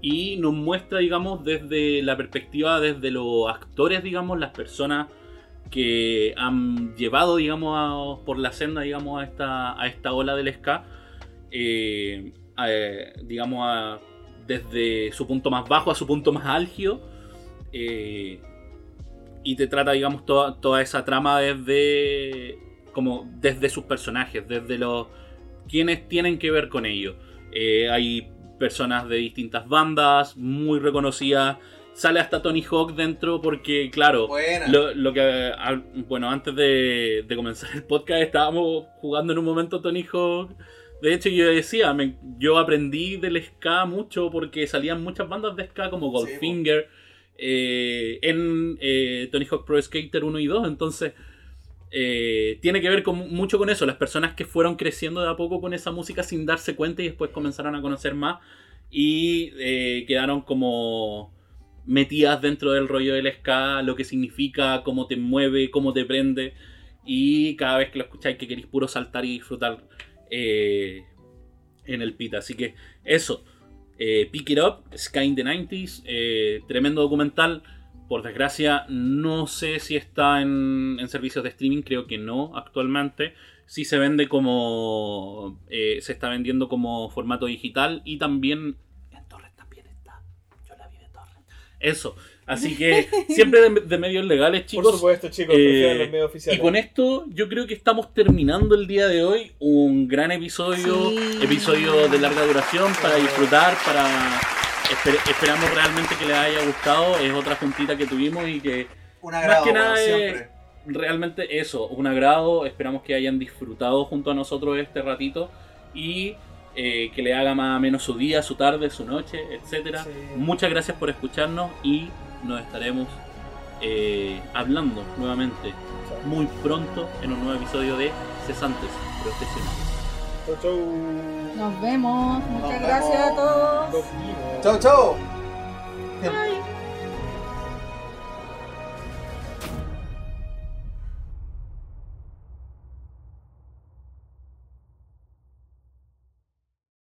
Y nos muestra, digamos, desde la perspectiva, desde los actores, digamos, las personas que han llevado, digamos, a- por la senda, digamos, a esta, a esta ola del ska. eh, digamos, a- desde su punto más bajo a su punto más álgido. eh, y te trata, digamos, toda, toda esa trama desde, como, desde sus personajes, desde los quienes tienen que ver con ello. Eh, hay personas de distintas bandas, muy reconocidas. Sale hasta Tony Hawk dentro porque, claro, lo, lo que, bueno, antes de, de comenzar el podcast estábamos jugando en un momento Tony Hawk. De hecho, yo decía, me- yo aprendí del ska mucho porque salían muchas bandas de ska como Goldfinger eh, en eh, Tony Hawk Pro Skater 1 y 2. Entonces, eh, tiene que ver con, mucho con eso. Las personas que fueron creciendo de a poco con esa música sin darse cuenta y después comenzaron a conocer más y eh, quedaron como metidas dentro del rollo del ska, lo que significa, cómo te mueve, cómo te prende. Y cada vez que lo escucháis que queréis puro saltar y disfrutar eh, en el pita. Así que eso. Pick It Up, Sky in the 90s. eh, tremendo documental. Por desgracia, no sé si está en, en servicios de streaming, creo que no actualmente. Sí se vende como. eh, se está vendiendo como formato digital y también. En Torres también está. Yo la vi de Torres. Eso. Así que siempre de, de medios legales, chicos. Por supuesto, chicos, Eh, los medios Y oficiales. con esto yo creo que estamos terminando el día de hoy un gran episodio, Sí. episodio de larga duración para disfrutar, para esper- esperamos realmente que les haya gustado, es otra juntita que tuvimos y que Un Más agrado, que nada es- siempre. realmente eso, un agrado, esperamos que hayan disfrutado junto a nosotros este ratito y eh, que le haga más o menos su día, su tarde, su noche, etcétera. Sí. Muchas gracias por escucharnos y nos estaremos eh, hablando nuevamente muy pronto en un nuevo episodio de Cesantes Profesionales. Chau, chau. Nos vemos. Muchas Nos gracias a todos. Chao, chao. Tiempo.